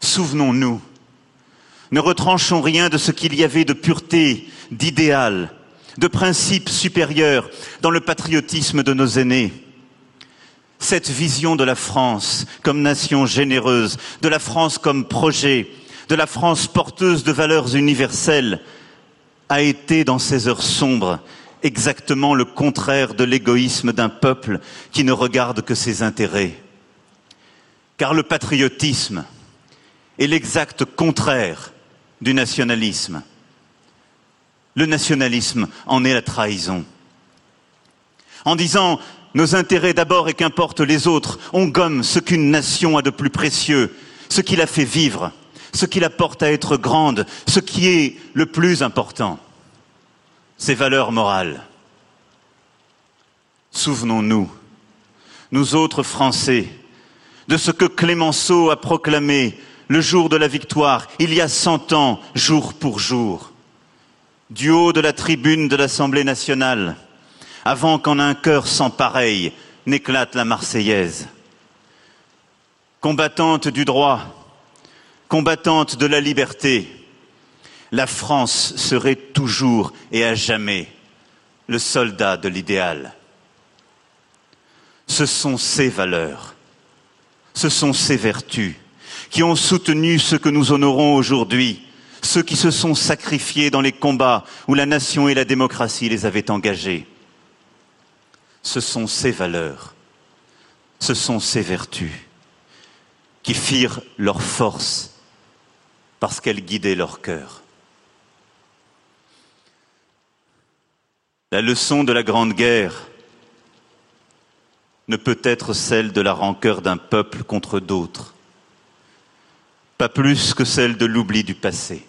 Souvenons-nous, ne retranchons rien de ce qu'il y avait de pureté, d'idéal, de principe supérieur dans le patriotisme de nos aînés. Cette vision de la France comme nation généreuse, de la France comme projet, de la France porteuse de valeurs universelles, a été dans ces heures sombres exactement le contraire de l'égoïsme d'un peuple qui ne regarde que ses intérêts. Car le patriotisme est l'exact contraire du nationalisme. Le nationalisme en est la trahison. En disant nos intérêts d'abord et qu'importe les autres, on gomme ce qu'une nation a de plus précieux, ce qui la fait vivre, ce qui la porte à être grande, ce qui est le plus important, ses valeurs morales. Souvenons-nous, nous autres Français, de ce que Clémenceau a proclamé le jour de la victoire, il y a cent ans, jour pour jour du haut de la tribune de l'Assemblée nationale, avant qu'en un cœur sans pareil n'éclate la Marseillaise. Combattante du droit, combattante de la liberté, la France serait toujours et à jamais le soldat de l'idéal. Ce sont ces valeurs, ce sont ces vertus qui ont soutenu ce que nous honorons aujourd'hui, ceux qui se sont sacrifiés dans les combats où la nation et la démocratie les avaient engagés. Ce sont ces valeurs, ce sont ces vertus qui firent leur force parce qu'elles guidaient leur cœur. La leçon de la Grande Guerre ne peut être celle de la rancœur d'un peuple contre d'autres, pas plus que celle de l'oubli du passé.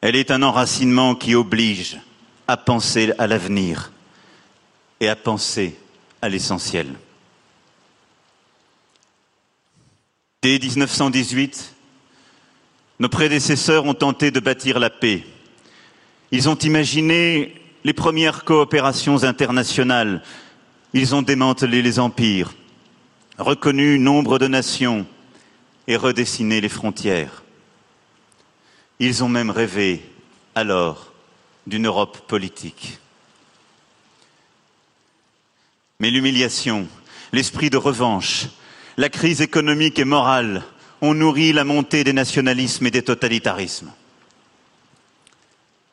Elle est un enracinement qui oblige à penser à l'avenir et à penser à l'essentiel. Dès 1918, nos prédécesseurs ont tenté de bâtir la paix. Ils ont imaginé les premières coopérations internationales. Ils ont démantelé les empires, reconnu nombre de nations et redessiné les frontières. Ils ont même rêvé alors d'une Europe politique. Mais l'humiliation, l'esprit de revanche, la crise économique et morale ont nourri la montée des nationalismes et des totalitarismes.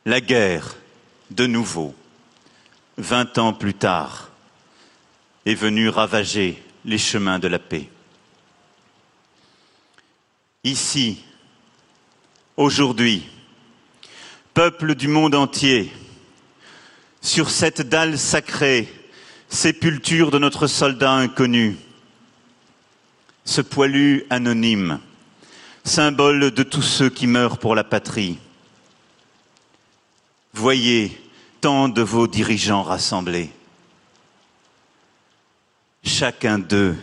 La guerre, de nouveau, vingt ans plus tard, est venue ravager les chemins de la paix. Ici, aujourd'hui, peuple du monde entier, sur cette dalle sacrée, sépulture de notre soldat inconnu, ce poilu anonyme, symbole de tous ceux qui meurent pour la patrie. Voyez tant de vos dirigeants rassemblés. Chacun d'eux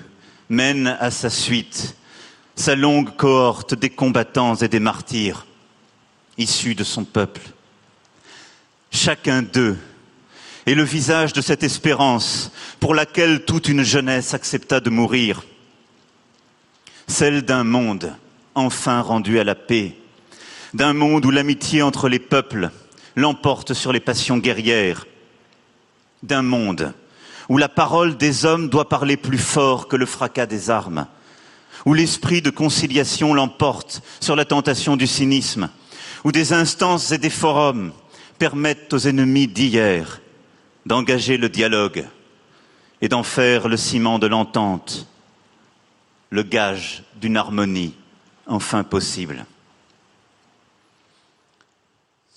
mène à sa suite sa longue cohorte des combattants et des martyrs issus de son peuple. Chacun d'eux est le visage de cette espérance pour laquelle toute une jeunesse accepta de mourir, celle d'un monde enfin rendu à la paix, d'un monde où l'amitié entre les peuples l'emporte sur les passions guerrières, d'un monde où la parole des hommes doit parler plus fort que le fracas des armes, où l'esprit de conciliation l'emporte sur la tentation du cynisme, où des instances et des forums permettent aux ennemis d'hier d'engager le dialogue et d'en faire le ciment de l'entente, le gage d'une harmonie enfin possible.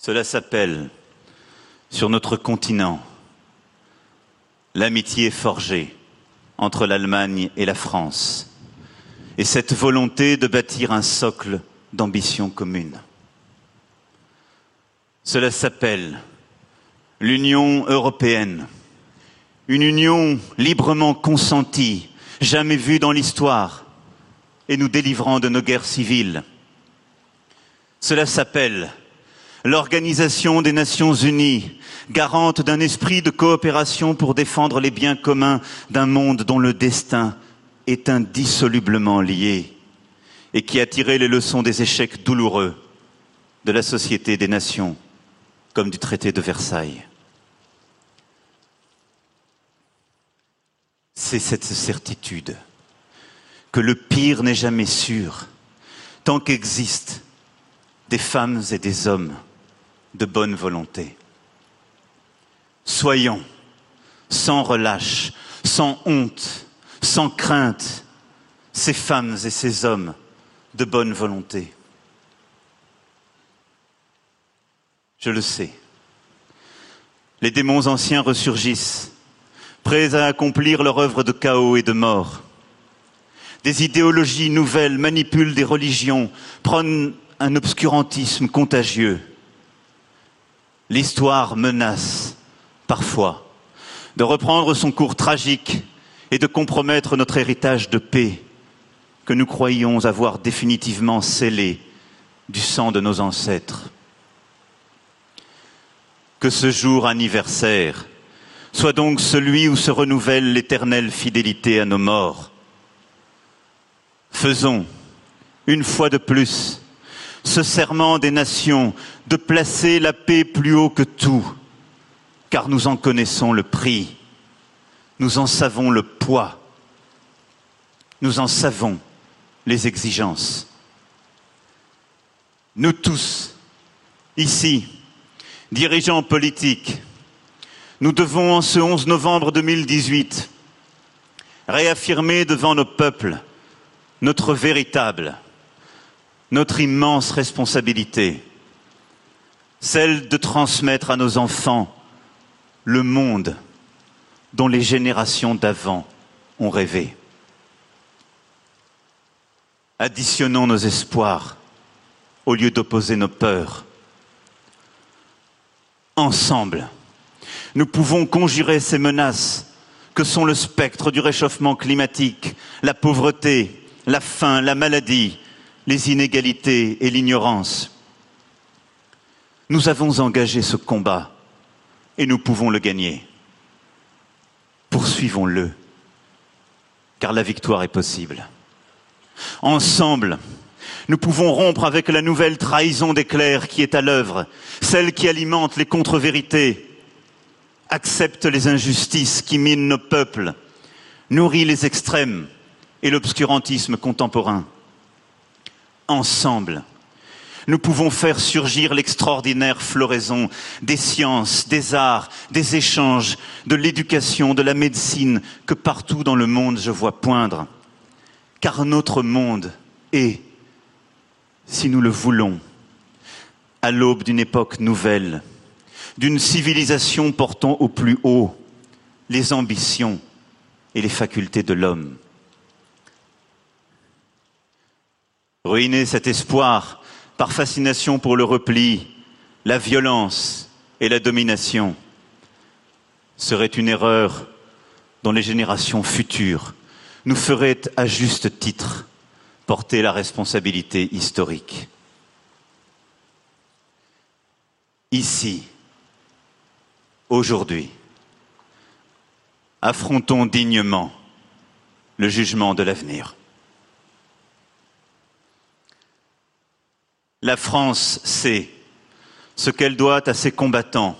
Cela s'appelle, sur notre continent, l'amitié forgée entre l'Allemagne et la France, et cette volonté de bâtir un socle d'ambition commune. Cela s'appelle l'Union européenne, une union librement consentie, jamais vue dans l'histoire, et nous délivrant de nos guerres civiles. Cela s'appelle l'Organisation des Nations Unies, garante d'un esprit de coopération pour défendre les biens communs d'un monde dont le destin est indissolublement lié et qui a tiré les leçons des échecs douloureux de la Société des Nations comme du traité de Versailles. C'est cette certitude que le pire n'est jamais sûr tant qu'existent des femmes et des hommes de bonne volonté. Soyons sans relâche, sans honte, sans crainte, ces femmes et ces hommes de bonne volonté. Je le sais. Les démons anciens ressurgissent, prêts à accomplir leur œuvre de chaos et de mort. Des idéologies nouvelles manipulent des religions, prônent un obscurantisme contagieux. L'histoire menace, parfois, de reprendre son cours tragique et de compromettre notre héritage de paix que nous croyions avoir définitivement scellé du sang de nos ancêtres. Que ce jour anniversaire soit donc celui où se renouvelle l'éternelle fidélité à nos morts. Faisons, une fois de plus, ce serment des nations de placer la paix plus haut que tout, car nous en connaissons le prix, nous en savons le poids, nous en savons les exigences. Nous tous, ici, dirigeants politiques, nous devons en ce 11 novembre 2018 réaffirmer devant nos peuples notre véritable, notre immense responsabilité, celle de transmettre à nos enfants le monde dont les générations d'avant ont rêvé. Additionnons nos espoirs au lieu d'opposer nos peurs. Ensemble, nous pouvons conjurer ces menaces que sont le spectre du réchauffement climatique, la pauvreté, la faim, la maladie, les inégalités et l'ignorance. Nous avons engagé ce combat et nous pouvons le gagner. Poursuivons-le, car la victoire est possible. Ensemble, nous pouvons rompre avec la nouvelle trahison des clercs qui est à l'œuvre, celle qui alimente les contre-vérités, accepte les injustices qui minent nos peuples, nourrit les extrêmes et l'obscurantisme contemporain. Ensemble, nous pouvons faire surgir l'extraordinaire floraison des sciences, des arts, des échanges, de l'éducation, de la médecine que partout dans le monde je vois poindre. Car notre monde est, si nous le voulons, à l'aube d'une époque nouvelle, d'une civilisation portant au plus haut les ambitions et les facultés de l'homme. Ruiner cet espoir par fascination pour le repli, la violence et la domination serait une erreur dont les générations futures nous feraient à juste titre porter la responsabilité historique. Ici, aujourd'hui, affrontons dignement le jugement de l'avenir. La France sait ce qu'elle doit à ses combattants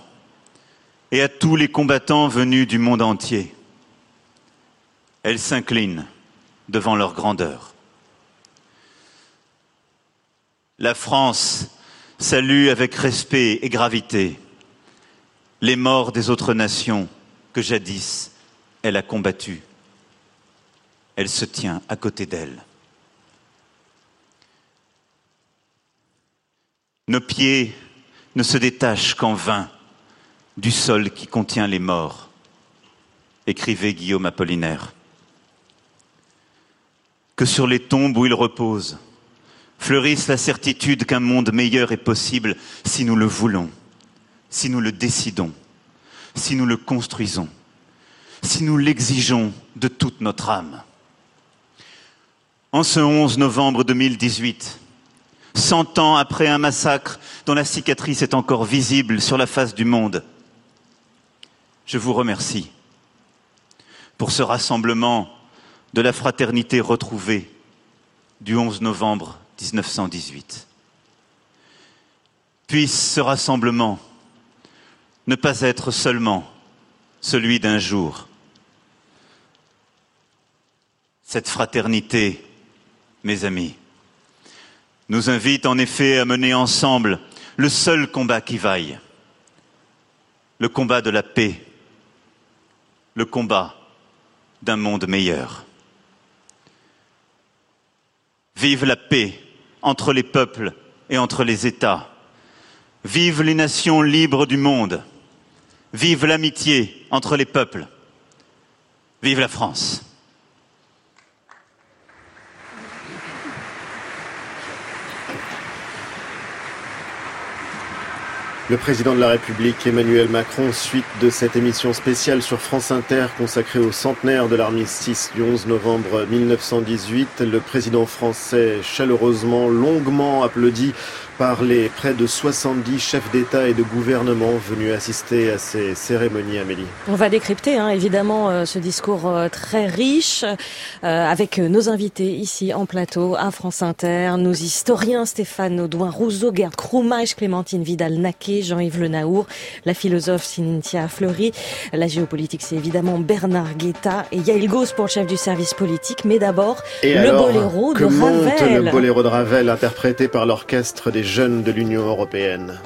et à tous les combattants venus du monde entier. Elle s'incline devant leur grandeur. La France salue avec respect et gravité les morts des autres nations que jadis elle a combattues. Elle se tient à côté d'elles. Nos pieds ne se détache qu'en vain du sol qui contient les morts, écrivait Guillaume Apollinaire. Que sur les tombes où ils reposent fleurisse la certitude qu'un monde meilleur est possible si nous le voulons, si nous le décidons, si nous le construisons, si nous l'exigeons de toute notre âme. En ce 11 novembre 2018, cent ans après un massacre dont la cicatrice est encore visible sur la face du monde, je vous remercie pour ce rassemblement de la fraternité retrouvée du 11 novembre 1918. Puisse ce rassemblement ne pas être seulement celui d'un jour. Cette fraternité, mes amis, nous invite en effet à mener ensemble le seul combat qui vaille, le combat de la paix, le combat d'un monde meilleur. Vive la paix entre les peuples et entre les États. Vive les nations libres du monde. Vive l'amitié entre les peuples. Vive la France. Le président de la République Emmanuel Macron, suite de cette émission spéciale sur France Inter consacrée au centenaire de l'armistice du 11 novembre 1918, le président français chaleureusement, longuement applaudi par les près de 70 chefs d'État et de gouvernement venus assister à ces cérémonies, Amélie. On va décrypter hein, évidemment euh, ce discours euh, très riche euh, avec nos invités ici en plateau à France Inter, nos historiens Stéphane Audouin, Rousseau, Gerd Krumach, Clémentine Vidal-Naquet, Jean-Yves Le Naour, la philosophe Cynthia Fleury, la géopolitique c'est évidemment Bernard Guetta et Yael Gauss pour le chef du service politique, mais d'abord le boléro de Ravel. le boléro de Ravel interprété par l'orchestre des jeunes de l'Union européenne.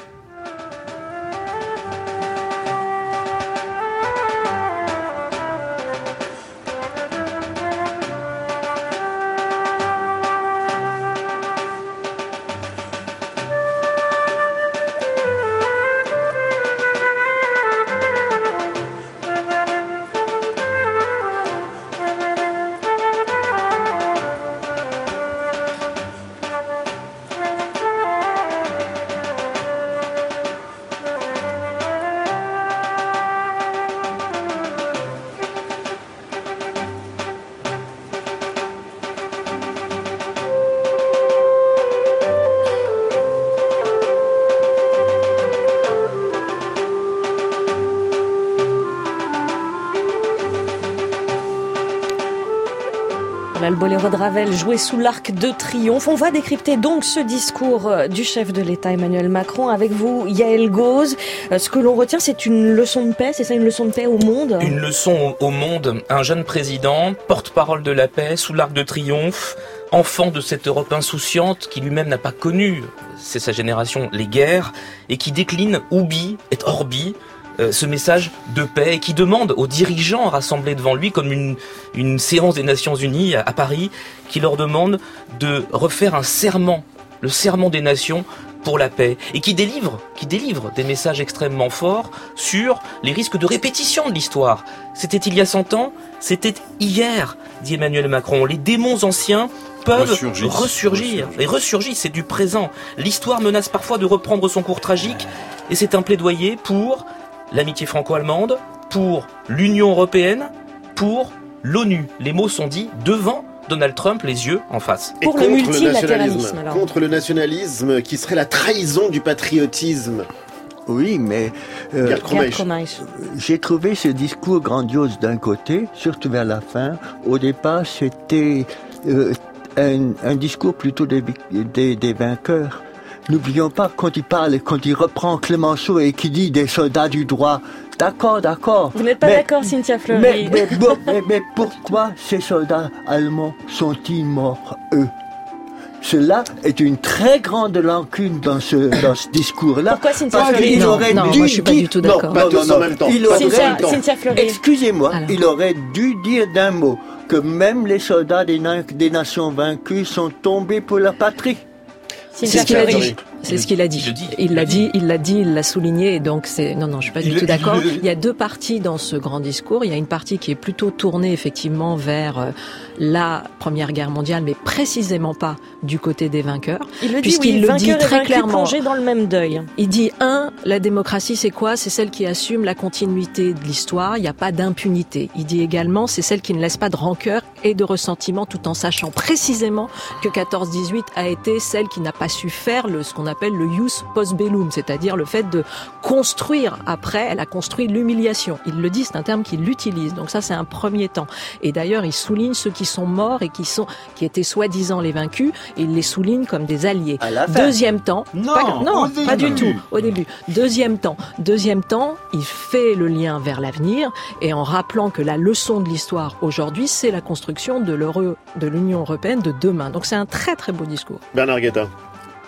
Sous l'arc de triomphe. On va décrypter donc ce discours euh, du chef de l'État Emmanuel Macron avec vous, Yael Gauze. Euh, ce que l'on retient, c'est une leçon de paix, c'est ça une leçon de paix au monde? Une leçon au monde. Un jeune président, porte-parole de la paix, sous l'arc de triomphe, enfant de cette Europe insouciante qui lui-même n'a pas connu, c'est sa génération, les guerres, et qui décline Oubi et Orbi, euh, ce message de paix et qui demande aux dirigeants rassemblés devant lui, comme une, une séance des Nations Unies à, Paris, qui leur demande de refaire un serment, le serment des nations pour la paix, et qui délivre, qui délivre des messages extrêmement forts sur les risques de répétition de l'histoire. C'était il y a 100 ans, c'était hier, dit Emmanuel Macron. Les démons anciens peuvent ressurgir. Et ressurgir, c'est du présent. L'histoire menace parfois de reprendre son cours tragique, et c'est un plaidoyer pour l'amitié franco-allemande, pour l'Union européenne, pour l'ONU. Les mots sont dits devant Donald Trump les yeux en face. pour le multilatéralisme. contre le nationalisme qui serait la trahison du patriotisme. Oui, mais euh, j'ai trouvé ce discours grandiose d'un côté, surtout vers la fin. Au départ, c'était euh, un, discours plutôt des, des, des vainqueurs. N'oublions pas quand il parle, quand il reprend Clémenceau et qui dit des soldats du droit. D'accord, d'accord. Vous n'êtes pas d'accord, Cynthia Fleury mais, mais, pourquoi ces soldats allemands sont-ils morts, eux? Cela est une très grande lancune dans ce, dans ce discours-là. Pourquoi Cynthia Fleury Non, non, moi je suis pas du tout d'accord. Non, non, non, en même temps. Il Cynthia, Cynthia Excusez-moi, il aurait dû dire d'un mot que même les soldats des, des nations vaincues sont tombés pour la patrie. C'est ce qu'il a dit. C'est ce qu'il a dit. Il l'a dit, il l'a dit, il l'a souligné. Et donc c'est non, non, je suis pas du Il- tout d'accord. il- Il y a deux parties dans ce grand discours. Il y a une partie qui est plutôt tournée effectivement vers euh, la Première Guerre mondiale, mais précisément pas du côté des vainqueurs. Il le dit, oui, le dit très clairement. dans le même deuil. Il dit un, la démocratie c'est quoi? C'est celle qui assume la continuité de l'histoire. Il n'y a pas d'impunité. Il dit également c'est celle qui ne laisse pas de rancœur et de ressentiment, tout en sachant précisément que 14-18 a été celle qui n'a pas su faire le ce qu'on appelle le ius post bellum, c'est-à-dire le fait de construire après. Elle a construit l'humiliation. Il le dit, c'est un terme qu'il utilise. Donc ça c'est un premier temps. Et d'ailleurs il souligne ceux qui sont morts et qui sont qui étaient soi-disant les vaincus. Et il les souligne comme des alliés. Deuxième temps, Non, pas, non, pas du tout. Au début. Deuxième temps. Deuxième temps, il fait le lien vers l'avenir et en rappelant que la leçon de l'histoire aujourd'hui, c'est la construction de l'euro, de l'Union européenne de demain. Donc c'est un très très beau discours. Bernard Guetta.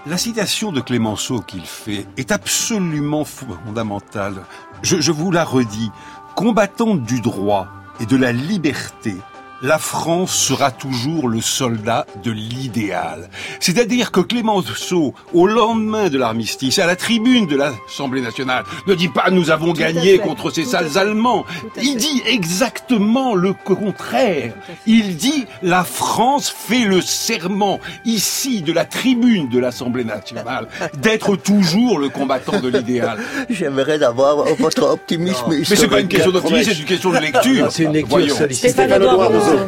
La citation de Clémenceau qu'il fait est absolument fondamentale. Je, vous la redis. Combattante du droit et de la liberté, la France sera toujours le soldat de l'idéal. C'est-à-dire que Clémenceau, au lendemain de l'armistice, à la tribune de l'Assemblée nationale, ne dit pas nous avons Tout gagné fait, contre ces tout sales Allemands. Il fait. dit exactement le contraire. Il dit la France fait le serment ici de la tribune de l'Assemblée nationale d'être toujours le combattant de l'idéal. J'aimerais avoir votre optimisme Mais c'est pas une question d'optimisme, c'est une question de lecture. C'est une lecture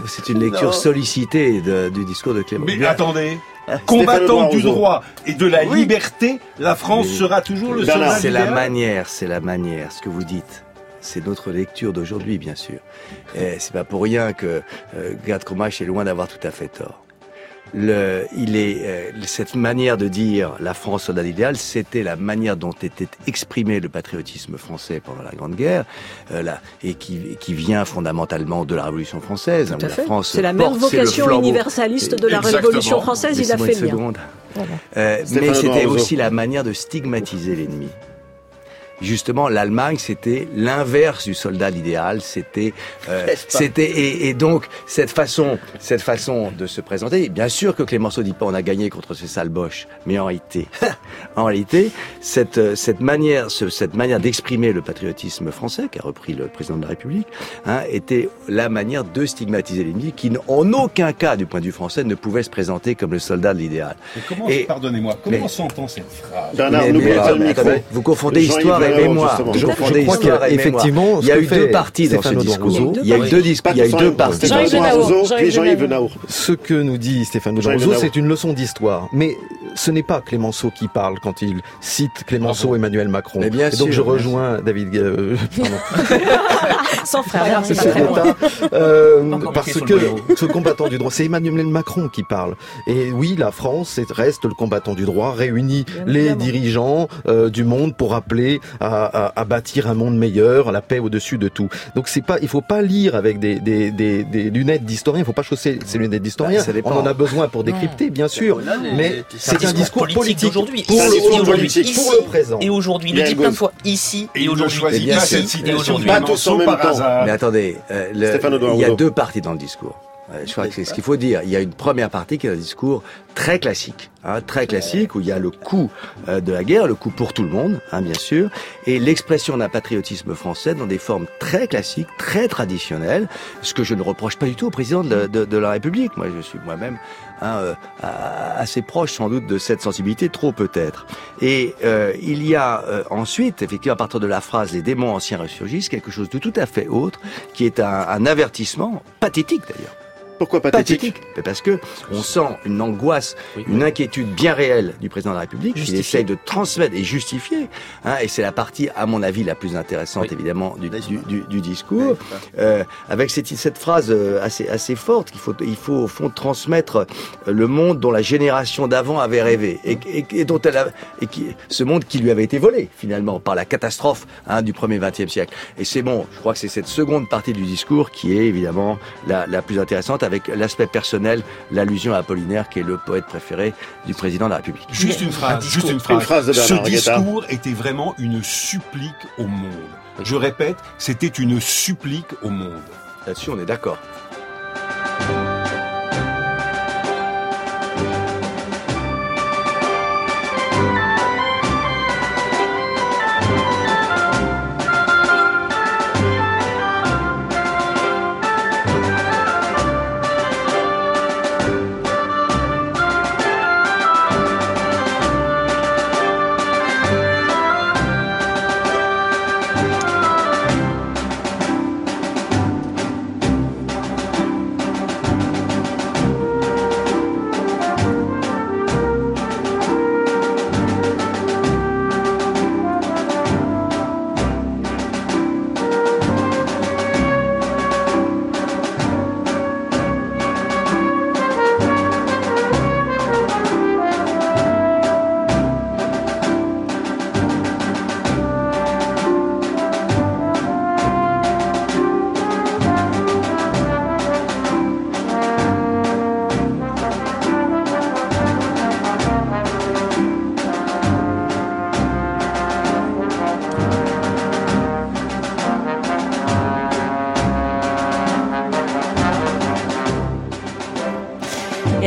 C'est une lecture Non. sollicitée de- du discours de Clément. Mais attendez, Stéphane combattant du droit et de la Oui. liberté, la France Mais- sera toujours le soldat C'est la manière, c'est la manière, ce que vous dites. C'est notre lecture d'aujourd'hui, bien sûr. Et c'est pas pour rien que euh, Gerd Krumach est loin d'avoir tout à fait tort. Le, il est euh, cette manière de dire la France soldat idéal, c'était la manière dont était exprimé le patriotisme français pendant la Grande Guerre, euh, là, et qui, qui vient fondamentalement de la Révolution française. hein, Tout où la. France C'est la même vocation universaliste de la Exactement. Révolution française. Il a fait le. Voilà. Euh, mais c'était aussi la manière de stigmatiser l'ennemi. Justement, l'Allemagne, c'était l'inverse du soldat l'idéal. C'était, euh, c'était et, et donc cette façon, cette façon de se présenter. Bien sûr que Clémenceau dit pas on a gagné contre ces sales boches, mais en réalité, en réalité, cette euh, cette manière, ce- cette manière d'exprimer le patriotisme français qu'a repris le président de la République, hein, était la manière de stigmatiser l'ennemi, qui en aucun cas, du point de vue français, ne pouvait se présenter comme le soldat de l'idéal. Mais comment, Et- pardonnez-moi, comment s'entend cette phrase Bernard, Mais- n'oubliez mais- pas le mais micro. attendez, vous confondez histoire et mémoire. je crois histoire et qu'effectivement, mémoire. Il y ce a que eu deux parties dans ce discours. Il y a eu deux discours. Il y a eu deux parties. Stéphane Jean-Yves. Venao. Ce que nous dit Stéphane Rousseau, c'est une leçon d'histoire. Mais ce n'est pas Clémenceau qui parle quand il cite Clémenceau et Emmanuel Macron. Mais bien et donc sûr, je bien rejoins David. euh, pardon. Sans frère, euh, parce que ce combattant du droit, c'est Emmanuel Macron qui parle. Et oui, la France reste le combattant du droit, réunit les dirigeants euh, du monde pour appeler à, à- à bâtir un monde meilleur, la paix au-dessus de tout. Donc c'est pas, il faut pas lire avec des, des, des, des lunettes d'historien. Il faut pas chausser ces lunettes d'historien. Bah, ça dépend. On en a besoin pour décrypter, bien sûr. Là, les- Mais c'est un discours politique d'aujourd'hui. pour le, et pour le- aujourd'hui. présent. Et aujourd'hui, il le dit plein de fois. Ici Et aujourd'hui. choisit bien Et aujourd'hui. Pas tous par hasard. Mais attendez, euh, il y a deux parties dans le discours. Je crois que c'est ce qu'il faut dire. Il y a une première partie qui est un discours très classique, hein, très classique, où il y a le coup euh, de la guerre, le coup pour tout le monde, hein, bien sûr, et l'expression d'un patriotisme français dans des formes très classiques, très traditionnelles, ce que je ne reproche pas du tout au président de, de- la République. Moi, je suis moi-même hein, euh, assez proche sans doute de cette sensibilité, trop peut-être. Et euh, il y a euh, ensuite, effectivement, à partir de la phrase « les démons anciens ressurgissent », quelque chose de tout à fait autre, qui est un, un avertissement, pathétique d'ailleurs. Pourquoi pathétique. Parce que on sent une angoisse, une inquiétude bien réelle du président de la République, qu'il essaye de transmettre et justifier. Hein, et c'est la partie, à mon avis, la plus intéressante, évidemment, du, du, du- du discours, euh, avec cette, cette phrase euh, assez, assez forte qu'il faut, il faut au fond transmettre euh, le monde dont la génération d'avant avait rêvé et, et- et dont elle a, et qui, ce monde qui lui avait été volé finalement par la catastrophe hein, du premier XXe siècle. Et c'est bon, je crois que c'est cette seconde partie du discours qui est évidemment la, la plus intéressante avec l'aspect personnel, l'allusion à Apollinaire qui est le poète préféré du président de la République. Juste une phrase, juste une phrase. Une phrase de Ce Guetta. discours était vraiment une supplique au monde. Je répète, c'était une supplique au monde. Là-dessus, on est d'accord.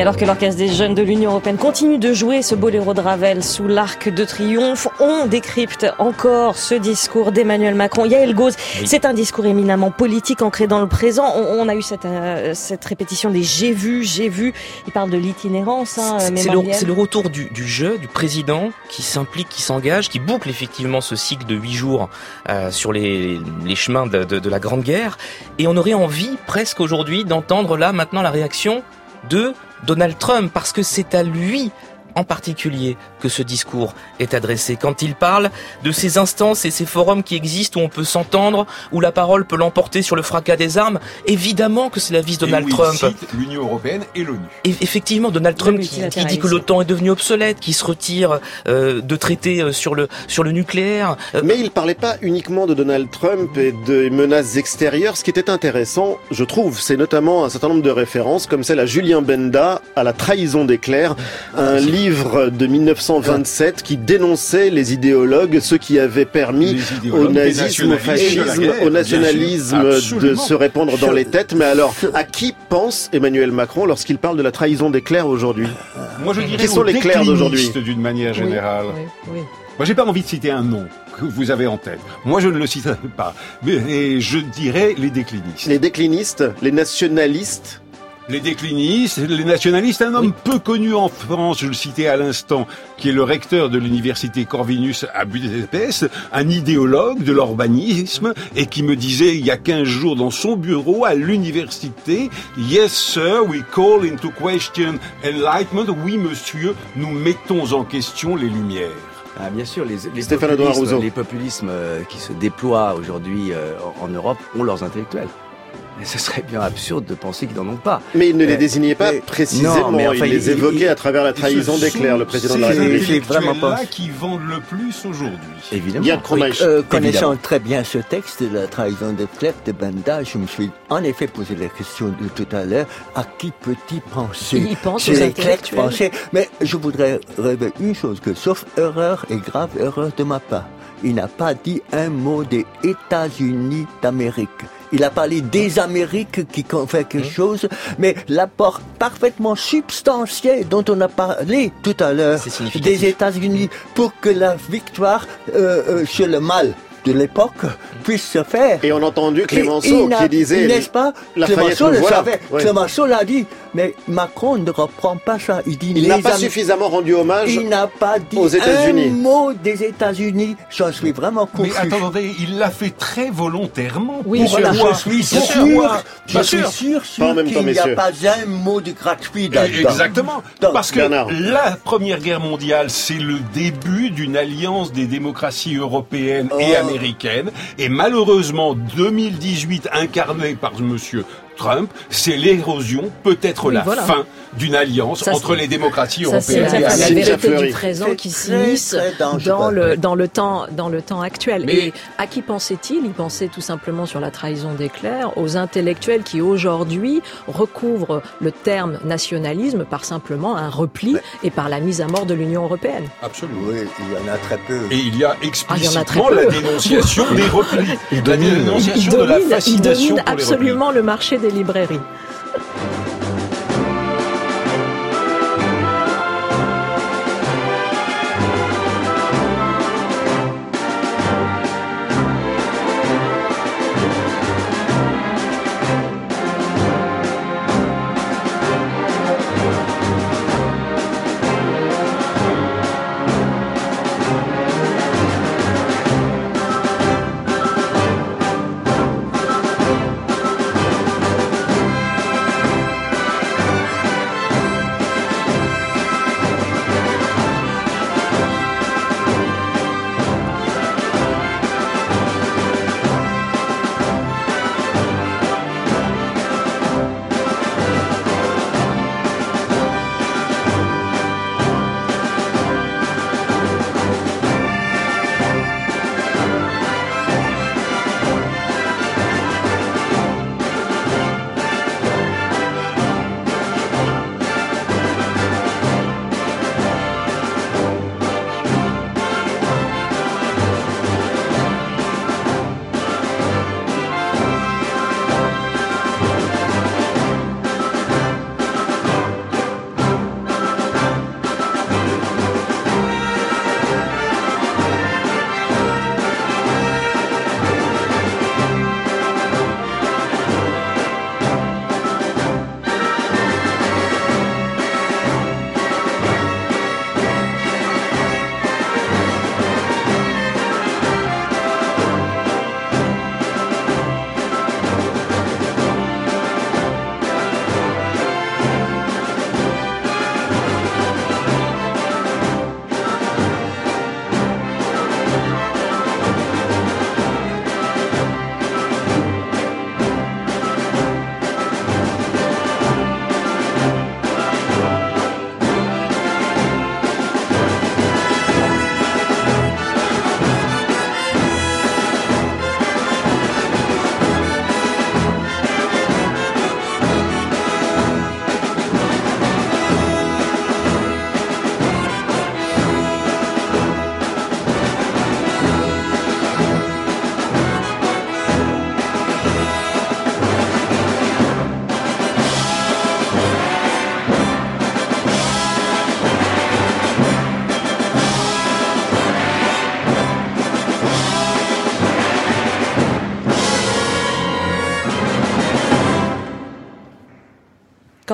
Alors que l'Orchestre des jeunes de l'Union européenne continue de jouer ce boléro de Ravel sous l'arc de triomphe, on décrypte encore ce discours d'Emmanuel Macron. Yael Gauze, c'est un discours éminemment politique ancré dans le présent. On, on a eu cette, euh, cette répétition des j'ai vu, j'ai vu. Il parle de l'itinérance. Hein, C'est le, retour du, du jeu, du président qui s'implique, qui s'engage, qui boucle effectivement ce cycle de huit jours euh, sur les, les chemins de, de- de la Grande Guerre. Et on aurait envie presque aujourd'hui d'entendre là maintenant la réaction de Donald Trump parce que c'est à lui en particulier que ce discours est adressé quand il parle de ces instances et ces forums qui existent où on peut s'entendre, où la parole peut l'emporter sur le fracas des armes. Évidemment que c'est la vis Donald Et où il Trump. l'Union européenne et l'ONU. Effectivement, Donald Trump qui, qui dit que l'OTAN est devenu obsolète, qui se retire euh, de traités euh, sur le sur le nucléaire. Euh, Mais il parlait pas uniquement de Donald Trump et des menaces extérieures. Ce qui était intéressant, je trouve, c'est notamment un certain nombre de références, comme celle à Julien Benda, à la trahison des clercs, un livre de 1927 qui dénonçait les idéologues, ceux qui avaient permis au nazisme, au fascisme, au nationalisme de se répandre dans les têtes. Mais alors, à qui pense Emmanuel Macron lorsqu'il parle de la trahison des clercs aujourd'hui? Moi, je dirais Qui sont les clercs d'aujourd'hui? déclinistes, d'une manière Oui, générale. oui. Moi, j'ai pas envie de citer un nom que vous avez en tête. Moi, je ne le citerai pas. Mais et je dirais les déclinistes. Les déclinistes, les nationalistes Les déclinistes, les nationalistes, un homme peu connu en France, je le citais à l'instant, qui est le recteur de l'université Corvinus à Budapest, un idéologue de l'urbanisme, et qui me disait il y a 15 jours dans son bureau à l'université, Yes sir, we call into question enlightenment. Oui monsieur, nous mettons en question les lumières. Ah, bien sûr, les, les populismes, les populismes euh, qui se déploient aujourd'hui euh, en Europe ont leurs intellectuels. Ce serait bien absurde de penser qu'ils n'en ont pas. Mais il ne les Euh, désignait pas mais- précisément, non, mais enfin, il les évoquait à travers la trahison d'éclair, le président de la République. C'est vraiment pas- qui vendent le plus aujourd'hui. Évidemment. Kromeich. Euh, connaissant Évidemment. très bien ce texte de la trahison des clercs de Benda, je me suis en effet posé la question de tout à l'heure, à qui peut-il penser? Il pense aux intellectuels. pensaient. Mais je voudrais rêver une chose, que sauf erreur et grave erreur de ma part, il n'a pas dit un mot des États-Unis d'Amérique. Il a parlé des Amériques qui ont fait quelque chose, mais l'apport parfaitement substantiel dont on a parlé tout à l'heure des États-Unis pour que la victoire euh, euh, sur le mal de l'époque puisse se faire. Et on a entendu Clémenceau qui disait N'est-ce pas Clémenceau le voilà. savait. Ouais. Clémenceau l'a dit. Mais Macron ne reprend pas ça. Il dit Il n'a pas Am- suffisamment rendu hommage Il n'a pas dit aux États-Unis. un mot des États-Unis. J'en suis vraiment Mais confus. attendez, il l'a fait très volontairement. Oui, Voilà, je suis sûr, je Bien suis sûr. qu'il n'y a messieurs. pas un mot de gratuit là-dedans. Exactement. Donc, Parce que Bernard. la Première Guerre mondiale, c'est le début d'une alliance des démocraties européennes et Oh. Américaines. Et malheureusement, 2018, incarné par Monsieur Trump, c'est l'érosion, peut-être Oui, la voilà. fin d'une alliance Ça, entre c'est- les démocraties Ça, c'est européennes la, et la Cynthia vérité du présent C'est qui s'immisce dans le, dans, le temps, dans le temps actuel. Mais- Et à qui pensait-il? Il pensait tout simplement sur la trahison des clercs, aux intellectuels qui aujourd'hui recouvrent le terme nationalisme par simplement un repli et par la mise à mort de l'Union européenne. Absolument. Oui, il y en a très peu. Et il y a Ah, y a explicitement la dénonciation des replis, Il la domine. Il dénonciation de la domine, il fascination domine pour les replis. absolument le marché des librairies.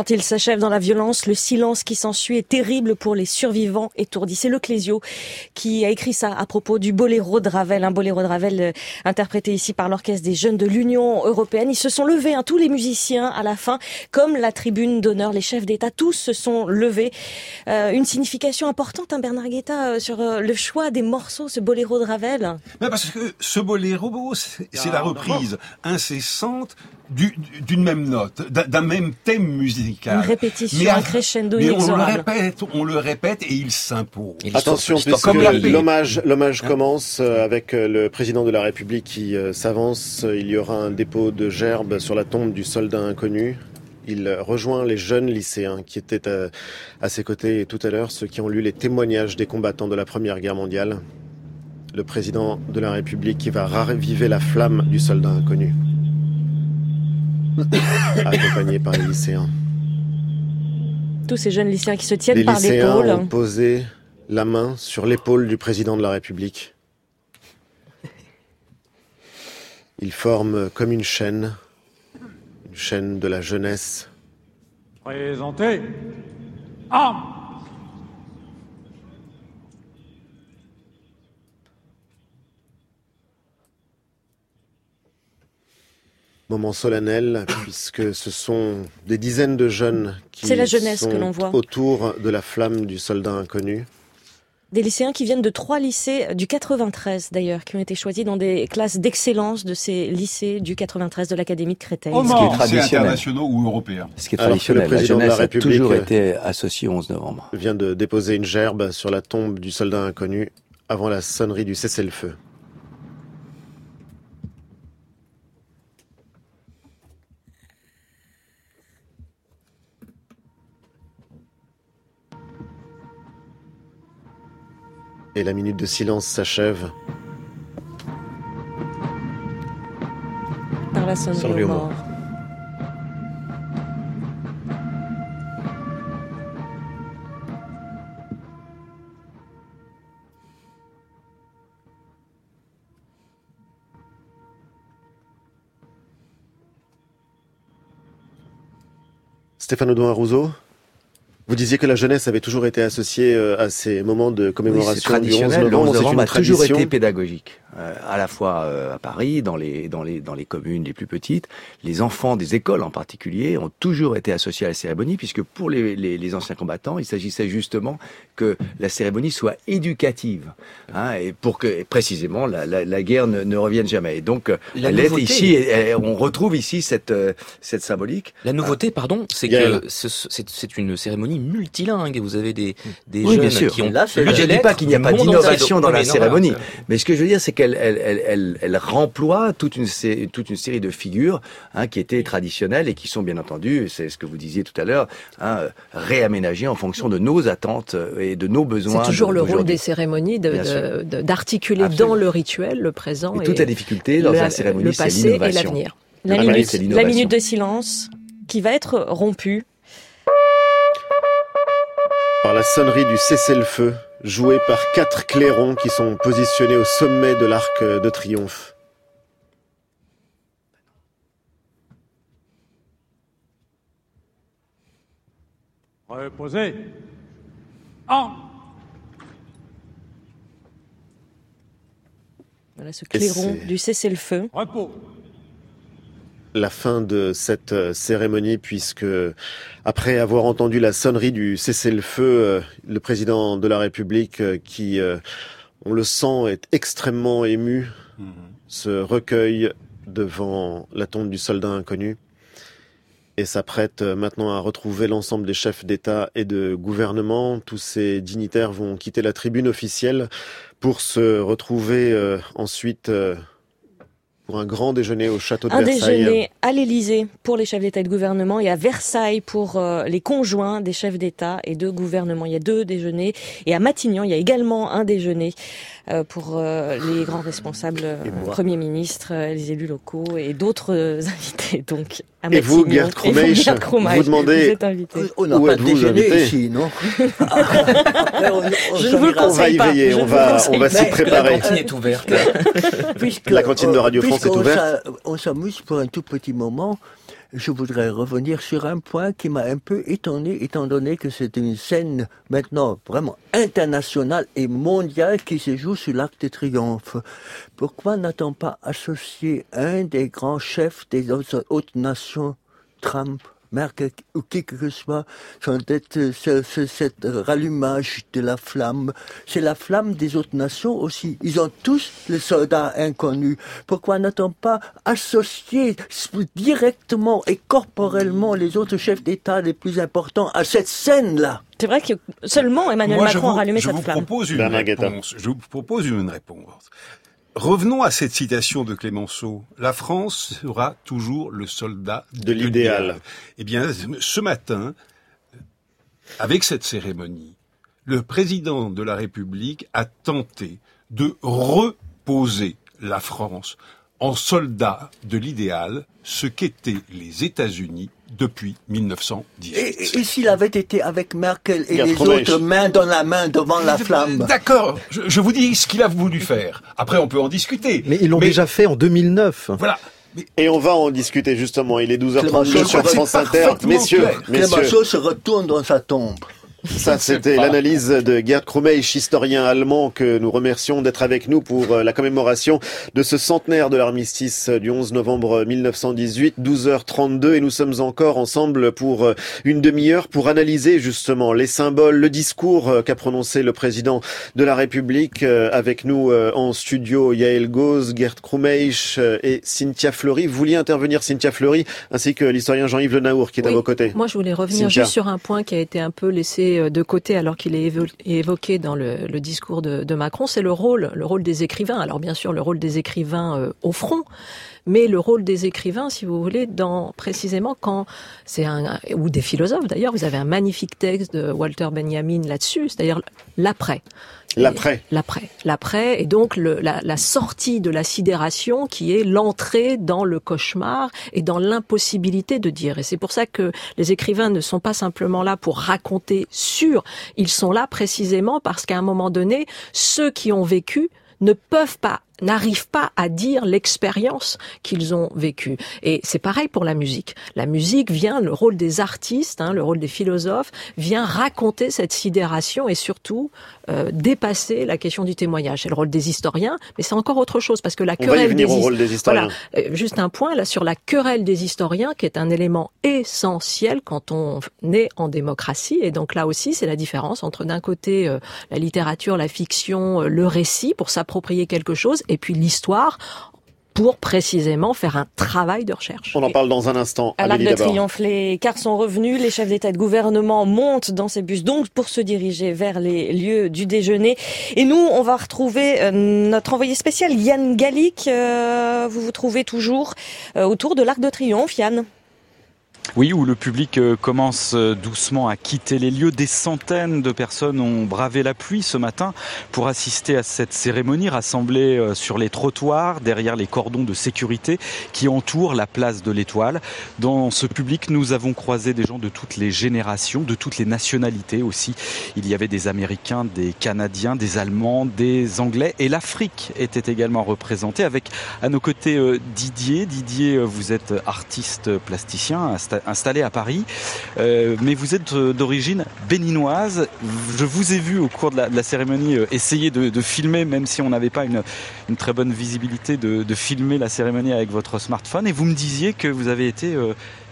Quand il s'achève dans la violence, le silence qui s'ensuit est terrible pour les survivants étourdis. C'est le Clésio qui a écrit ça à propos du boléro de Ravel, un boléro de Ravel euh, interprété ici par l'orchestre des jeunes de l'Union européenne. Ils se sont levés, hein, tous les musiciens à la fin, comme la tribune d'honneur, les chefs d'État, tous se sont levés. Euh, une signification importante, hein, Bernard Guetta, euh, sur le choix des morceaux, ce boléro de Ravel. Mais parce que ce boléro, c'est c'est la reprise incessante du- d'une même note, d'un même thème musical. Une répétition, Mais un crescendo mais on le répète, on le répète et il s'impose. Attention, puisque l'hommage, l'hommage commence euh, avec euh, le président de la République qui euh, s'avance. Il y aura un dépôt de gerbes sur la tombe du soldat inconnu. Il rejoint les jeunes lycéens qui étaient à, à ses côtés et tout à l'heure, ceux qui ont lu les témoignages des combattants de la Première Guerre mondiale. Le président de la République qui va raviver la flamme du soldat inconnu. Accompagné par les lycéens. Tous ces jeunes lycéens qui se tiennent Les par lycéens l'épaule. ont posé la main sur l'épaule du président de la République. Ils forment comme une chaîne, une chaîne de la jeunesse. Présentez. Armes Moment solennel, puisque ce sont des dizaines de jeunes qui la jeunesse sont que l'on voit. autour de la flamme du soldat inconnu. Des lycéens qui viennent de trois lycées du 93 d'ailleurs, qui ont été choisis dans des classes d'excellence de ces lycées du 93 de l'Académie de Créteil. Ce qui est traditionnel. internationaux ou européens. Ce qui est Alors que le traditionnel, la président de la jeunesse a République toujours été associée au 11 novembre. vient de déposer une gerbe sur la tombe du soldat inconnu avant la sonnerie du cessez-le-feu. Et la minute de silence s'achève. Par la sonnerie aux morts. Stéphane Audouin Rousseau, vous disiez que la jeunesse avait toujours été associée euh, à ces moments de Oui, commémoration du 11 traditionnel. Le novembre. 11 C'est toujours été pédagogique, euh, à la fois euh, à Paris, dans les dans les dans les communes les plus petites. Les enfants des écoles en particulier ont toujours été associés à la cérémonie, puisque pour les, les, les anciens combattants, il s'agissait justement que la cérémonie soit éducative, hein, et pour que et précisément la, la, la guerre ne, ne revienne jamais. Et donc euh, La elle est nouveauté- ici, et, et on retrouve ici cette euh, cette symbolique. La nouveauté, pardon, c'est que ce- ce- c'est c'est une cérémonie multilingue. Vous avez des, des Oui, jeunes bien sûr. qui ont Là, je ne dis pas qu'il n'y a pas d'innovation dans la cérémonie, voilà. mais ce que je veux dire, c'est qu'elle elle, elle, elle, elle remploie toute une, sé- toute une série de figures hein, qui étaient traditionnelles et qui sont bien entendu, c'est ce que vous disiez tout à l'heure, hein, réaménagées en fonction de nos attentes euh, et de nos besoins. C'est toujours le rôle des cérémonies de- de- d'articuler dans le rituel le présent Et toute la difficulté dans la cérémonie, le c'est passé et l'innovation. l'avenir. La, minute, c'est la l'innovation. minute de silence qui va être rompue. Par la sonnerie du cessez-le-feu, jouée par quatre clairons qui sont positionnés au sommet de l'arc de triomphe. Reposez. Armes Voilà ce clairon du cessez-le-feu. Repos. La fin de cette euh, cérémonie puisque après avoir entendu la sonnerie du cessez-le-feu, euh, le président de la République euh, qui, on le sent, est extrêmement ému, se recueille devant la tombe du soldat inconnu et s'apprête maintenant à retrouver l'ensemble des chefs d'État et de gouvernement. Tous ces dignitaires vont quitter la tribune officielle pour se retrouver ensuite pour un grand déjeuner au château de Un Versailles. déjeuner à l'Élysée pour les chefs d'État et de gouvernement et à Versailles pour euh, les conjoints des chefs d'État et de gouvernement. Il y a deux déjeuners. Et à Matignon, il y a également un déjeuner euh, pour euh, les grands responsables, premiers ministres, les élus locaux et d'autres invités. Donc, à Et vous. Gerd Et vous, Krummeich, Gerd Krummeich, vous demandez- vous êtes invité. On n'a Où pas déjeuner invité ici, non Je ne vous le ira. On va y conseille pas. veiller, on vous va, conseille on va pas. s'y La préparer. cantine est ouverte. Puisque, La cantine de Radio France est ouverte. On s'amuse pour un tout petit moment. Je voudrais revenir sur un point qui m'a un peu étonné, étant donné que c'est une scène maintenant vraiment internationale et mondiale qui se joue sur l'Arc de Triomphe. Pourquoi n'a-t-on pas associé un des grands chefs des autres, autres nations, Trump, Merkel ou qui que ce soit, sont ce, ce, cet rallumage de la flamme. C'est la flamme des autres nations aussi. Ils ont tous les soldats inconnus. Pourquoi n'a-t-on pas associé directement et corporellement les autres chefs d'État les plus importants à cette scène-là? C'est vrai que seulement Emmanuel Moi, Macron a rallumé je cette vous flamme. propose une Bernard Guetta. réponse. Je vous propose une réponse. Revenons à cette citation de Clémenceau. La France sera toujours le soldat De l'idéal. Eh bien, ce matin, avec cette cérémonie, le président de la République a tenté de reposer la France en soldat de l'idéal, ce qu'étaient les États-Unis depuis 1918. Et, s'il avait été avec Merkel et les autres main dans la main devant la flamme D'accord, je, je vous dis ce qu'il a voulu faire. Après, on peut en discuter. Mais ils l'ont déjà fait en 2009. Voilà. Et on va en discuter justement. Il est 12h32 Clémenceau sur France Inter. Messieurs, messieurs. Clémenceau se retourne dans sa tombe. Ça, c'était l'analyse de Gerd Krumeich, historien allemand, que nous remercions d'être avec nous pour euh, la commémoration de ce centenaire de l'armistice du 11 novembre 1918, 12h32, et nous sommes encore ensemble pour euh, une demi-heure pour analyser justement les symboles, le discours euh, qu'a prononcé le président de la République. Euh, Avec nous euh, en studio, Yael Gauze, Gerd Krumeich euh, et Cynthia Fleury. Vous vouliez intervenir, Cynthia Fleury, ainsi que l'historien Jean-Yves Le Naour, qui est à vos côtés. Moi, je voulais revenir Cynthia. juste sur un point qui a été un peu laissé euh, de côté alors qu'il est évo- évoqué dans le, discours de, Macron, c'est le rôle, le rôle des écrivains. Alors bien sûr, le rôle des écrivains euh, au front, mais le rôle des écrivains, si vous voulez, dans précisément quand c'est un ou des philosophes d'ailleurs. Vous avez un magnifique texte de Walter Benjamin là-dessus, c'est-à-dire l'après. L'après. L'après. L'après, et donc la, la sortie de la sidération qui est l'entrée dans le cauchemar et dans l'impossibilité de dire. Et c'est pour ça que les écrivains ne sont pas simplement là pour raconter sur, ils sont là précisément parce qu'à un moment donné, ceux qui ont vécu ne peuvent pas n'arrivent pas à dire l'expérience qu'ils ont vécue. Et c'est pareil pour la musique. La musique vient, le rôle des artistes, hein, le rôle des philosophes, vient raconter cette sidération et surtout euh, dépasser la question du témoignage. C'est le rôle des historiens, mais c'est encore autre chose parce que la On va y querelle venir au his- rôle des historiens. Voilà. Euh, juste un point là sur la querelle des historiens qui est un élément essentiel quand on est en démocratie et donc là aussi c'est la différence entre d'un côté euh, la littérature, la fiction, euh, le récit pour s'approprier quelque chose et puis l'histoire pour précisément faire un travail de recherche. On en parle dans un instant. À l'Arc de. Triomphe, les cars sont revenus, les chefs d'État et de gouvernement montent dans ces bus donc pour se diriger vers les lieux du déjeuner. Et nous, on va retrouver euh, notre envoyé spécial Yann Gallic. Euh, vous vous trouvez toujours euh, autour de l'Arc de Triomphe, Yann Oui, où le public euh, commence euh, doucement à quitter les lieux. Des centaines de personnes ont bravé la pluie ce matin pour assister à cette cérémonie rassemblée euh, sur les trottoirs, derrière les cordons de sécurité qui entourent la place de l'Étoile. Dans ce public, nous avons croisé des gens de toutes les générations, de toutes les nationalités aussi. Il y avait des Américains, des Canadiens, des Allemands, des Anglais et l'Afrique était également représentée avec à nos côtés Didier. Didier, vous êtes artiste plasticien insta- installé à Paris, euh, mais vous êtes euh, d'origine béninoise. Je vous ai vu au cours de la, cérémonie euh, essayer de, filmer, même si on n'avait pas une, très bonne visibilité, de, filmer la cérémonie avec votre smartphone. Et vous me disiez que vous avez été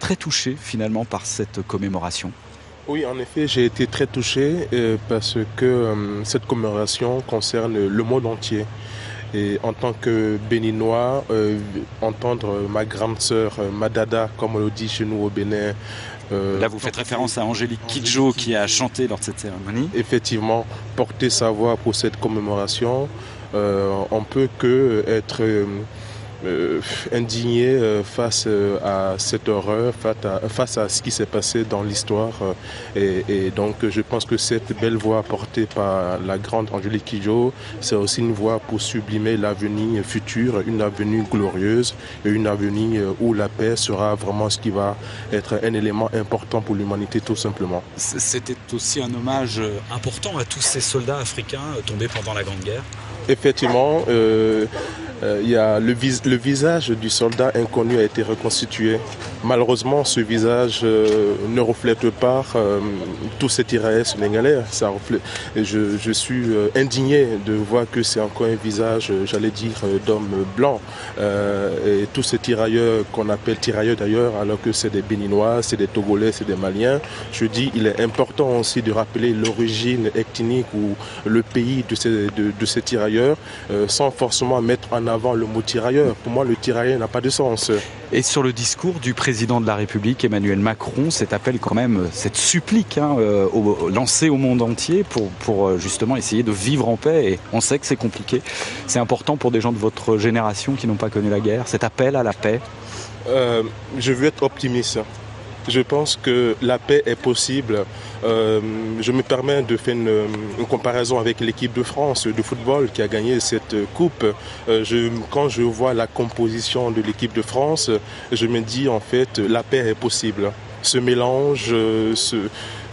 très touché finalement par cette commémoration. Oui, en effet, j'ai été très touché parce que cette commémoration concerne le monde entier. Et en tant que béninois, euh, entendre ma grande sœur, euh, ma dada, comme on le dit chez nous au Bénin. euh, Là, vous faites référence à Angélique Kidjo qui a chanté lors de cette cérémonie. effectivement porter sa voix pour cette commémoration, euh, on peut que être euh, indigné euh, face euh, à cette horreur, face à, face à ce qui s'est passé dans l'histoire. euh, et, et donc je pense que cette belle voix portée par la grande Angélique Kidjo, c'est aussi une voix pour sublimer l'avenir futur, une avenue glorieuse et une avenue euh, où la paix sera vraiment ce qui va être un élément important pour l'humanité tout simplement. C'était aussi un hommage important à tous ces soldats africains tombés pendant la Grande Guerre. Effectivement, euh, il y a le, vis- le visage du soldat inconnu a été reconstitué Malheureusement, ce visage euh, ne reflète pas euh, tous ces tirailleurs sénégalais. Je, suis euh, indigné de voir que c'est encore un visage, euh, j'allais dire, euh, d'homme blanc. Euh, et tous ces tirailleurs qu'on appelle tirailleurs d'ailleurs, alors que c'est des Béninois, c'est des Togolais, c'est des Maliens. Je dis, il est important aussi de rappeler l'origine ethnique ou le pays de ces, de, ces tirailleurs, euh, sans forcément mettre en avant le mot tirailleur. Pour moi, le tirailleur n'a pas de sens. Et sur le discours du président de la République, Emmanuel Macron, cet appel quand même, cette supplique hein, euh, au, lancée au monde entier pour, pour euh, justement essayer de vivre en paix. Et on sait que c'est compliqué. C'est important pour des gens de votre génération qui n'ont pas connu la guerre, cet appel à la paix. Euh, je veux être optimiste. Je pense que la paix est possible. Euh, je me permets de faire une, comparaison avec l'équipe de France de football qui a gagné cette coupe. Euh, je, quand je vois la composition de l'équipe de France, je me dis en fait la paix est possible. Ce mélange, euh, ce,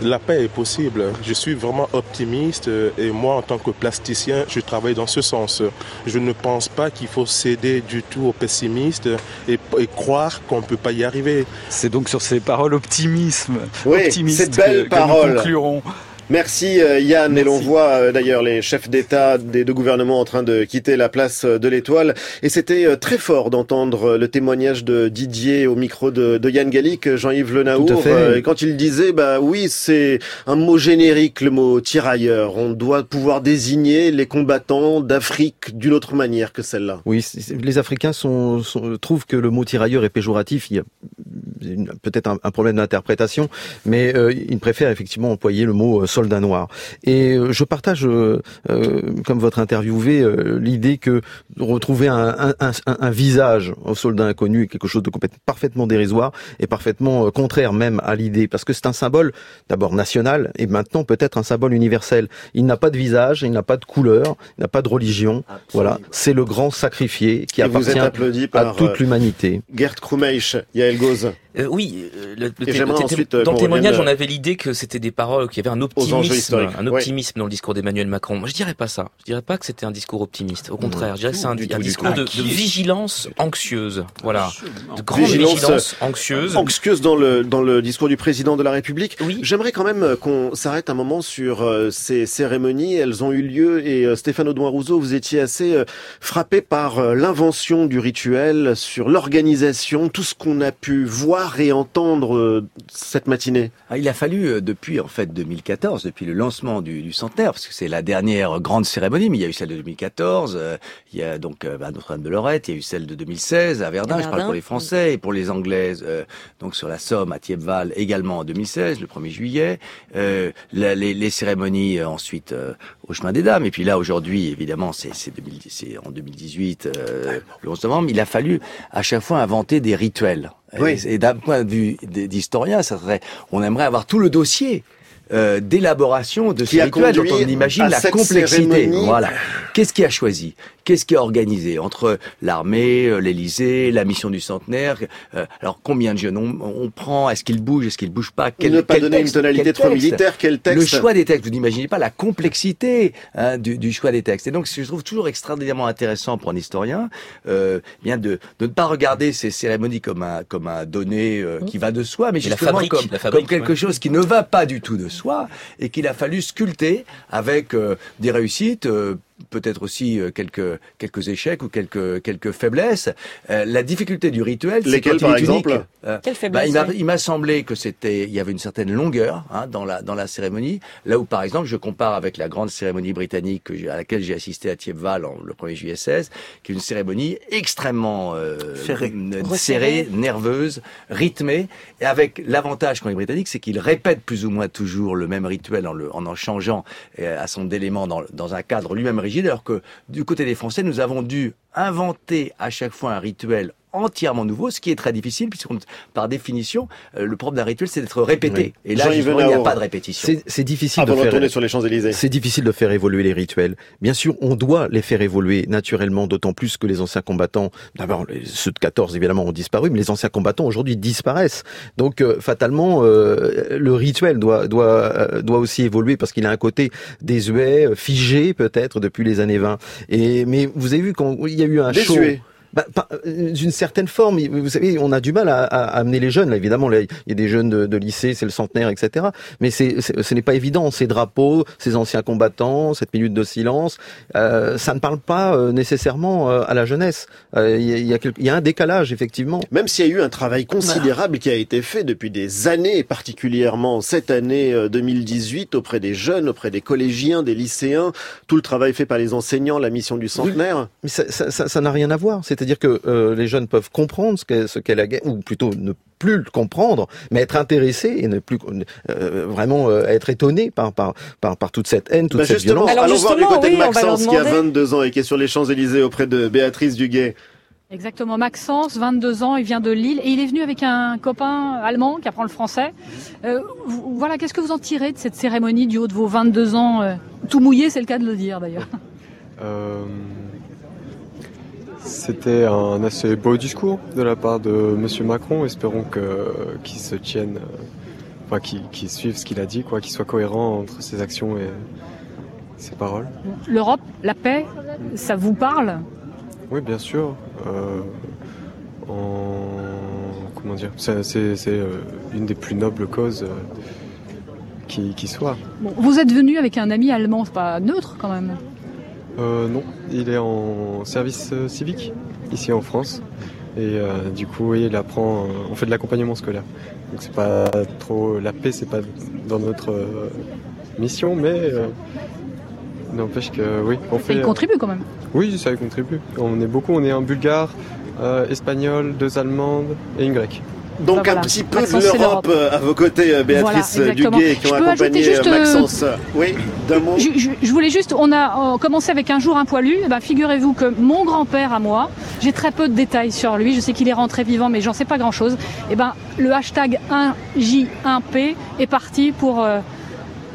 la paix est possible. Je suis vraiment optimiste euh, et moi en tant que plasticien, je travaille dans ce sens. Je ne pense pas qu'il faut céder du tout au pessimisme et, et croire qu'on ne peut pas y arriver. C'est donc sur ces paroles optimisme, Oui, optimistes cette belle que, parole. que nous conclurons. Merci euh, Yann, et l'on voit euh, d'ailleurs les chefs d'État des deux gouvernements en train de quitter la place euh, de l'Étoile. Et c'était très fort d'entendre le témoignage de Didier au micro de, de Yann Gallic, Jean-Yves Le Tout à Naour, fait. et quand il disait, bah oui, c'est un mot générique, le mot tirailleur. On doit pouvoir désigner les combattants d'Afrique d'une autre manière que celle-là. Oui, les Africains sont, sont- trouvent que le mot tirailleur est péjoratif. Il y a peut-être un, un problème d'interprétation, mais euh, ils préfèrent effectivement employer le mot euh, soldat noir. Et euh, je partage, euh, euh, comme votre interviewé, euh, l'idée que retrouver un, un, un, un visage au soldat inconnu est quelque chose de complètement parfaitement dérisoire et parfaitement euh, contraire même à l'idée, parce que c'est un symbole d'abord national et maintenant peut-être un symbole universel. Il n'a pas de visage, il n'a pas de couleur, il n'a pas de religion. Voilà, c'est le grand sacrifié qui Et vous êtes appartient à toute l'humanité. Gerd Krumeich, Yael. Euh, oui, euh, le, le ensuite, euh, dans le témoignage, on avait l'idée que c'était des paroles, qu'il y avait un optimisme, un Oui. optimisme dans le discours d'Emmanuel Macron. Moi, je dirais pas ça. Je dirais pas que c'était un discours optimiste. Au contraire, je dirais que c'est un, du un tout, du discours de, vigilance anxieuse. Voilà, de grande Vigilance, vigilance, euh, anxieuse. Anxieuse dans le dans le discours du président de la République. J'aimerais quand même qu'on s'arrête un moment sur euh, ces cérémonies. Elles ont eu lieu et euh, Stéphane Audouin Rousseau, vous étiez assez euh, frappé par euh, l'invention du rituel, sur l'organisation, tout ce qu'on a pu voir et entendre euh, cette matinée. Ah, il a fallu euh, depuis en fait 2014, depuis le lancement du, du centenaire, parce que c'est la dernière grande cérémonie, mais il y a eu celle de 2014, euh, il y a donc euh, à Notre-Dame de Lorette, il y a eu celle de 2016 à Verdun, À je parle pour les Français et pour les Anglaises, euh, donc sur la Somme à Thiepval également en 2016, le 1er juillet, euh, la- les, les cérémonies euh, ensuite euh, au chemin des dames, et puis là aujourd'hui évidemment c'est c'est 2000 c'est en 2018 euh, le 11 novembre, il a fallu à chaque fois inventer des rituels. Oui. Et, et d'un point de vue d'historien, ça serait, on aimerait avoir tout le dossier. Euh, d'élaboration de Qui ces rituels dont on imagine la complexité. cérémonie. Voilà. Qu'est-ce qui a choisi? Qu'est-ce qui a organisé? Entre l'armée, euh, l'Élysée, la mission du centenaire euh, Alors combien de jeunes on, on prend? Est-ce qu'ils bougent? Est-ce qu'ils bougent pas? Quel- ne pas quel donner texte? une tonalité trop militaire, quel texte? Le choix des textes. Vous n'imaginez pas la complexité hein, du, du choix des textes. Et donc, ce que je trouve toujours extraordinairement intéressant pour un historien, euh, bien de, de ne pas regarder ces cérémonies comme un comme un donné euh, qui va de soi, mais justement fabrique, comme, la fabrique, comme quelque ouais. chose qui ne va pas du tout de soi et qu'il a fallu sculpter avec euh, des réussites. Euh, peut-être aussi euh, quelques quelques échecs ou quelques quelques faiblesses. Euh, la difficulté du rituel, c'est quand il par est unique. exemple Euh, Quelle bah, faiblesse, il m'a ouais. il m'a semblé que c'était il y avait une certaine longueur hein, dans la dans la cérémonie. Là où par exemple je compare avec la grande cérémonie britannique que j'ai- à laquelle j'ai assisté à Thiepval en, le 1er juillet 16, qui est une cérémonie extrêmement euh, Serrée. Resserrée. serrée, nerveuse, rythmée, et avec l'avantage quand les Britanniques, c'est qu'ils répètent plus ou moins toujours le même rituel en le, en, en changeant euh, à son d'éléments dans, dans un cadre lui-même alors que du côté des Français, nous avons dû inventer à chaque fois un rituel entièrement nouveau, ce qui est très difficile, puisque par définition, euh, le propre d'un rituel, c'est d'être répété. Et là, il n'y a pas de répétition. C'est c'est difficile Avant de de faire. retourner sur les Champs-Élysées. C'est difficile de faire évoluer les rituels. Bien sûr, on doit les faire évoluer naturellement, d'autant plus que les anciens combattants, d'abord ceux de 14 évidemment ont disparu, mais les anciens combattants aujourd'hui disparaissent. Donc euh, fatalement, euh, le rituel doit doit euh, doit aussi évoluer parce qu'il a un côté désuet, euh, figé peut-être depuis les années 20. Et mais vous avez vu quand il y a eu un show. Bah, euh, D'une certaine forme, vous savez, on a du mal à, à amener les jeunes. Là, évidemment, il y a des jeunes de, de lycée, c'est le centenaire, etc. Mais c'est, ce n'est pas évident. Ces drapeaux, ces anciens combattants, cette minute de silence, euh, ça ne parle pas euh, nécessairement euh, à la jeunesse. Il y, y, a, y, a, un décalage, effectivement. Même s'il y a eu un travail considérable qui a été fait depuis des années, particulièrement cette année 2018, auprès des jeunes, auprès des collégiens, des lycéens, tout le travail fait par les enseignants, la mission du centenaire. Oui, mais ça n'a ça, ça, rien à voir. C'est-à-dire que euh, les jeunes peuvent comprendre ce qu'est ce qu'est la guerre, ou plutôt ne plus le comprendre, mais être intéressés et ne plus euh, vraiment euh, être étonnés par, par, par, par toute cette haine, toute bah cette violence. Alors allons voir du côté oui, de Maxence qui a 22 ans et qui est sur les Champs-Élysées auprès de Béatrice Duguay. Exactement, Maxence, 22 ans, il vient de Lille et il est venu avec un copain allemand qui apprend le français. Euh, voilà, qu'est-ce que vous en tirez de cette cérémonie du haut de vos 22 ans euh, Tout mouillé, c'est le cas de le dire d'ailleurs. Euh, C'était un assez beau discours de la part de Monsieur Macron. Espérons que qu'il se tienne, enfin qu'il qu suive ce qu'il a dit, quoi, qu'il soit cohérent entre ses actions et ses paroles. L'Europe, la paix, ça vous parle? Oui, bien sûr. Euh, en comment dire, c'est euh, une des plus nobles causes euh, qui, qui soit. Bon, vous êtes venu avec un ami allemand, c'est pas neutre quand même euh, Non, il est en service civique ici en France. Et euh, du coup, oui, il apprend. on fait de l'accompagnement scolaire. Donc c'est pas trop la paix, c'est pas dans notre mission, mais n'empêche que oui, on fait. Il contribue quand même. Oui, ça y contribue. On est beaucoup, on est un bulgare, euh, espagnol, deux allemandes et une grecque. Donc bah voilà. un petit peu de l'Europe à vos côtés, Béatrice voilà, Duguay, qui ont accompagné juste, Maxence. Euh, oui, d'un mot. Je, je, je, voulais juste, on a commencé avec un jour un poilu. Eh ben, Figurez-vous que mon grand-père à moi, j'ai très peu de détails sur lui. Je sais qu'il est rentré vivant, mais j'en sais pas grand-chose. Et ben, le hashtag 1J1P est parti pour euh,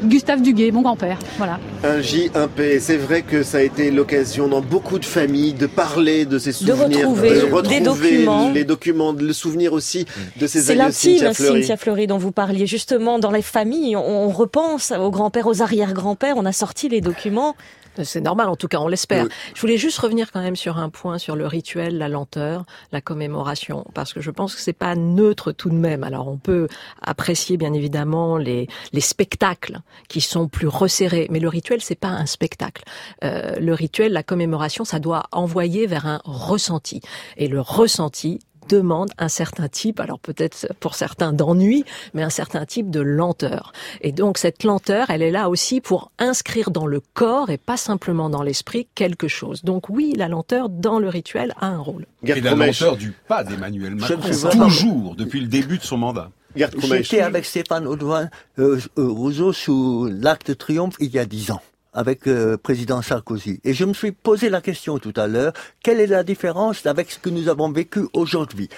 Gustave Duguay, mon grand-père. Voilà. Un J, un P. C'est vrai que ça a été l'occasion dans beaucoup de familles de parler de ces souvenirs, de retrouver, de retrouver des documents. les documents, de le souvenir aussi de ces C'est l'intime Cynthia Fleury dont vous parliez. Justement, dans les familles, on, on repense aux grands-pères, aux arrière-grands-pères. On a sorti les documents. C'est normal, en tout cas, on l'espère. Oui. Je voulais juste revenir quand même sur un point, sur le rituel, la lenteur, la commémoration, parce que je pense que c'est pas neutre tout de même. Alors, on peut apprécier bien évidemment les, les spectacles qui sont plus resserrés, mais le rituel, c'est pas un spectacle. Euh, le rituel, la commémoration, ça doit envoyer vers un ressenti. Et le ressenti, demande un certain type, alors peut-être pour certains d'ennui, mais un certain type de lenteur. Et donc cette lenteur, elle est là aussi pour inscrire dans le corps et pas simplement dans l'esprit quelque chose. Donc oui, la lenteur dans le rituel a un rôle. Et la lenteur du pas d'Emmanuel Macron, toujours, depuis le début de son mandat. J'étais avec Stéphane Audouin euh, Rousseau sous l'Arc de Triomphe il y a dix ans avec euh, président Sarkozy. Et je me suis posé la question tout à l'heure, quelle est la différence avec ce que nous avons vécu aujourd'hui?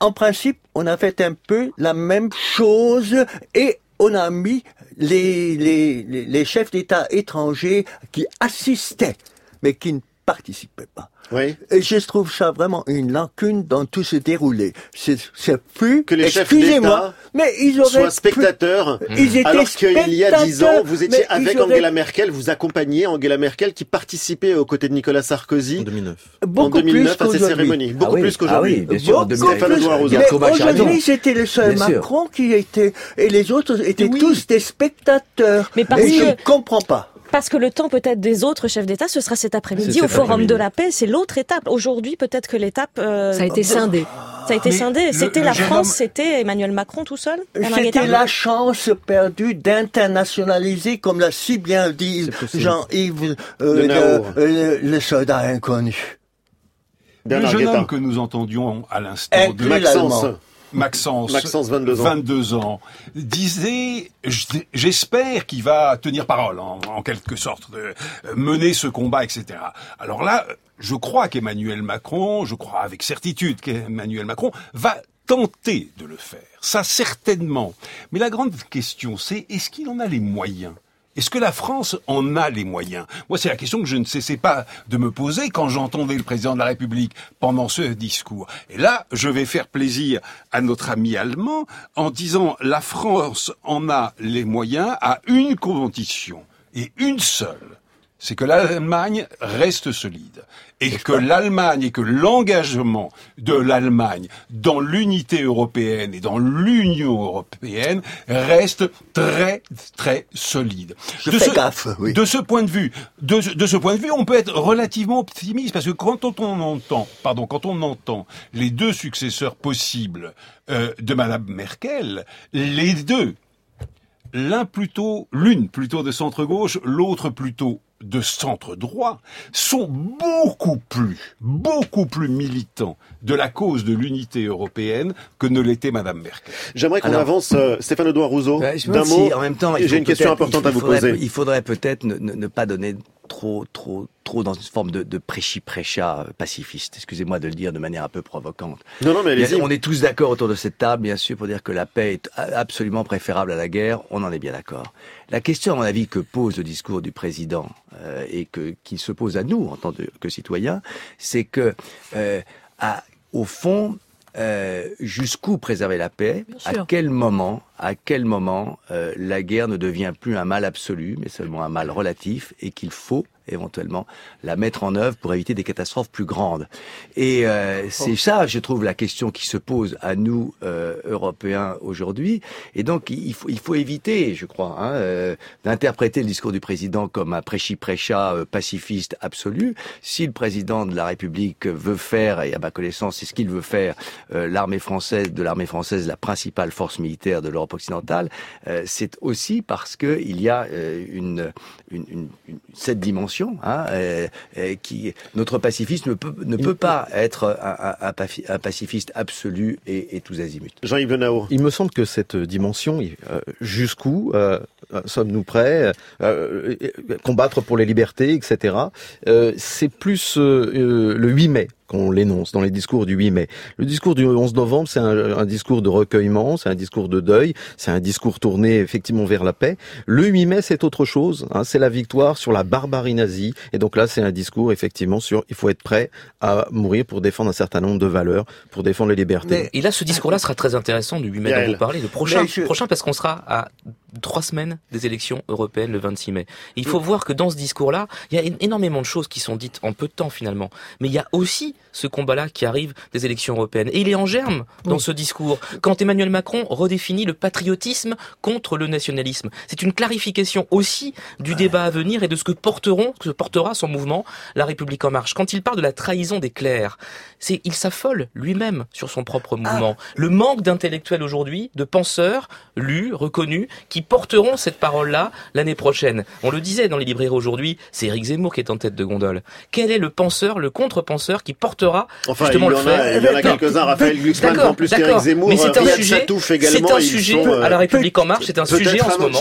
En principe, on a fait un peu la même chose et on a mis les, les, les chefs d'État étrangers qui assistaient, mais qui ne participaient pas. Oui. Et je trouve ça vraiment une lacune dans tout ce déroulé. C'est plus que les chefs d'État mais ils auraient soient spectateurs. Pu... Ils étaient alors qu'il y a dix ans, vous étiez avec auraient... Angela Merkel, vous accompagniez Angela Merkel qui participait aux côtés de Nicolas Sarkozy en 2009. Beaucoup en 2009 plus à ces cérémonies. Beaucoup ah oui. plus qu'aujourd'hui. Ah oui, bien sûr. Mais aujourd'hui, c'était le seul bien Macron sûr. qui était et les autres étaient oui. tous des spectateurs. Mais parce et que... je ne comprends pas. Parce que le temps peut-être des autres chefs d'État, ce sera cet après-midi au Forum de la paix. C'est l'autre étape. Aujourd'hui, peut-être que l'étape... Euh, ça a été scindé. Ça a été Mais scindé. C'était la France, homme... c'était Emmanuel Macron tout seul C'était la chance perdue d'internationaliser, comme l'a si bien dit Jean-Yves, euh, le, euh, le, soldat inconnu. Le jeune homme que nous entendions à l'instant de Maxence. Maxence, Maxence 22 ans. 22 ans, disait j'espère qu'il va tenir parole en, en, quelque sorte, de mener ce combat, etc. Alors là, je crois qu'Emmanuel Macron, je crois avec certitude qu'Emmanuel Macron va tenter de le faire. Ça certainement. Mais la grande question, c'est est-ce qu'il en a les moyens est-ce que la France en a les moyens? Moi, c'est la question que je ne cessais pas de me poser quand j'entendais le président de la République pendant ce discours. Et là, je vais faire plaisir à notre ami allemand en disant la France en a les moyens à une condition et une seule, c'est que l'Allemagne reste solide et que l'Allemagne et que l'engagement de l'Allemagne dans l'unité européenne et dans l'Union européenne reste très très solide. Je de, fais ce, gaffe, oui. de ce point de vue, de, de ce point de vue, on peut être relativement optimiste parce que quand on entend, pardon, quand on entend les deux successeurs possibles euh, de Madame Merkel, les deux l'un plutôt, l'une plutôt de centre gauche, l'autre plutôt de centre droit, sont beaucoup plus, beaucoup plus militants de la cause de l'unité européenne que ne l'était Madame Merkel. J'aimerais qu'on avance, euh, Stéphane Audouin Rousseau, d'un si, mot. en même temps, J'ai une question importante à vous faudrait- poser. Il faudrait peut-être ne, ne- ne pas donner trop, trop, trop dans une forme de, de prêchi-prêcha pacifiste. Excusez-moi de le dire de manière un peu provocante. Non, non, mais allez-y. On est tous d'accord autour de cette table, bien sûr, pour dire que la paix est absolument préférable à la guerre. On en est bien d'accord. La question, à mon avis, que pose le discours du président euh, et que qui se pose à nous en tant que citoyens, c'est que, euh, à- au fond, euh, jusqu'où préserver la paix À quel moment, à quel moment euh, la guerre ne devient plus un mal absolu, mais seulement un mal relatif, et qu'il faut éventuellement la mettre en œuvre pour éviter des catastrophes plus grandes. Et euh, c'est ça, je trouve, la question qui se pose à nous euh, Européens aujourd'hui. Et donc, il faut, il faut éviter, je crois, hein, euh, d'interpréter le discours du président comme un prêchi-prêcha euh, pacifiste absolu. Si le président de la République veut faire, et à ma connaissance, c'est ce qu'il veut faire, euh, l'armée française, de l'armée française, la principale force militaire de l'Europe occidentale, euh, c'est aussi parce que il y a euh, une, une, une- une- cette dimension hein, euh, qui notre pacifiste ne peut ne peut pas être un, un- un pafi- un pacifiste absolu et, et tous azimuts. Jean-Yves Le Nao. Il me semble que cette dimension, euh, jusqu'où euh, sommes-nous prêts euh, combattre pour les libertés, etc. euh, c'est plus le 8 mai qu'on l'énonce dans les discours du 8 mai. Le discours du 11 novembre, c'est un, un discours de recueillement, c'est un discours de deuil, c'est un discours tourné effectivement vers la paix. Le 8 mai, c'est autre chose. Hein, c'est la victoire sur la barbarie nazie. Et donc là, c'est un discours effectivement sur il faut être prêt à mourir pour défendre un certain nombre de valeurs, pour défendre les libertés. Et là, ce discours-là sera très intéressant du 8 mai dont vous parlez. Le prochain, je- prochain parce qu'on sera à trois semaines des élections européennes le 26 mai. Il faut voir que dans ce discours-là, il y a énormément de choses qui sont dites en peu de temps finalement. Mais il y a aussi ce combat-là qui arrive des élections européennes. Et il est en germe dans Oui. ce discours. Quand Emmanuel Macron redéfinit le patriotisme contre le nationalisme. C'est une clarification aussi du débat à venir et de ce que porteront, que portera son mouvement, La République en marche. Quand il parle de la trahison des clercs, c'est, il s'affole lui-même sur son propre mouvement. Le manque d'intellectuels aujourd'hui, de penseurs, lus, reconnus, qui porteront cette parole-là l'année prochaine. On le disait dans les librairies aujourd'hui, c'est Éric Zemmour qui est en tête de gondole. Quel est le penseur, le contre-penseur qui portera Enfin, justement il y le en a- fait il y en a quelques-uns, Raphaël Glucksmann, D'accord, en plus qu'Éric. Zemmour, Mais c'est un Riyad sujet, c'est également, un sujet sont, euh, à la République en marche, c'est un sujet en un ce moment.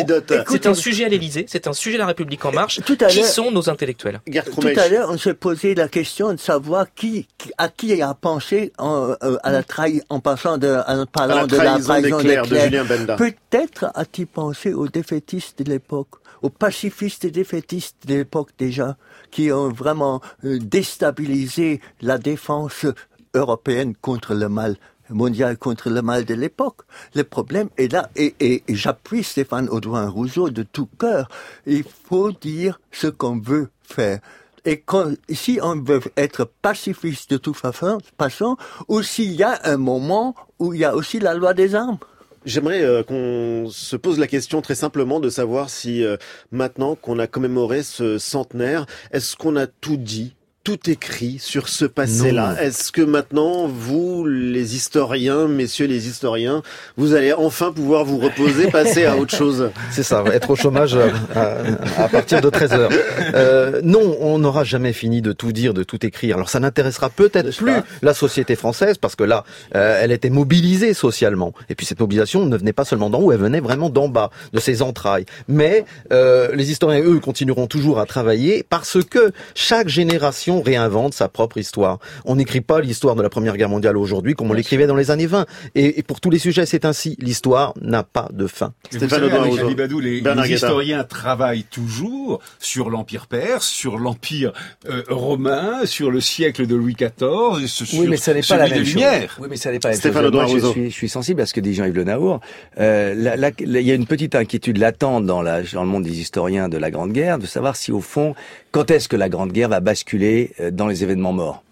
C'est un sujet à l'Élysée, c'est un sujet à la République en marche. Tout à Qui sont nos intellectuels? Tout à l'heure, on s'est posé la question de savoir qui, qui- à qui a pensé en, euh, à la trahi, en passant de, en parlant À la de la trahison de clercs. Julien Benda. Peut-être a-t-il pensé aux défaitistes de l'époque, aux pacifistes et défaitistes de l'époque déjà, qui ont vraiment euh, déstabilisé la défense européenne contre le mal mondial contre le mal de l'époque. Le problème est là, et, j'appuie Stéphane Audouin Rousseau de tout cœur. Il faut dire ce qu'on veut faire. Et si on veut être pacifiste de toute façon, ou s'il y a un moment où il y a aussi la loi des armes. J'aimerais euh, qu'on se pose la question très simplement de savoir si euh, maintenant qu'on a commémoré ce centenaire, est-ce qu'on a tout dit tout écrit sur ce passé-là. Est-ce que maintenant, vous, les historiens, messieurs les historiens, vous allez enfin pouvoir vous reposer, passer à autre chose? C'est ça, être au chômage euh, à, à partir de 13 heures. Euh, non, on n'aura jamais fini de tout dire, de tout écrire. Alors ça n'intéressera peut-être plus la société française parce que là, euh, elle était mobilisée socialement. Et puis cette mobilisation ne venait pas seulement d'en haut, elle venait vraiment d'en bas, de ses entrailles. Mais euh, les historiens, eux, continueront toujours à travailler parce que chaque génération nation réinvente sa propre histoire. On n'écrit pas l'histoire de la Première Guerre mondiale aujourd'hui comme on l'écrivait dans les années 20. Et, et pour tous les sujets, c'est ainsi. L'histoire n'a pas de fin. Et vous savez, avec Ali Badou, les, les historiens travaillent toujours sur l'Empire perse, sur l'Empire euh, romain, sur le siècle de Louis XIV, sur oui, mais ça n'est pas la même chose. Oui, mais ça n'est pas la même chose. Moi, je suis, je suis sensible à ce que dit Jean-Yves Le Naour. Euh, il y a une petite inquiétude latente dans, la, dans le monde des historiens de la Grande Guerre, de savoir si au fond, quand est-ce que la Grande Guerre va basculer euh, dans les événements morts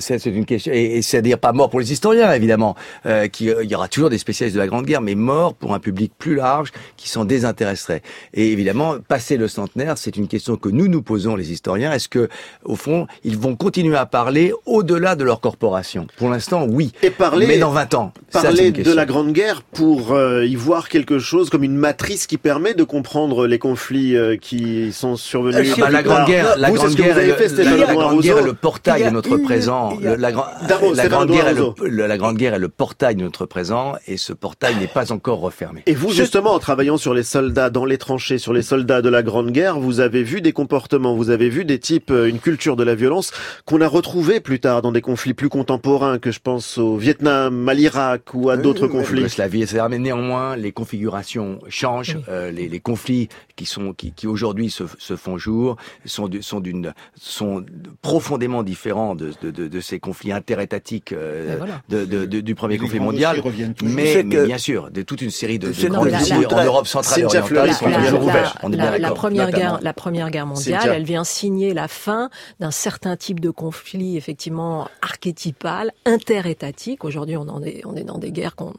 c'est une question, et, c'est-à-dire pas mort pour les historiens évidemment, euh, qui, il y aura toujours des spécialistes de la Grande Guerre, mais mort pour un public plus large qui s'en désintéresserait. Et évidemment, passer le centenaire, c'est une question que nous nous posons les historiens. Est-ce que, au fond, ils vont continuer à parler au-delà de leur corporation? Pour l'instant, oui. Et parler, mais dans 20 ans, parler de la Grande Guerre pour euh, y voir quelque chose comme une matrice qui permet de comprendre les conflits euh, qui sont survenus. Bah, la Grande Guerre, la Grande Guerre, la Grande Guerre est le portail de notre présent le, la, la, grande guerre est le, la Grande Guerre est le portail de notre présent et ce portail n'est pas encore refermé. Et vous, justement, en travaillant sur les soldats dans les tranchées, sur les soldats de la Grande Guerre, vous avez vu des comportements, vous avez vu des types, euh, une culture de la violence qu'on a retrouvée plus tard dans des conflits plus contemporains, que je pense au Vietnam, à l'Irak ou à d'autres conflits. La vie, mais néanmoins, les configurations changent, euh, les, les, conflits qui sont qui, qui aujourd'hui se, se, font jour sont sont d'une sont profondément différents de, de, de, de ces conflits interétatiques euh, de, de, de, du premier conflit mondial, mais, mais, bien sûr, de toute une série de, de grandes villes en Europe centrale et orientale sont toujours ouvertes. On est bien la première guerre, la première guerre mondiale, elle vient signer la fin d'un certain type de conflit effectivement archétypal, interétatique. Aujourd'hui, on en est, on est dans des guerres qu'on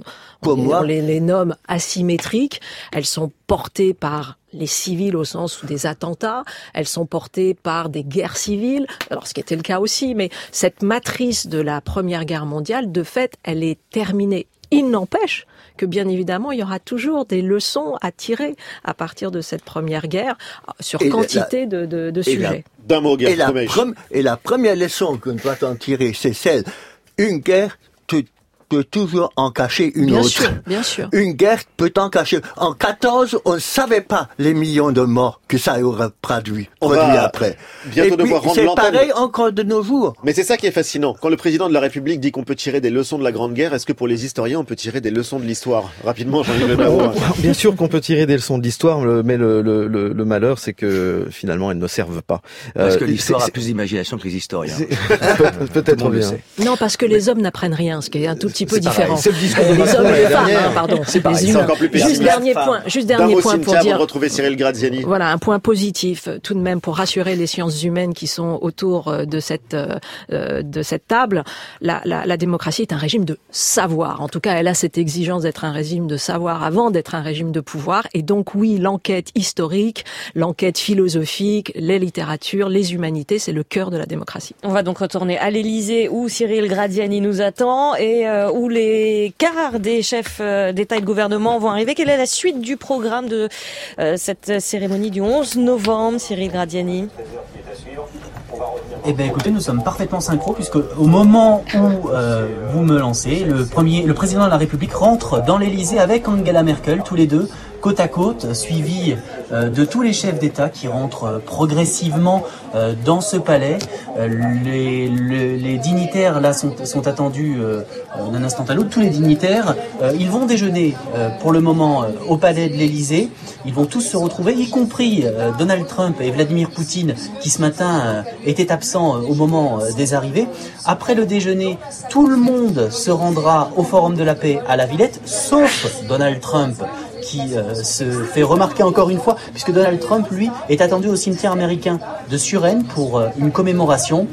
on, on les, les nomme asymétriques. Elles sont portées par les civils au sens où des attentats, elles sont portées par des guerres civiles, alors ce qui était le cas aussi, mais cette matrice de la Première Guerre mondiale, de fait, elle est terminée. Il n'empêche que bien évidemment, il y aura toujours des leçons à tirer à partir de cette première guerre sur Et quantité la, de, de, de sujets. Mot, et, la et la première leçon qu'on doit en tirer, c'est celle, une guerre, tout, peut toujours en cacher une bien autre. Sûr, bien sûr. Une guerre peut en cacher. En 14, on ne savait pas les millions de morts que ça aurait produit, on produit va après. Bientôt Et puis, devoir rendre c'est pareil encore de nos jours. Mais c'est ça qui est fascinant. Quand le président de la République dit qu'on peut tirer des leçons de la Grande Guerre, est-ce que pour les historiens, on peut tirer des leçons de l'histoire? Rapidement, Jean-Yves Le Naour. Bien sûr qu'on peut tirer des leçons de l'histoire, mais le, le, le, le malheur, c'est que finalement, elles ne servent pas. Parce Euh, que l'histoire a c'est- plus d'imagination que les historiens. Peut-être bien. sait. Non, parce que les hommes n'apprennent rien, ce qui est un tout petit peu C'est pareil. différent. C'est le discours de les hommes et les femmes, hein, pardon. C'est encore plus Juste dernier point, juste dernier point pour dire. retrouver Cyril Graziani. Voilà, un point positif euh, tout de même pour rassurer les sciences humaines qui sont autour euh, de cette euh, euh, de cette table. La, la, la démocratie est un régime de savoir. En tout cas, elle a cette exigence d'être un régime de savoir avant d'être un régime de pouvoir. Et donc oui, l'enquête historique, l'enquête philosophique, les littératures, les humanités, c'est le cœur de la démocratie. On va donc retourner à l'Elysée où Cyril Gradiani nous attend et euh, où les quarts des chefs euh, d'État et de gouvernement vont arriver. Quelle est la suite du programme de euh, cette cérémonie du 11 novembre, Cyril Gradiani? Eh bien écoutez, nous sommes parfaitement synchro puisque au moment où euh, vous me lancez, le le président de la République rentre dans l'Élysée avec Angela Merkel, tous les deux côte à côte, suivi euh, de tous les chefs d'État qui rentrent euh, progressivement euh, dans ce palais. Les, le- les dignitaires là sont, sont attendus d'un instant à l'autre. Tous les dignitaires, ils vont déjeuner pour le moment au palais de l'Élysée. Ils vont tous se retrouver, y compris Donald Trump et Vladimir Poutine, qui ce matin étaient absents au moment des arrivées. Après le déjeuner, tout le monde se rendra au Forum de la paix à la Villette, sauf Donald Trump qui euh, se fait remarquer encore une fois, puisque Donald Trump, lui, est attendu au cimetière américain de Suresnes pour euh, une commémoration.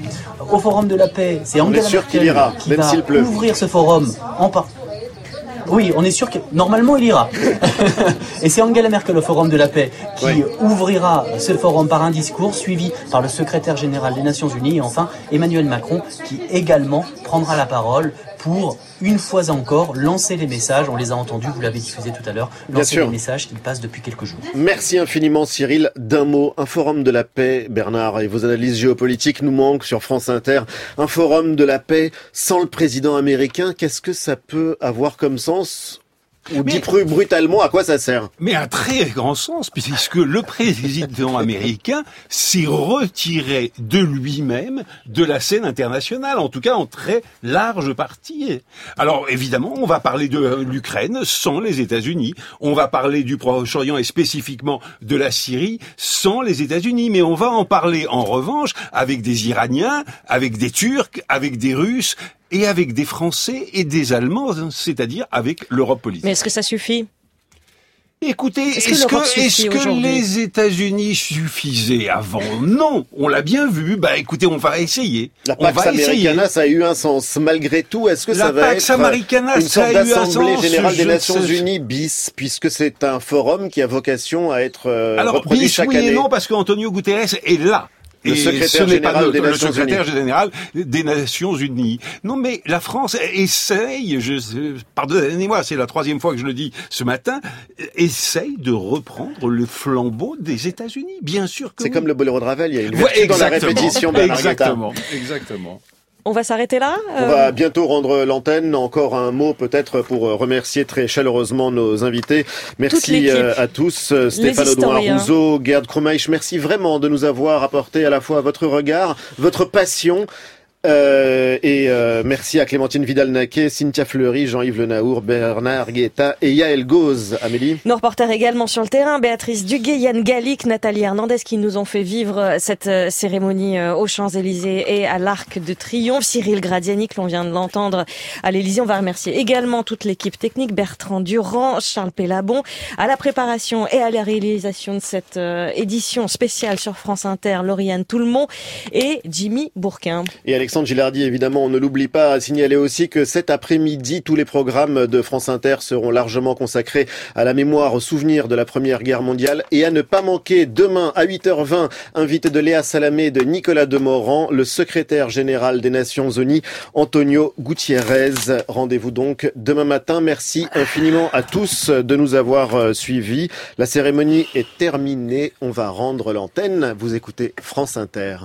Au Forum de la paix, c'est Angela Merkel ira, qui même va pleut. ouvrir ce forum en par... Oui, on est sûr que normalement il ira. Et c'est Angela Merkel au Forum de la paix qui ouvrira ce forum par un discours suivi par le secrétaire général des Nations Unies et enfin Emmanuel Macron qui également prendra la parole pour une fois encore lancer les messages. On les a entendus, vous l'avez diffusé tout à l'heure, sûr. les messages qui passent depuis quelques jours. Merci infiniment Cyril. D'un mot, un forum de la paix, Bernard, et vos analyses géopolitiques nous manquent sur France Inter. Un forum de la paix sans le président américain, qu'est-ce que ça peut avoir comme sens Ou dit plus brutalement, à quoi ça sert Mais à très grand sens, puisque le président américain s'est retiré de lui-même de la scène internationale, en tout cas en très large partie. Alors évidemment, on va parler de l'Ukraine sans les États-Unis, on va parler du Proche-Orient et spécifiquement de la Syrie sans les États-Unis, mais on va en parler en revanche avec des Iraniens, avec des Turcs, avec des Russes, et avec des Français et des Allemands, c'est-à-dire avec l'Europe politique. Mais est-ce que ça suffit? Écoutez, Est-ce que l'Europe que, les États-Unis suffisaient avant? Non, on l'a bien vu. Bah écoutez, on va essayer. La on Pax essayer. Americana, ça a eu un sens. Malgré tout, est-ce que La ça va Pax être Americana, une ça sorte a eu un d'assemblée sens, générale des Nations Unies bis, puisque c'est un forum qui a vocation à être euh, Alors, reproduit bis, chaque oui année et non, parce qu'Antonio Guterres est là. Le Et secrétaire ce n'est pas général le, des Nations secrétaire Unies. général des Nations Unies. Non, mais la France essaye, je, pardonnez-moi, c'est la troisième fois que je le dis ce matin, essaye de reprendre le flambeau des États-Unis. Bien sûr que C'est oui. comme le boléro de Ravel, il y a une Ouais, dans la répétition. Exactement, exactement. On va s'arrêter là On Euh, va bientôt rendre l'antenne. Encore un mot peut-être pour euh, remercier très chaleureusement nos invités. Merci euh, à tous. Euh, Stéphane Audouin. Rousseau, Gerd Kromeich, merci vraiment de nous avoir apporté à la fois votre regard, votre passion. Euh, et euh, merci à Clémentine Vidal-Naquet, Cynthia Fleury, Jean-Yves Le Naour, Bernard Guetta et Yael Gauze. Amélie? Nos reporters également sur le terrain, Béatrice Duguay, Yann Gallic, Nathalie Hernandez qui nous ont fait vivre euh, cette euh, cérémonie euh, aux Champs-Élysées et à l'Arc de Triomphe. Cyril Gradiani que l'on vient de l'entendre à l'Élysée. On va remercier également toute l'équipe technique, Bertrand Durand, Charles Pellabon, à la préparation et à la réalisation de cette édition spéciale sur France Inter, Lauriane Toulmont et Jimmy Bourquin. Et Alexandre Gilardi, évidemment, on ne l'oublie pas, a signalé aussi que cet après-midi, tous les programmes de France Inter seront largement consacrés à la mémoire, au souvenir de la Première Guerre mondiale et à ne pas manquer demain à 8h20, invité de Léa Salamé et de Nicolas Demorand, le secrétaire général des Nations Unies, Antonio Gutiérrez. Rendez-vous donc demain matin. Merci infiniment à tous de nous avoir euh, suivis. La cérémonie est terminée. On va rendre l'antenne. Vous écoutez France Inter.